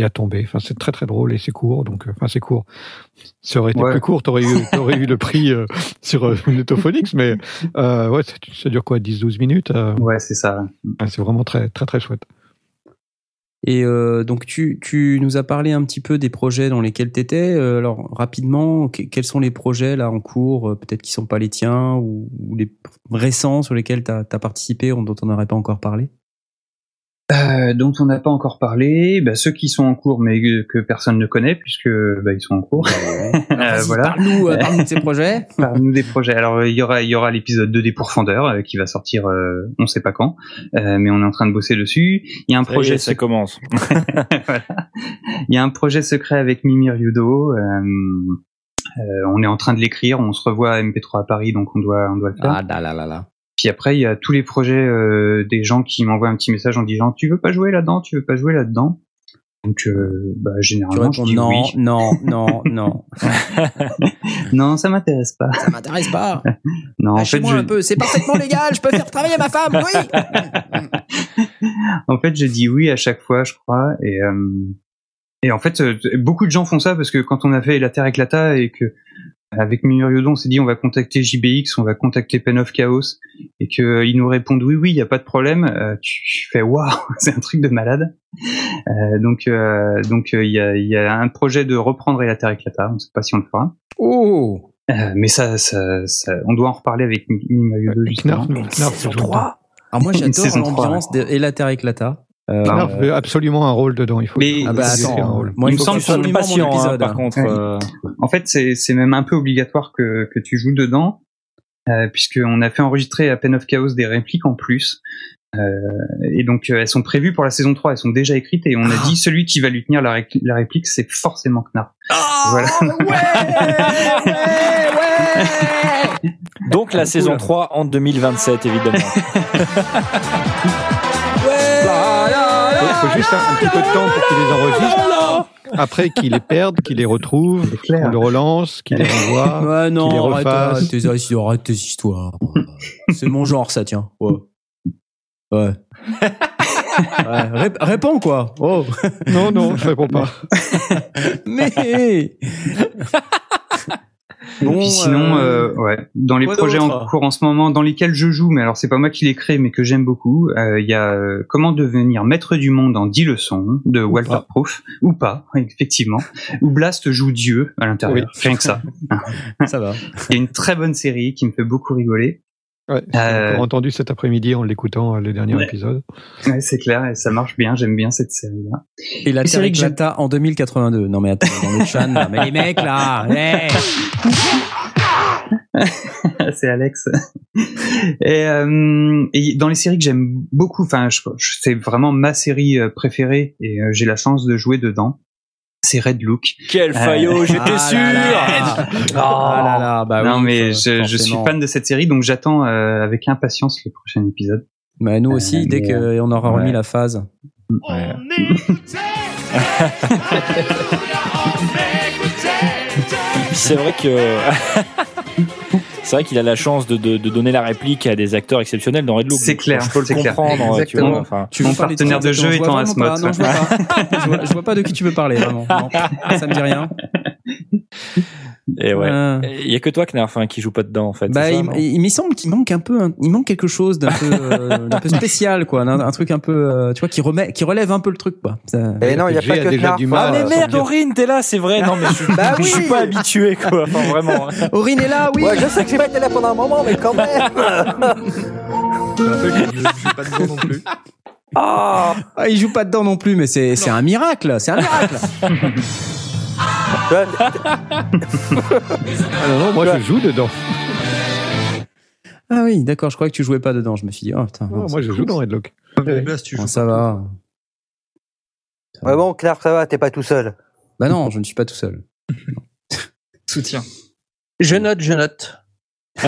est à tomber. Enfin, c'est très très drôle et c'est court. Donc, euh, enfin, c'est court. Ça aurait été Ouais. plus court, t'aurais eu, t'aurais eu le prix euh, sur euh, Netophonix, mais euh, ouais, ça, ça dure quoi, 10-12 minutes. euh, Ouais, c'est ça. Ouais, C'est vraiment très très très chouette. Et euh, donc tu, tu nous as parlé un petit peu des projets dans lesquels tu étais. alors rapidement, que- quels sont les projets là en cours, peut-être qui sont pas les tiens ou, ou les récents sur lesquels tu as, participé, dont on n'aurait pas encore parlé? Euh, dont on n'a pas encore parlé, bah, ceux qui sont en cours mais que, personne ne connaît puisque bah, ils sont en cours. Euh, voilà. Parle-nous euh, parle-nous de ces projets. Parle-nous des projets. Alors il y aura il y aura l'épisode 2 des pourfendeurs euh, qui va sortir euh, on sait pas quand, euh, mais on est en train de bosser dessus. Il y a un projet est, ça commence. Voilà. Il y a un projet secret avec Mimi Ryudo. euh, euh, on est en train de l'écrire. On se revoit à MP3 à Paris, donc on doit on doit le faire. Ah là là là là. Puis après, il y a tous les projets euh, des gens qui m'envoient un petit message en disant tu veux pas jouer là-dedans, tu veux pas jouer là-dedans. Donc euh, bah, généralement je dis non, oui. non, non, non. non, ça m'intéresse pas. Ça m'intéresse pas. Non, en fait, je, un peu, c'est parfaitement légal, je peux faire travailler ma femme, oui. en fait, j'ai dit oui à chaque fois, je crois. Et, euh, et en fait, euh, beaucoup de gens font ça parce que quand on a fait La Terre éclata et que avec Muriodon, on s'est dit on va contacter JBX, on va contacter Pen of Chaos et qu'ils nous répondent oui, oui, il y a pas de problème. euh, tu, fais waouh, c'est un truc de malade. Euh, donc, euh, donc euh, il y, a, il y a un projet de reprendre La Terre éclata. On sait pas si on le fera. Oh. Euh, mais ça, ça, ça, on doit en reparler avec Mi- Muriodon justement. Knarf, Knarf, joue 3. Alors moi Une j'adore l'ambiance de Et la Terre éclata. Euh, Knarf veut absolument un rôle dedans. Il faut. Mais- ah bah un rôle. moi Il il me semble que que absolument patient, mon hein, épisode. par contre. Ouais. euh, En fait, c'est c'est même un peu obligatoire que, que tu joues dedans, euh, puisqu'on a fait enregistrer à Pen of Chaos des répliques en plus. Euh, et donc, euh, elles sont prévues pour la saison 3, elles sont déjà écrites, et on a dit celui qui va lui tenir la, ré- la réplique, c'est forcément Knarf. voilà. Donc la saison 3 en 2027, évidemment. Il faut juste un, un petit peu de temps pour qu'ils les enregistrent. Après, qu'ils les perdent, qu'ils les retrouvent, qu'on le relance, qu'ils les renvoient, Ouais, qu'ils les non, arrête, arrête tes, arrête tes histoires. C'est mon genre, ça, tiens. Ouais. Ouais. Ouais, rép- réponds, quoi. Oh. Non, non, je réponds pas. Mais. Et puis sinon, euh, ouais, dans les projets en cours en ce moment, dans lesquels je joue, mais alors c'est pas moi qui les crée, mais que j'aime beaucoup, euh, il y a euh, Comment devenir maître du monde en 10 leçons de Walter pas. Proof, ou pas, effectivement, où Blast joue Dieu à l'intérieur, Oui. rien que ça. Ça va. Il y a une très bonne série qui me fait beaucoup rigoler. Ouais, j'ai Euh, encore entendu cet après-midi en l'écoutant euh, le dernier Ouais. épisode. Ouais, c'est clair, et ça marche bien, j'aime bien cette série-là. Et la série que éclata en 2082. Non, mais attends, dans le chan, là. Mais les mecs, là. hey. c'est Alex. et, euh, et dans les séries que j'aime beaucoup, enfin, je- je- c'est vraiment ma série euh, préférée et j'ai la chance de jouer dedans. C'est Red Look. Quel faillot, j'étais Ah sûr là là. Ah là là, bah non oui, mais je, je suis fan de cette série, donc j'attends euh, avec impatience le prochain épisode. Bah, nous aussi, Euh, dès mais, euh, qu'on aura remis ouais. la phase. C'est vrai que. C'est vrai qu'il a la chance de, de, de donner la réplique à des acteurs exceptionnels dans Red Look. C'est clair, Je peux le c'est clair. comprendre. Tu vois, enfin, Tu Mon veux partenaire de jeu étant Asmod. Non, je vois pas. je, vois, je vois pas de qui tu veux parler, vraiment. Non, ça me dit rien. Et ouais. Euh, Il y a que toi, Knarf, hein, qui joue pas dedans, en fait. bah, ça, il, non il, il me semble qu'il manque un peu, un- il manque quelque chose d'un peu, euh, d'un peu spécial, quoi, un, un truc un peu, euh, tu vois, qui remet, qui relève un peu le truc, quoi. Ça- Et non, il n'y a pas que déjà Knarf. du mal Ah, mais merde. Aurine, t'es là, c'est vrai. Non, mais je, Bah je suis pas habitué, quoi. Enfin, vraiment. hein. Aurine est là, oui. Ouais, je sais que j'ai pas été là pendant un moment, mais quand même. Je joue pas dedans non plus. Ah, il joue pas dedans non plus, mais c'est, c'est un miracle, c'est un miracle. Ouais, Ah non, non, moi je joue dedans. Ah oui, d'accord, je crois que tu jouais pas dedans. Je me suis dit, oh putain. Non, moi je joue dans Redlock. Blast, tu Bon, joues ça pas. va. Ouais, bon, Clark, ça va, t'es pas tout seul. Bah non, je ne suis pas tout seul. Soutien. Je note, je note.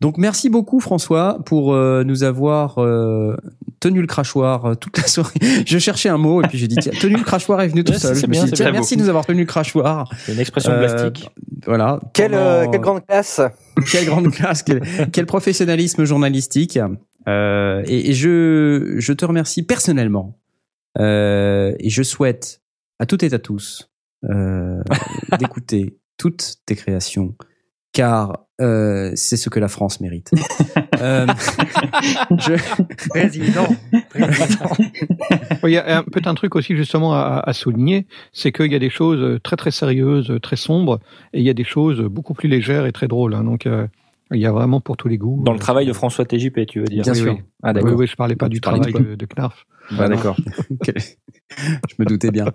Donc merci beaucoup François pour euh, nous avoir euh, tenu le crachoir euh, toute la soirée. Je cherchais un mot et puis j'ai dit tiens, tenu le crachoir est venu tout seul. c'est Je me bien, suis dit, c'est tiens, bien. merci de nous avoir tenu le crachoir. C'est une expression Euh, plastique. Voilà. Quelle, Pendant- euh, quelle grande classe. quelle grande classe, quel, quel professionnalisme journalistique. Euh, et, et je, je te remercie personnellement. Euh, et je souhaite à toutes et à tous euh, d'écouter toutes tes créations, car euh, c'est ce que la France mérite. Euh, je- Président. Président. Il y a un- peut-être un truc aussi justement à, à souligner, c'est qu'il y a des choses très très sérieuses, très sombres, et il y a des choses beaucoup plus légères et très drôles. hein. donc euh, il y a vraiment pour tous les goûts. Dans le travail de François TJP, tu veux dire. Bien Oui, sûr. oui. Ah, Oui, d'accord. oui, je parlais pas du travail de de, Knarf. Ah, d'accord. Je me doutais bien.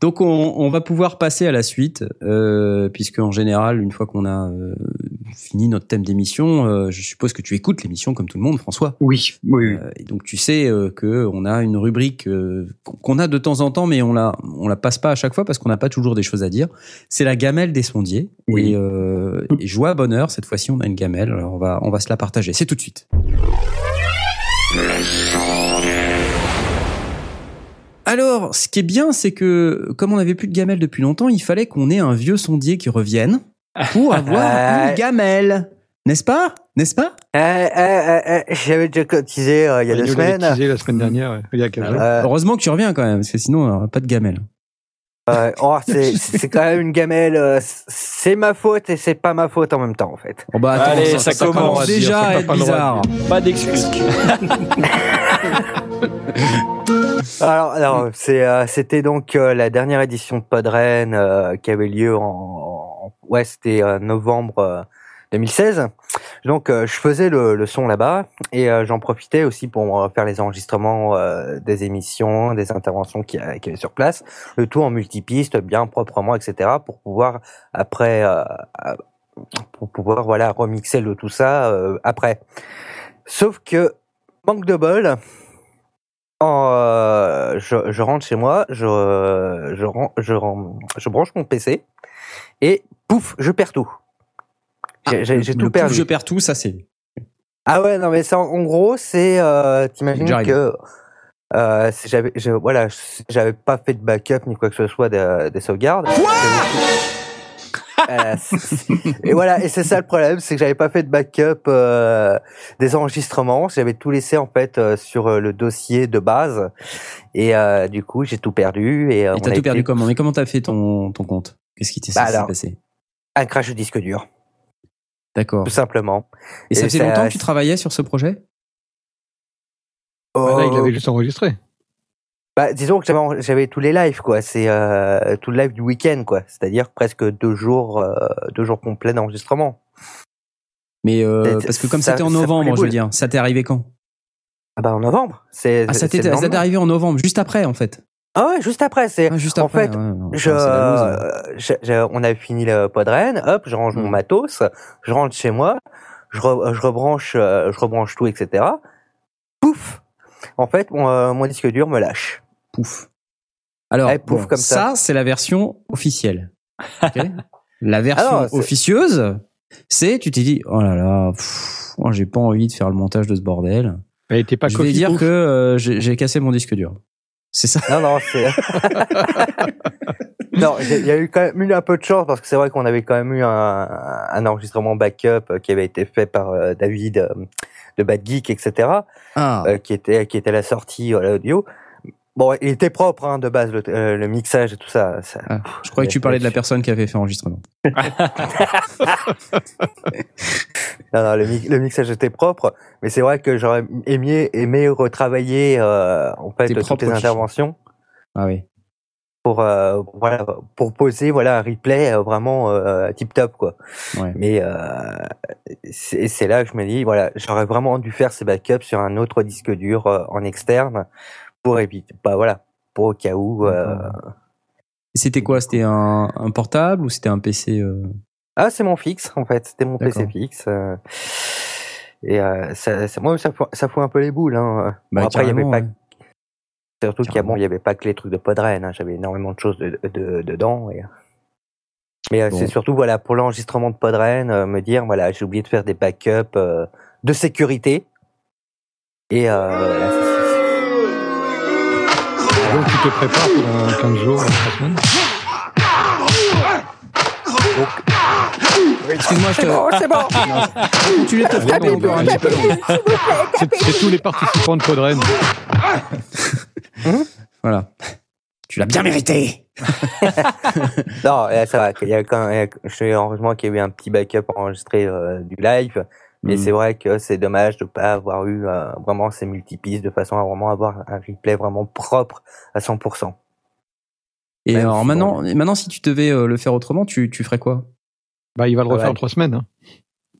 Donc on, on va pouvoir passer à la suite, euh, puisque en général, une fois qu'on a euh, fini notre thème d'émission, euh, je suppose que tu écoutes l'émission comme tout le monde, François. Oui, oui. oui. Euh, et donc tu sais euh, que on a une rubrique euh, qu'on a de temps en temps, mais on la on la passe pas à chaque fois parce qu'on n'a pas toujours des choses à dire. C'est la gamelle des sondiers. Oui. Et, euh, et joie bonheur, cette fois-ci on a une gamelle. Alors on va on va se la partager. C'est tout de suite. Alors, ce qui est bien, c'est que comme on n'avait plus de gamelle depuis longtemps, il fallait qu'on ait un vieux sondier qui revienne pour avoir une gamelle, n'est-ce pas? N'est-ce pas? Eh, eh, eh, J'avais déjà cotisé euh, il y a deux semaines. teasé la semaine dernière, ouais, il y a 15 jours. Euh, Heureusement que tu reviens quand même, parce que sinon on n'aurait pas de gamelle. Euh, oh, c'est c'est quand même une gamelle. euh, C'est ma faute et c'est pas ma faute en même temps, en fait. Oh bah attends, Allez, ça commence. déjà à être bizarre. Pas d'excuses. Alors, alors c'est, euh, c'était donc euh, la dernière édition de Podren euh, qui avait lieu en, en- ouais, c'était euh, novembre euh, 2016. Donc, euh, je faisais le, le son là-bas et euh, j'en profitais aussi pour euh, faire les enregistrements des émissions, des interventions qui, qui sur place, le tout en multipiste, bien proprement, etc., pour pouvoir après, pour pouvoir voilà remixer le tout ça euh, après. Sauf que manque de bol. En, euh, je, je rentre chez moi, je, je, je, je branche mon PC et pouf, je perds tout. J'ai j'ai- Le tout pouf, perdu. Je perds tout, ça c'est. Ah ouais, non mais ça, en gros, c'est, euh, t'imagines que euh, j'avais, je- voilà, j'avais pas fait de backup ni quoi que ce soit de- des sauvegardes. Euh, et voilà, et c'est ça le problème, c'est que j'avais pas fait de backup euh, des enregistrements. J'avais tout laissé en fait euh, sur le dossier de base, et euh, du coup j'ai tout perdu. Et, euh, Et t'as a tout été- perdu comment? Mais comment t'as fait ton, ton compte? Qu'est-ce qui t'est Bah passé? Un crash de disque dur, D'accord. tout simplement. Et ça faisait ça- longtemps que tu travaillais sur ce projet? Bah, là, il Oh, avait juste enregistré. Bah, disons que j'avais, tous les lives, quoi. C'est euh, tout le live du week-end, quoi. C'est-à-dire presque deux jours, euh, deux jours complets d'enregistrement. Mais euh, parce que comme ça- c'était en novembre, je veux dire, ça t'est arrivé quand? Ah bah en novembre. C'est, Ah, ça c'est t'est arrivé en novembre, juste après en fait. Ah ouais, juste après. C'est Ah, juste en après. fait, ouais, je, on a fini le podren, hop, je range mon Mm. matos, je rentre chez moi, je, re- je rebranche, euh, je rebranche tout, etc. Pouf. En fait, mon, euh, mon disque dur me lâche. Pouf. Alors, Eh, pouf, bon, comme ça. ça, c'est la version officielle. La version Alors, officieuse, c'est tu t'es dit oh là là, moi, j'ai pas envie de faire le montage de ce bordel. Elle était pas je vais dire ouf. que euh, j'ai cassé mon disque dur. C'est ça. Non, non, c'est. non, il y a eu quand même eu un peu de chance parce que c'est vrai qu'on avait quand même eu un, un enregistrement backup euh, qui avait été fait par euh, David euh, de Bad Geek, etc. Ah. euh, qui était qui était la sortie euh, l'audio. Bon, il était propre hein, de base le, euh, le mixage et tout ça. ça Ah, je croyais que tu parlais de la personne qui avait fait l'enregistrement. non, non, le, mi- le mixage était propre, mais c'est vrai que j'aurais aimé aimé retravailler euh, en fait Tes toutes les interventions. Ah oui. pour euh, voilà pour poser voilà un replay euh, vraiment euh, tip top quoi Ouais. mais euh, c'est c'est là que je me dis voilà j'aurais vraiment dû faire ces backups sur un autre disque dur euh, en externe pour éviter pas voilà pour au cas où euh, C'était quoi? C'était un, un portable ou c'était un PC euh? Ah c'est mon fixe en fait c'était mon PC fixe euh, et euh, ça, ça moi ça fout, ça fout un peu les boules hein. Bah, Bon, après il y avait pas ouais. surtout qu'il y a bon avait pas que les trucs de Podren hein. j'avais énormément de choses de, de- dedans et mais Bon. c'est surtout voilà pour l'enregistrement de Podren me dire voilà j'ai oublié de faire des backups de sécurité et euh, Donc tu te prépares pendant 15 jours, 3 semaines Excuse-moi, je te. c'est bon c'est bon Non, Tu les Ah, bah, petit peu. C'est tous les participants de Podren. Voilà. Tu l'as bien mérité. non euh, ça va il y a quand même, je sais heureusement qu'il y a eu un petit backup enregistré euh, du live mais Mhm. c'est vrai que c'est dommage de pas avoir eu euh, vraiment ces multipistes de façon à vraiment avoir un replay vraiment propre à 100%. Et Même alors si maintenant, maintenant, si tu devais euh, le faire autrement, tu, tu ferais quoi? Bah, il va le Ouais. refaire en 3 semaines. hein.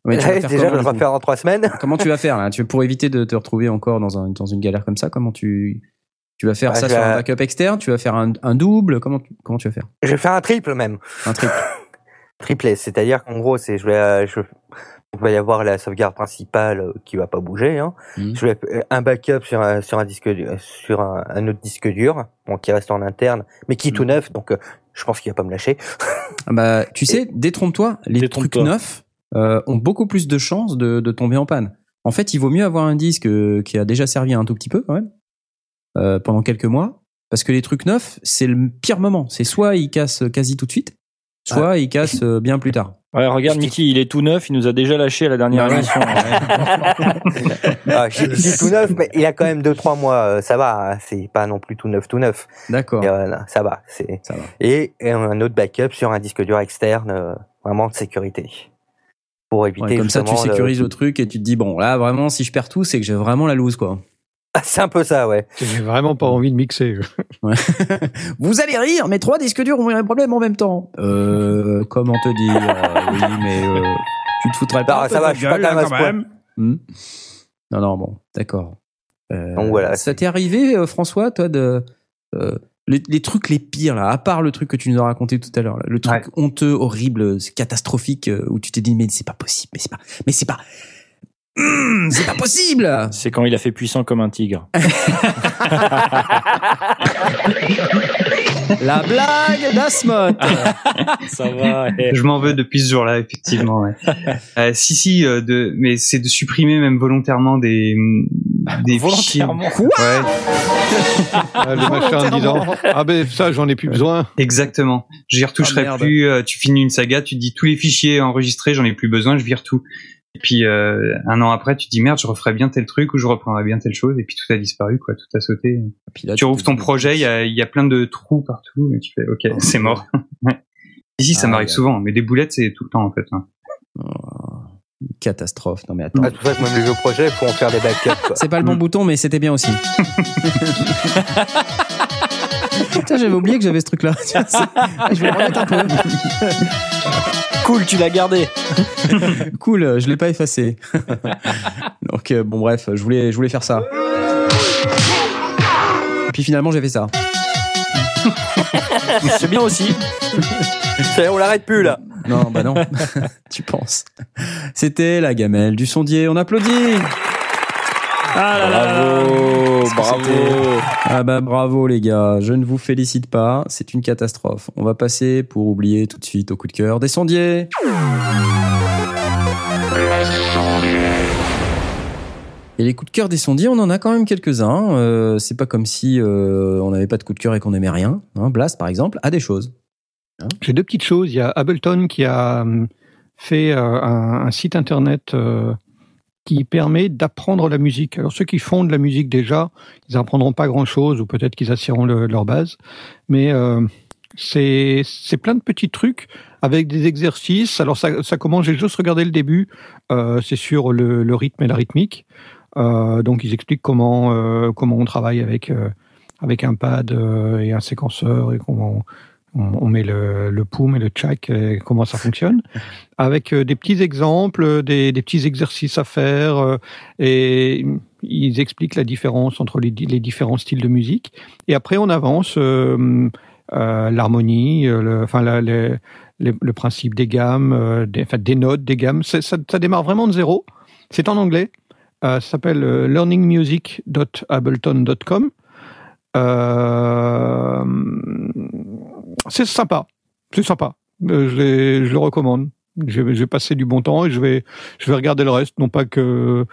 Ouais, tu vas Ouais, faire déjà, je le refaire en trois semaines. Comment tu vas faire là? Tu, Pour éviter de te retrouver encore dans, un, dans une galère comme ça, comment tu, tu vas faire Bah, ça sur vais- un backup externe? Tu vas faire un, un double? Comment, tu- comment tu vas faire? Je vais faire un triple même. Un triple triplet. C'est-à-dire qu'en gros, c'est je vais, euh, je, il va y avoir la sauvegarde principale euh, qui va pas bouger. Hein. Je vais euh, un backup sur un, sur un disque du- sur un, un autre disque dur, bon, qui reste en interne, mais qui est tout neuf. Donc, euh, je pense qu'il va pas me lâcher. Ah Bah, tu sais, détrompe-toi, les trucs neufs euh, ont beaucoup plus de chances de, de tomber en panne. En fait, il vaut mieux avoir un disque euh, qui a déjà servi un tout petit peu quand même euh, pendant quelques mois, parce que les trucs neufs, c'est le pire moment. C'est soit ils cassent quasi tout de suite, soit ils cassent euh, bien plus tard. Ouais, regarde Mickey, il est tout neuf, il nous a déjà lâché à la dernière émission. Ah, tout neuf, mais il a quand même deux trois mois. euh, Ça va, hein, c'est pas non plus tout neuf, tout neuf. D'accord. Et voilà, ça va. C'est et, et un autre backup sur un disque dur externe, euh, vraiment de sécurité, pour éviter Ouais, comme ça, tu justement le- sécurises le... truc et tu te dis bon, là vraiment, si je perds tout, c'est que j'ai vraiment la loose quoi. Ah, c'est un peu ça, ouais. J'ai vraiment pas envie de mixer. Ouais. Vous allez rire, mais trois disques durs ont eu un problème en même temps. Euh, comment te dire euh, Oui, mais euh, tu te foutrais pas. Non, un peu ça va, je suis pas quand même là, à ce point. Hmm. Non, non, bon, d'accord. Euh, Donc voilà, Ça t'est arrivé, euh, François, toi, de euh, les, les trucs les pires là, à part le truc que tu nous as raconté tout à l'heure, le truc honteux, horrible, c'est catastrophique, où tu t'es dit mais c'est pas possible, mais c'est pas, mais c'est pas, Hmm, c'est pas possible. C'est quand il a fait puissant comme un tigre. La blague d'Asmod. Ça va. eh. Je m'en veux depuis ce jour-là, effectivement. Ouais. Euh, si, si, euh, de, mais c'est de supprimer même volontairement des des Volontairement fichiers. Ouais. Ah, le machin en disant Ah ben ça, j'en ai plus besoin. Exactement. J'y retoucherai Ah, plus. euh, tu finis une saga, tu dis tous les fichiers enregistrés, j'en ai plus besoin, je vire tout. Et puis euh, un an après, tu te dis merde, je referai bien tel truc ou je reprendrai bien telle chose. Et puis tout a disparu, quoi, tout a sauté. là, tu rouvres ton projet, il y a, il y a plein de trous partout, et tu fais ok, c'est mort. Ici, ça Ah, m'arrive ouais. souvent, mais des boulettes, c'est tout le temps en fait. hein. Catastrophe. Non mais attends. Ah, c'est pour ça que même les vieux projets, faut en faire des backups. quoi. C'est pas le bon bouton, mais c'était bien aussi. Putain, j'avais oublié que j'avais ce truc-là. Je vais le remettre un peu. Cool, tu l'as gardé. cool, euh, je l'ai pas effacé. Donc euh, bon bref, je voulais, je voulais faire ça. Puis finalement j'ai fait ça. C'est bien aussi. On l'arrête plus là. Non, bah non. tu penses. C'était la gamelle du sondier. On applaudit. Ah là là. Bravo, bravo. Ah bah bravo les gars, je ne vous félicite pas, c'est une catastrophe. On va passer pour oublier tout de suite au coup de cœur des sondiers. Et les coups de cœur des sondiers, on en a quand même quelques-uns. Euh, c'est pas comme si euh, on n'avait pas de coup de cœur et qu'on aimait rien. Hein, Blast, par exemple, a des choses. J'ai deux petites choses. Il y a Ableton qui a hum, fait euh, un, un site internet euh, qui permet d'apprendre la musique. Alors ceux qui font de la musique déjà, ils apprendront pas grand-chose ou peut-être qu'ils assieront le- leur base, mais euh, c'est plein de petits trucs avec des exercices. Alors ça, ça commence, j'ai juste regardé le début, euh, c'est sur le, rythme et la rythmique. Euh, donc ils expliquent comment euh, comment on travaille avec avec un pad et un séquenceur et comment on, on met le, le poum et le tchak et comment ça fonctionne avec euh, des petits exemples, euh, des, des petits exercices à faire euh, et ils expliquent la différence entre les, di- les différents styles de musique et après on avance euh, euh, l'harmonie, euh, le, enfin la- le, principe des gammes, euh, des, enfin, des notes, des gammes. Ça, ça démarre vraiment de zéro. C'est en anglais. Euh, ça s'appelle euh, learningmusic.ableton.com. Euh, c'est sympa. C'est sympa. Euh, je, je le recommande. Je vais, je vais passer du bon temps et je vais, je vais regarder le reste. Non pas que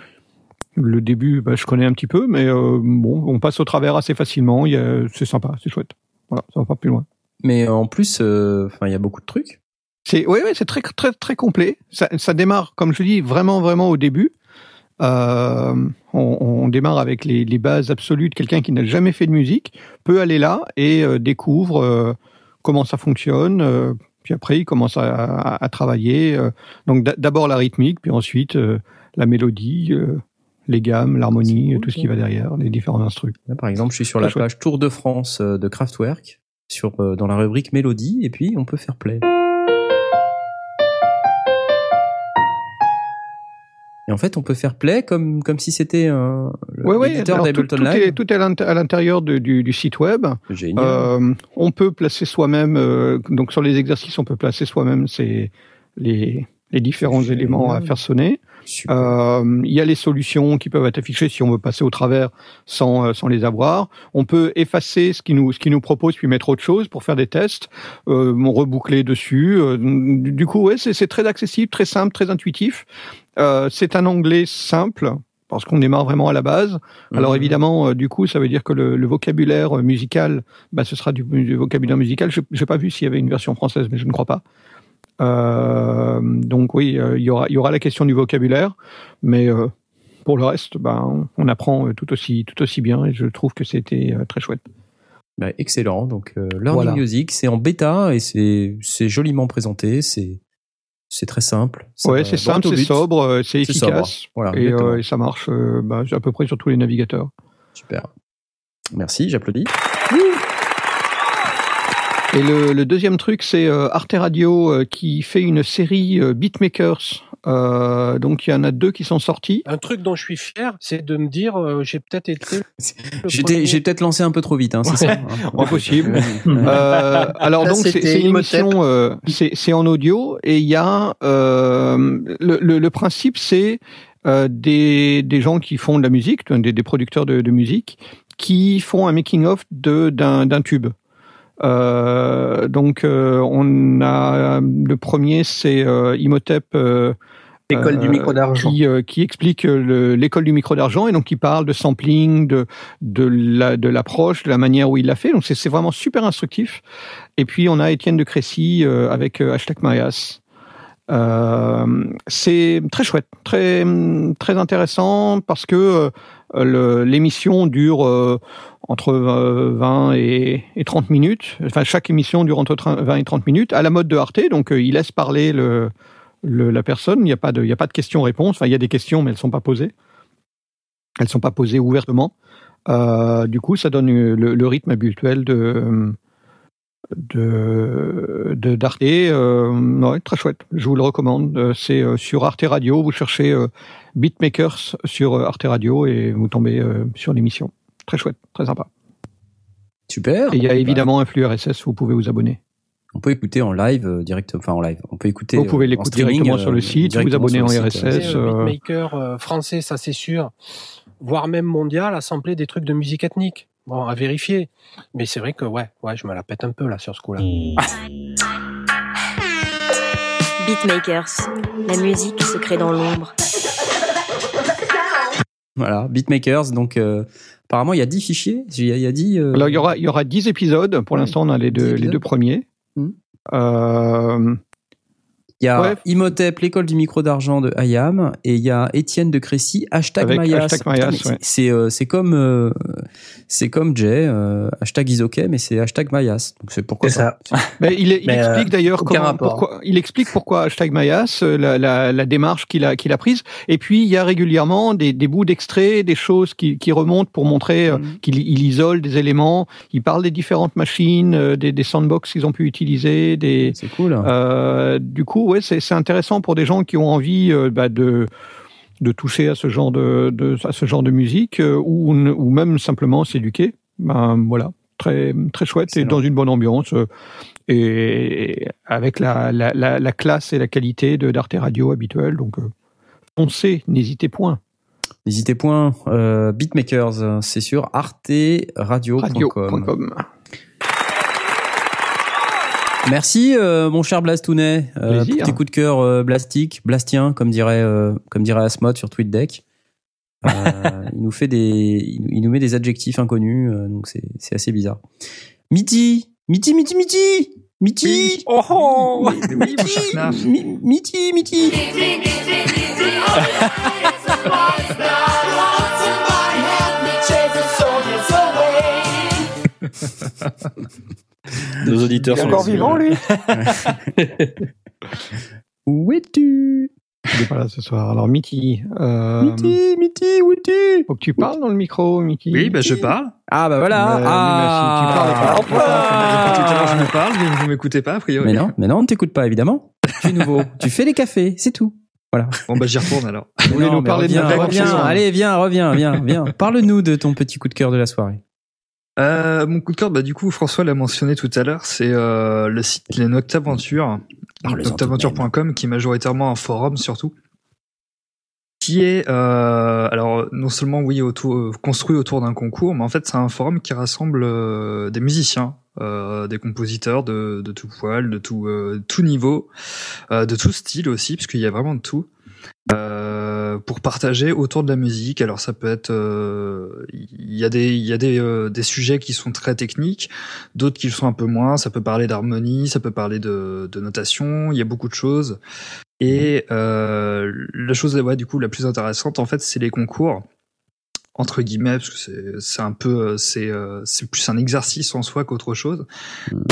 le début, bah, je connais un petit peu, mais euh, bon, on passe au travers assez facilement. C'est sympa, c'est chouette. Voilà, ça va pas plus loin. Mais en plus, euh, il y a beaucoup de trucs. C'est oui, c'est très très très complet. Ça, ça démarre, comme je dis, vraiment vraiment au début. Euh, on, on démarre avec les, les bases absolues de quelqu'un qui n'a jamais fait de musique peut aller là et euh, découvre euh, comment ça fonctionne. euh, puis après, il commence à, à- à travailler. euh, donc d'a- d'abord la rythmique, puis ensuite euh, la mélodie, euh, les gammes, l'harmonie, tout ce qui va derrière, les différents instruments. Là, par exemple, je suis sur la chouette. page Tour de France de Kraftwerk, sur, euh, dans la rubrique Mélodie, et puis on peut faire play. Et en fait, on peut faire play comme comme si c'était un Oui, oui. d'Ableton Live. est, tout est à l'int- à l'intérieur du, du site web. Génial. Euh, on peut placer soi-même, euh, donc sur les exercices, on peut placer soi-même les, les différents éléments à faire sonner. Euh, Il y a les solutions qui peuvent être affichées si on veut passer au travers sans, euh, sans les avoir. On peut effacer ce qui nous, ce qui nous propose puis mettre autre chose pour faire des tests. Euh, reboucler dessus. Euh, du du coup, ouais, c'est c'est très accessible, très simple, très intuitif. Euh, c'est un anglais simple parce qu'on démarre vraiment à la base. Alors Mhm. évidemment, euh, du coup, ça veut dire que le, le vocabulaire euh, musical, bah, ce sera du, du vocabulaire musical. Je n'ai pas vu s'il y avait une version française, mais je ne crois pas. Euh, donc oui, euh, il y aura, il y aura la question du vocabulaire, mais euh, pour le reste, ben, on apprend tout aussi, tout aussi bien et je trouve que c'était euh, très chouette. Bah, excellent. Donc, euh, Learning Voilà. Music, c'est en bêta et c'est c'est joliment présenté. C'est c'est très simple. Ouais, c'est simple, au c'est sobre, euh, c'est sobre. efficace Voilà, et, exactement. euh, et ça marche euh, bah, à peu près sur tous les navigateurs. Super. Merci, j'applaudis. Et le, le deuxième truc, c'est euh, Arte Radio euh, qui fait une série euh, Beatmakers. Euh, donc il y en a deux qui sont sortis. Un truc dont je suis fier, c'est de me dire, euh, j'ai peut-être été. J'étais- J'ai peut-être lancé un peu trop vite, hein, c'est ça hein Impossible. Euh, alors Là, donc c'est une émission, euh, c'est en audio et il y a euh, le, le, le principe c'est euh, des des gens qui font de la musique, des, des producteurs de, de musique qui font un making of de d'un d'un tube. Euh, donc euh, on a le premier c'est euh, Imhotep. Euh, L'école du micro d'argent. Qui, euh, qui explique euh, le- l'école du micro d'argent et donc qui parle de sampling, de de la de l'approche, de la manière où il l'a fait. Donc c'est vraiment super instructif. Et puis on a Étienne de Crécy euh, avec euh, hashtag Mayas. Euh, c'est très chouette, très très intéressant parce que euh, l'émission dure euh, entre euh, 20 et, et 30 minutes. Enfin, chaque émission dure entre 30 20 et 30 minutes à la mode de Arte. Donc, euh, il laisse parler le, le- la personne. Il n'y a pas de, il y a pas de questions-réponses. Enfin, il y a des questions, mais elles sont pas posées. Elles sont pas posées ouvertement. Euh, du coup, ça donne euh, le, le rythme habituel de de de- d'Arte. Euh, ouais, très chouette. Je vous le recommande. C'est sur Arte Radio. Vous cherchez euh, Beatmakers sur Arte Radio et vous tombez sur l'émission. Très chouette, très sympa. Super. Et il y a Bah, évidemment un flux RSS, vous pouvez vous abonner. On peut écouter en live euh, direct, enfin en live. On peut écouter. Vous pouvez euh, en l'écouter directement sur le euh, site, vous abonner sur en RSS. Beatmaker euh, français, ça c'est sûr, voire même mondial, assembler des trucs de musique ethnique. Bon, à vérifier. Mais c'est vrai que ouais, ouais, je me la pète un peu là sur ce coup-là. Beatmakers, la musique se crée dans l'ombre. Voilà, Beatmakers. Donc, euh, apparemment, il y a 10 fichiers. Il y a, il y a 10. euh, Alors il y aura il y aura 10 épisodes. Pour l'instant, on a les deux les deux premiers. Hmm. Euh, Il y a Ouais. Imhotep, l'école du micro d'argent de Hayam, et il y a Étienne de Crécy, hashtag Avec Mayas. c'est- ouais. C'est euh, c'est comme euh, c'est comme Jay, euh, hashtag Isoke, mais c'est hashtag Mayas. Donc c'est pourquoi C'est pas. Mais il, il Mais, euh, explique d'ailleurs pourquoi, il explique pourquoi hashtag Mayas, euh, la, la, la démarche qu'il a, qu'il a prise. Et puis, il y a régulièrement des, des bouts d'extraits, des choses qui, qui remontent pour montrer euh, qu'il il isole des éléments. Il parle des différentes machines, des, des sandbox qu'ils ont pu utiliser. Des, C'est cool. euh, du coup, ouais, c'est c'est intéressant pour des gens qui ont envie euh, bah, de de toucher à ce genre de, de à ce genre de musique euh, ou ou même simplement s'éduquer. Ben voilà, très très chouette et Excellent. dans une bonne ambiance euh, et avec la, la, la, la classe et la qualité de d'Arte Radio habituelle. Donc foncez, n'hésitez point. N'hésitez point. Beatmakers, euh, c'est sur arteradio.com. Radio.com. Merci, euh, mon cher Blastounet, euh, pour tes coups de cœur euh, blastiques, blastien, comme dirait, euh, comme dirait Asmod sur TweetDeck. Euh, il nous fait des, il nous- met des adjectifs inconnus, euh, donc c'est, c'est assez bizarre. Miti, Miti, Miti, Miti, Miti, Oh, oh Miti, Miti. Nos auditeurs Il est sont encore là-dessus. vivant, lui Où es-tu? Il est pas là ce soir. Alors Mitty, euh, Miti, Miti, où es-tu? faut que tu parles dans le micro, Mitty. Oui, bah, je parle. Ah bah voilà. Mais- mais ah. si tu parles pas, Depuis tout à l'heure, je me parle, vous vous m'écoutez pas, a priori. Mais non, mais non, on ne t'écoute pas évidemment. Tu es nouveau. tu fais les cafés, c'est tout. Voilà. Bon bah j'y retourne alors. Vous voulez nous mais parler de reviens, notre reviens. aventure Allez, viens, reviens, viens, viens. Parle-nous de ton petit coup de cœur de la soirée. Euh, mon coup de cœur, bah du coup François l'a mentionné tout à l'heure, c'est euh, le site Les Noctaventures, Parle-en noctaventure.com, qui est majoritairement un forum surtout, qui est euh, alors non seulement oui autour, euh, construit autour d'un concours, mais en fait c'est un forum qui rassemble des musiciens, euh, des compositeurs de, de tout poil, de tout euh, tout niveau, euh, de tout style aussi, parce qu'il y a vraiment de tout. Euh, pour partager autour de la musique. Alors ça peut être, euh, il y a des, il y a des, euh, des sujets qui sont très techniques, d'autres qui le sont un peu moins. Ça peut parler d'harmonie, ça peut parler de, de notation. Il y a beaucoup de choses. Et euh, la chose, ouais, du coup, la plus intéressante, en fait, c'est les concours entre guillemets parce que c'est c'est un peu euh, c'est c'est plus un exercice en soi qu'autre chose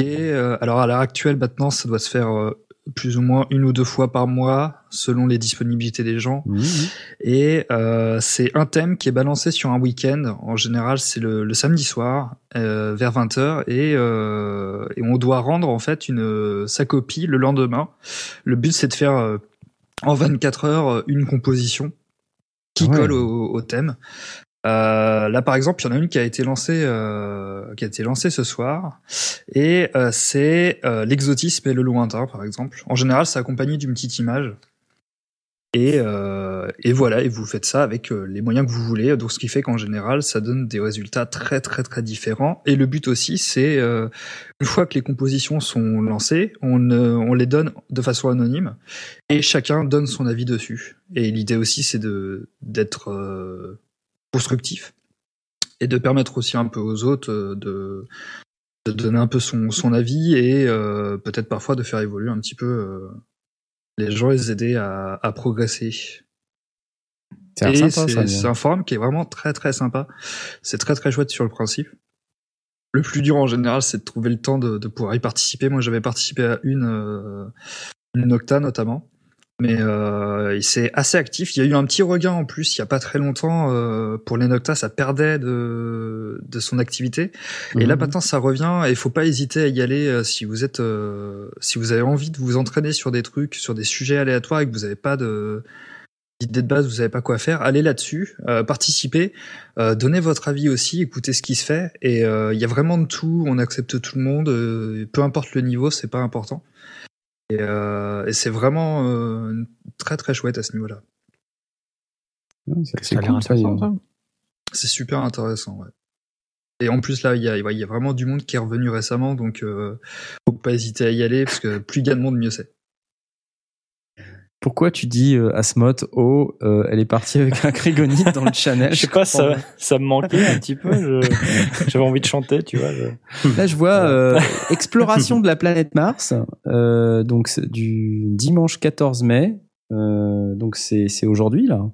et euh, alors à l'heure actuelle maintenant ça doit se faire plus ou moins une ou deux fois par mois selon les disponibilités des gens. Et euh, c'est un thème qui est balancé sur un week-end. En général c'est le, le samedi soir euh, vers 20h et, euh, et on doit rendre en fait une sa copie le lendemain. Le but c'est de faire euh, en 24 heures une composition qui Ouais. colle au, au thème euh, là, par exemple, il y en a une qui a été lancée, euh, qui a été lancée ce soir, et euh, c'est euh, l'exotisme et le lointain, par exemple. En général, c'est accompagné d'une petite image. Et, euh, et voilà, et vous faites ça avec les moyens que vous voulez. Donc, ce qui fait qu'en général, ça donne des résultats très, très, très différents. Et le but aussi, c'est une fois que les compositions sont lancées, on, on les donne de façon anonyme, et chacun donne son avis dessus. Et l'idée aussi, c'est de d'être constructif et de permettre aussi un peu aux autres euh, de, de donner un peu son, son avis et euh, peut-être parfois de faire évoluer un petit peu euh, les gens et les aider à, à progresser. C'est un forum qui est vraiment très très sympa. C'est très très chouette sur le principe. Le plus dur en général, c'est de trouver le temps de, de pouvoir y participer. Moi, j'avais participé à une, euh, une Nocta notamment. Mais euh, c'est assez actif. Il y a eu un petit regain en plus il y a pas très longtemps euh, pour les Nocta, ça perdait de, de son activité. Et là Mhm. maintenant ça revient et il faut pas hésiter à y aller euh, si vous êtes euh, si vous avez envie de vous entraîner sur des trucs, sur des sujets aléatoires et que vous n'avez pas de de base, vous savez pas quoi faire, allez là-dessus, euh, participez, euh, donnez votre avis aussi, écoutez ce qui se fait et euh, il y a vraiment de tout, on accepte tout le monde, euh, peu importe le niveau, c'est pas important. Et, euh, et c'est vraiment euh, très très chouette à ce niveau-là. C'est cool, donc. C'est super intéressant, ouais. Et en plus là, il y a, il y a vraiment du monde qui est revenu récemment, donc euh, faut pas hésiter à y aller parce que plus il y a de monde, mieux c'est. Pourquoi tu dis euh, Asmoth, oh, euh, elle est partie avec un crigonite dans le channel Je sais pas, ça, ça me manquait un petit peu. J'avais envie de chanter, tu vois. je- Là, je vois euh, exploration de la planète Mars, euh, donc du dimanche 14 mai, euh, donc c'est c'est aujourd'hui là.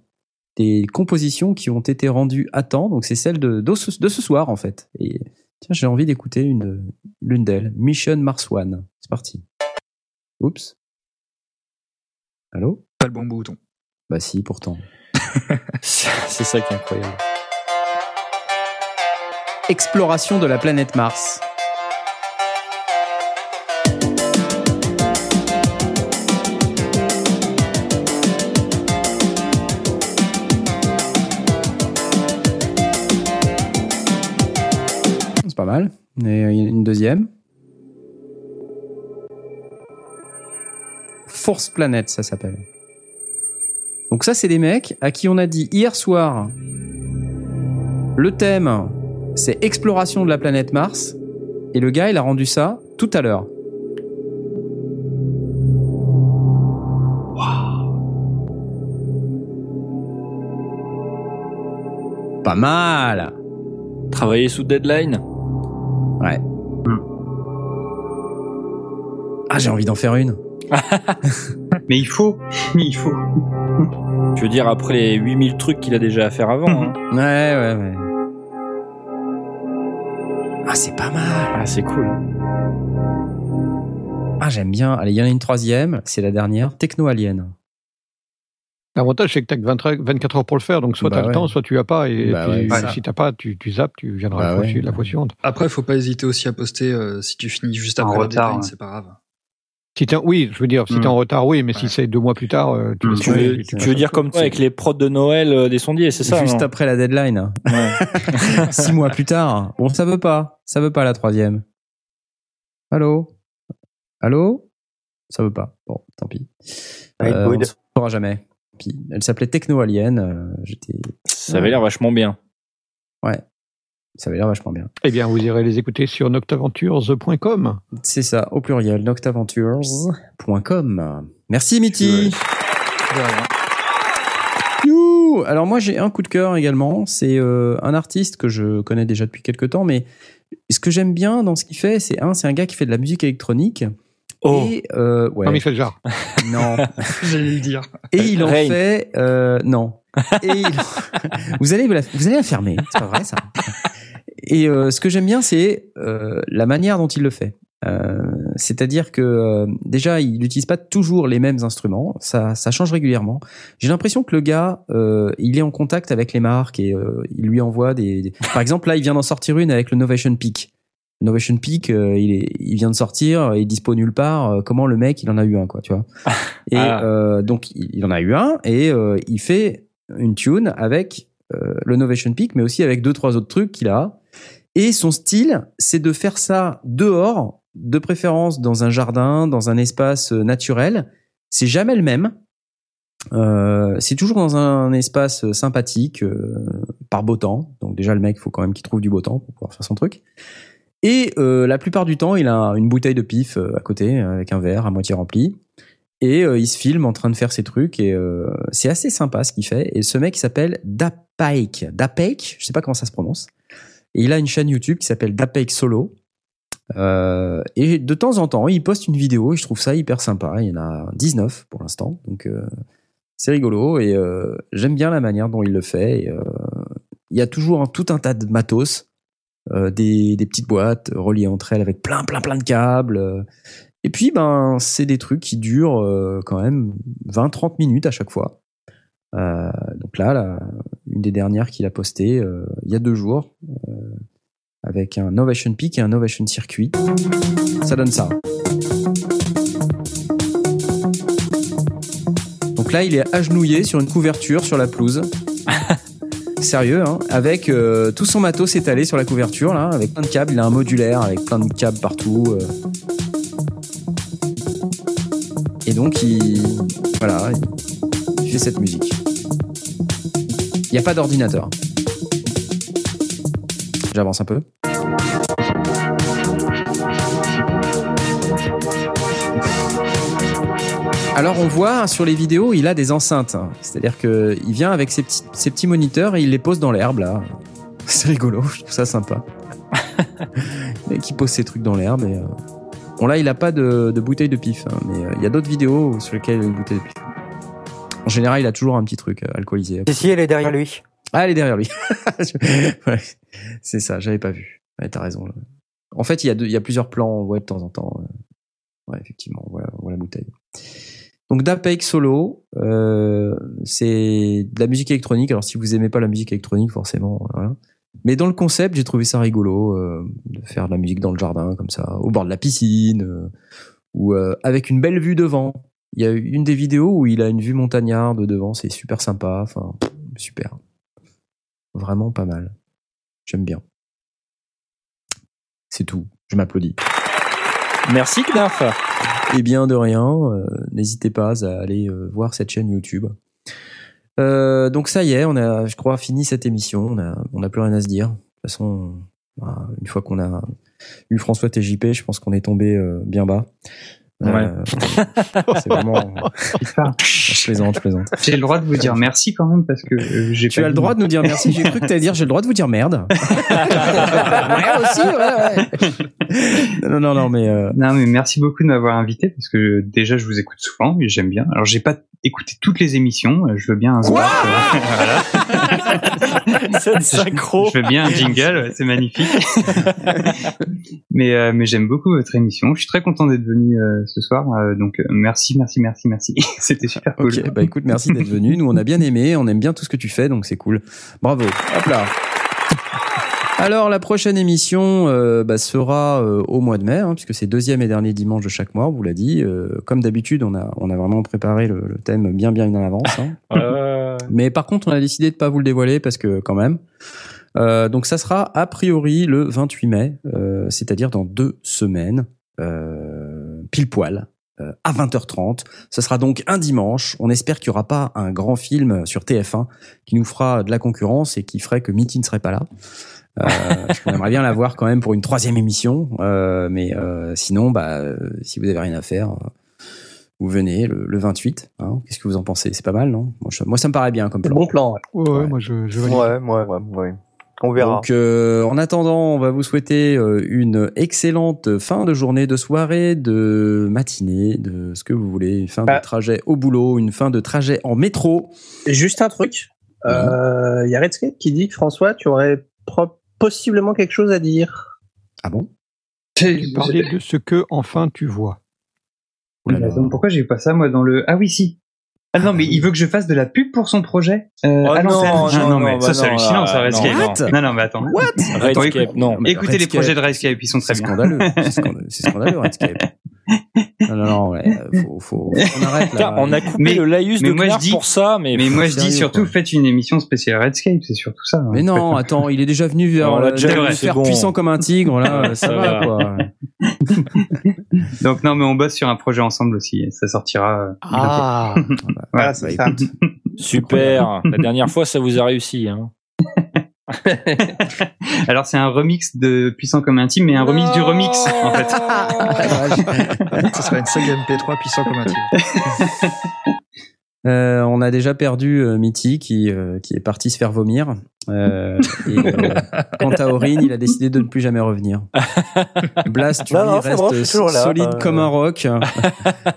Des compositions qui ont été rendues à temps, donc c'est celle de, de, ce, de ce soir en fait. Et tiens, j'ai envie d'écouter une l'une d'elles, Mission Mars One. C'est parti. Oups. Allô? Pas le bon bouton. Bah si, pourtant. C'est ça qui est incroyable. Exploration de la planète Mars. C'est pas mal. Et il y a une deuxième. Force Planet, ça s'appelle. Donc ça, c'est des mecs à qui on a dit hier soir, le thème, c'est exploration de la planète Mars. Et le gars, il a rendu ça tout à l'heure. Pas mal. Travailler sous deadline? Ouais. Ah, j'ai envie d'en faire une. Mais il faut, il faut. Je veux dire, après les 8000 trucs qu'il a déjà à faire avant. hein. Ouais, ouais, ouais. Ah, c'est pas mal. Ah, c'est cool. Ah, j'aime bien. Allez, il y en a une troisième. C'est la dernière. Techno Alien. L'avantage, c'est que tu as 24 heures pour le faire, donc soit Bah tu as ouais. le temps, soit tu as pas. Et Bah puis, ouais, si tu pas, tu, tu zappes, tu viendras Bah la, fois, ouais. la fois suivante. Après, faut pas hésiter aussi à poster euh, si tu finis juste En après la retard, deadline, c'est pas grave. Si oui, je veux dire, si t'es en retard, oui, mais si c'est deux mois plus tard, euh, tu, Tu veux, tu veux dire comme toi avec les prods de Noël euh, des sondiers, c'est ça Juste après la deadline. Six mois plus tard. Bon, ça veut pas. Ça veut pas la troisième. Allô? Allô? Ça veut pas. Bon, tant pis. Right, Euh, on ne saura jamais. Puis, elle s'appelait Techno Alien. euh, J'étais. Ça avait l'air vachement bien. Ouais. Ça avait l'air vachement bien. Eh bien, vous irez les écouter sur noctaventures.com. C'est ça, au pluriel, noctaventures.com. Merci Mitty. You Alors moi j'ai un coup de cœur également. C'est euh, un artiste que je connais déjà depuis quelques temps, mais ce que j'aime bien dans ce qu'il fait, c'est un, c'est un gars qui fait de la musique électronique. Oh. Et, euh, ouais. Jean-Michel Jarre. Non. J'allais le dire. Et il en Rain. fait, euh, non. Et il- vous allez, vous la- vous allez la fermer. C'est pas vrai ça. Et euh, ce que j'aime bien, c'est euh, la manière dont il le fait. Euh, C'est-à-dire que euh, déjà, il n'utilise pas toujours les mêmes instruments. Ça, ça change régulièrement. J'ai l'impression que le gars, euh, il est en contact avec les marques et euh, il lui envoie des, des- Par exemple, là, il vient d'en sortir une avec le Novation Peak. Novation Peak, euh, il, est, il vient de sortir, il est dispo nulle part. Euh, comment le mec, il en a eu un, quoi, tu vois Et Ah. euh, donc, il il en a eu un et il fait une tune avec le Novation Peak, mais aussi avec deux, trois autres trucs qu'il a. Et son style, c'est de faire ça dehors, de préférence dans un jardin, dans un espace naturel. C'est jamais le même. C'est toujours dans un espace sympathique, par beau temps. Donc déjà, le mec, il faut quand même qu'il trouve du beau temps pour pouvoir faire son truc. Et euh, la plupart du temps, il a une bouteille de pif euh, à côté, euh, avec un verre à moitié rempli. Et euh, il se filme en train de faire ses trucs. Et euh, c'est assez sympa ce qu'il fait. Et ce mec, s'appelle Dapaik. Dapaik, je sais pas comment ça se prononce. Et il a une chaîne YouTube qui s'appelle Dapaik Solo. Euh, et de temps en temps, il poste une vidéo et je trouve ça hyper sympa. Il y en a 19 pour l'instant. Donc c'est rigolo et j'aime bien la manière dont il le fait. Et, il y a toujours tout un tas de matos, des, des petites boîtes reliées entre elles avec plein, plein, plein de câbles. euh. Et puis, ben, c'est des trucs qui durent euh, quand même 20-30 minutes à chaque fois. Euh, donc là, là, une des dernières qu'il a postées euh, il y a deux jours, euh, avec un Novation Peak et un Novation Circuit. Ça donne ça. Donc là, il est agenouillé sur une couverture sur la pelouse. Sérieux, hein Avec euh, tout son matos étalé sur la couverture, là, avec plein de câbles. Il a un modulaire avec plein de câbles partout. euh. Et donc, il. Voilà, il, il fait cette musique. Il n'y a pas d'ordinateur. J'avance un peu. Alors on voit sur les vidéos, il a des enceintes. C'est-à-dire que il vient avec ses petits, ses petits moniteurs et il les pose dans l'herbe là. C'est rigolo, je trouve ça sympa. et qui pose ses trucs dans l'herbe et euh, bon là il a pas de, de bouteille de pif, hein, mais euh, il y a d'autres vidéos sur lesquelles il a une bouteille de pif. En général, il a toujours un petit truc euh, alcoolisé. Si, si, elle est derrière lui. Ah, elle est derrière lui. Ouais, c'est ça, j'avais pas vu. Ouais, t'as raison. là. En fait, il y, a deux- il y a plusieurs plans, on voit de temps en temps. euh, Ouais, effectivement, on voit, on voit la bouteille. Donc Dapeik Solo, euh, c'est de la musique électronique. Alors si vous aimez pas la musique électronique, forcément, voilà. Mais dans le concept, j'ai trouvé ça rigolo euh, de faire de la musique dans le jardin comme ça, au bord de la piscine, euh, ou euh, avec une belle vue devant. Il y a une des vidéos où il a une vue montagnarde devant, c'est super sympa. Enfin, super, vraiment pas mal. J'aime bien. C'est tout. Je m'applaudis. Merci Knarf. Eh bien, de rien. euh, N'hésitez pas à aller euh, voir cette chaîne YouTube. Euh, donc ça y est, on a, je crois, fini cette émission. On a, on a plus rien à se dire. De toute façon, bah, une fois qu'on a eu François TJP, je pense qu'on est tombé euh, bien bas. Ouais. c'est vraiment. je plaisante, je plaisante. J'ai le droit de vous dire merci quand même parce que euh, j'ai Tu pas as le droit de nous dire merci. J'ai cru que tu allais dire j'ai le droit de vous dire merde. ouais, aussi, ouais, ouais. Non, non, non, mais. euh, Non, mais merci beaucoup de m'avoir invité parce que déjà je vous écoute souvent et j'aime bien. Alors j'ai pas écouté toutes les émissions, euh, je veux bien un Quoi Cette synchro. Je veux bien un jingle, c'est magnifique. mais euh, mais j'aime beaucoup votre émission. Je suis très content d'être venu euh, ce soir. euh, donc euh, merci, merci, merci, merci. C'était super cool. Ok, bah écoute, merci d'être venu. Nous, on a bien aimé, on aime bien tout ce que tu fais, donc c'est cool. Bravo. Hop là. Alors la prochaine émission euh, bah, sera euh, au mois de mai, hein, puisque c'est deuxième et dernier dimanche de chaque mois, on vous l'a dit. Euh, comme d'habitude, on a, on a vraiment préparé le, le thème bien bien en avance. hein. Mais par contre, on a décidé de pas vous le dévoiler parce que quand même. Euh, donc ça sera a priori le 28 mai, euh, c'est-à-dire dans deux semaines, euh, pile poil. à 20h30. Ce sera donc un dimanche. On espère qu'il n'y aura pas un grand film sur TF1 qui nous fera de la concurrence et qui ferait que Mitty ne serait pas là. Euh, qu'on aimerait bien la voir quand même pour une troisième émission. Euh, mais euh, sinon, bah, si vous avez rien à faire, vous venez le, le 28. hein. Qu'est-ce que vous en pensez? C'est pas mal, non? Moi, je- moi, ça me paraît bien comme plan. Bon plan. Ouais. Ouais, ouais, moi je, je. Ouais, ouais, ouais, ouais. On verra. Donc, euh, en attendant, on va vous souhaiter euh, une excellente fin de journée, de soirée, de matinée, de ce que vous voulez, une fin Bah. de trajet au boulot, une fin de trajet en métro. Et Juste un truc. Euh, Il y a Redscape qui dit que François, tu aurais pro- possiblement quelque chose à dire. Ah bon? Tu parlais de ce que enfin tu vois. Attends, pourquoi j'ai pas ça moi dans le Ah oui si. Ah non mais il veut que je fasse de la pub pour son projet euh, Oh à non, l'antenne. non, Ah non, mais bah ça c'est hallucinant ça non, Redscape. non. Non non mais attends. What? Attends, Redscape, écoute- non. mais Écoutez les projets de Redscape, ils sont très bien. scandaleux. C'est scandaleux, c'est scandaleux, Redscape. Non, non, non, ouais, faut, faut, faut qu'on arrête là. on a coupé Mais- le laïus de moi, je Knarr dis- pour ça, mais, Mais moi je dis surtout quoi. faites une émission spéciale Redscape, c'est surtout ça. hein. Mais non, attends, il est déjà venu vers On l'a euh, déjà fait, c'est faire bon. puissant comme un tigre, là, ça, va, quoi. Donc non mais on bosse sur un projet ensemble aussi, ça sortira. euh, Ah, bientôt. Voilà, Ouais, c'est bah, ça. écoute. super. La dernière fois, ça vous a réussi. Hein. Alors c'est un remix de Puissant comme un team, mais un remix du remix en fait. Ce sera une saga MP3 puissant comme un tigre. Euh, on a déjà perdu euh, Mitty qui, euh, qui est parti se faire vomir. Euh, et, euh, quant à Aurine, il a décidé de ne plus jamais revenir. Blast, tu Non, lui non, bon, là. solide Euh, comme un roc.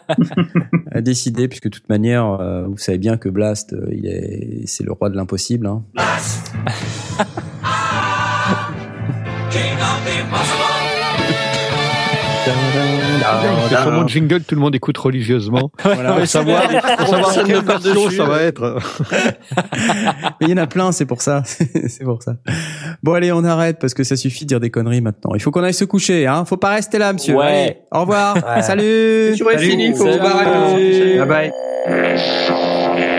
a décidé, puisque de toute manière, euh, vous savez bien que Blast, euh, il est, c'est le roi de l'impossible. Hein. C'est sur mon jingle tout le monde écoute religieusement. Voilà. Pour savoir, pour savoir quelle version ça va être. Mais il y en a plein, c'est pour ça. c'est pour ça. Bon, allez, on arrête parce que ça suffit de dire des conneries maintenant. Il faut qu'on aille se coucher, hein. Faut pas rester là, monsieur. Ouais. Allez, au revoir. Ouais. Salut. Tu vois, Salut. fini, faut Salut. barrer. Bye bye.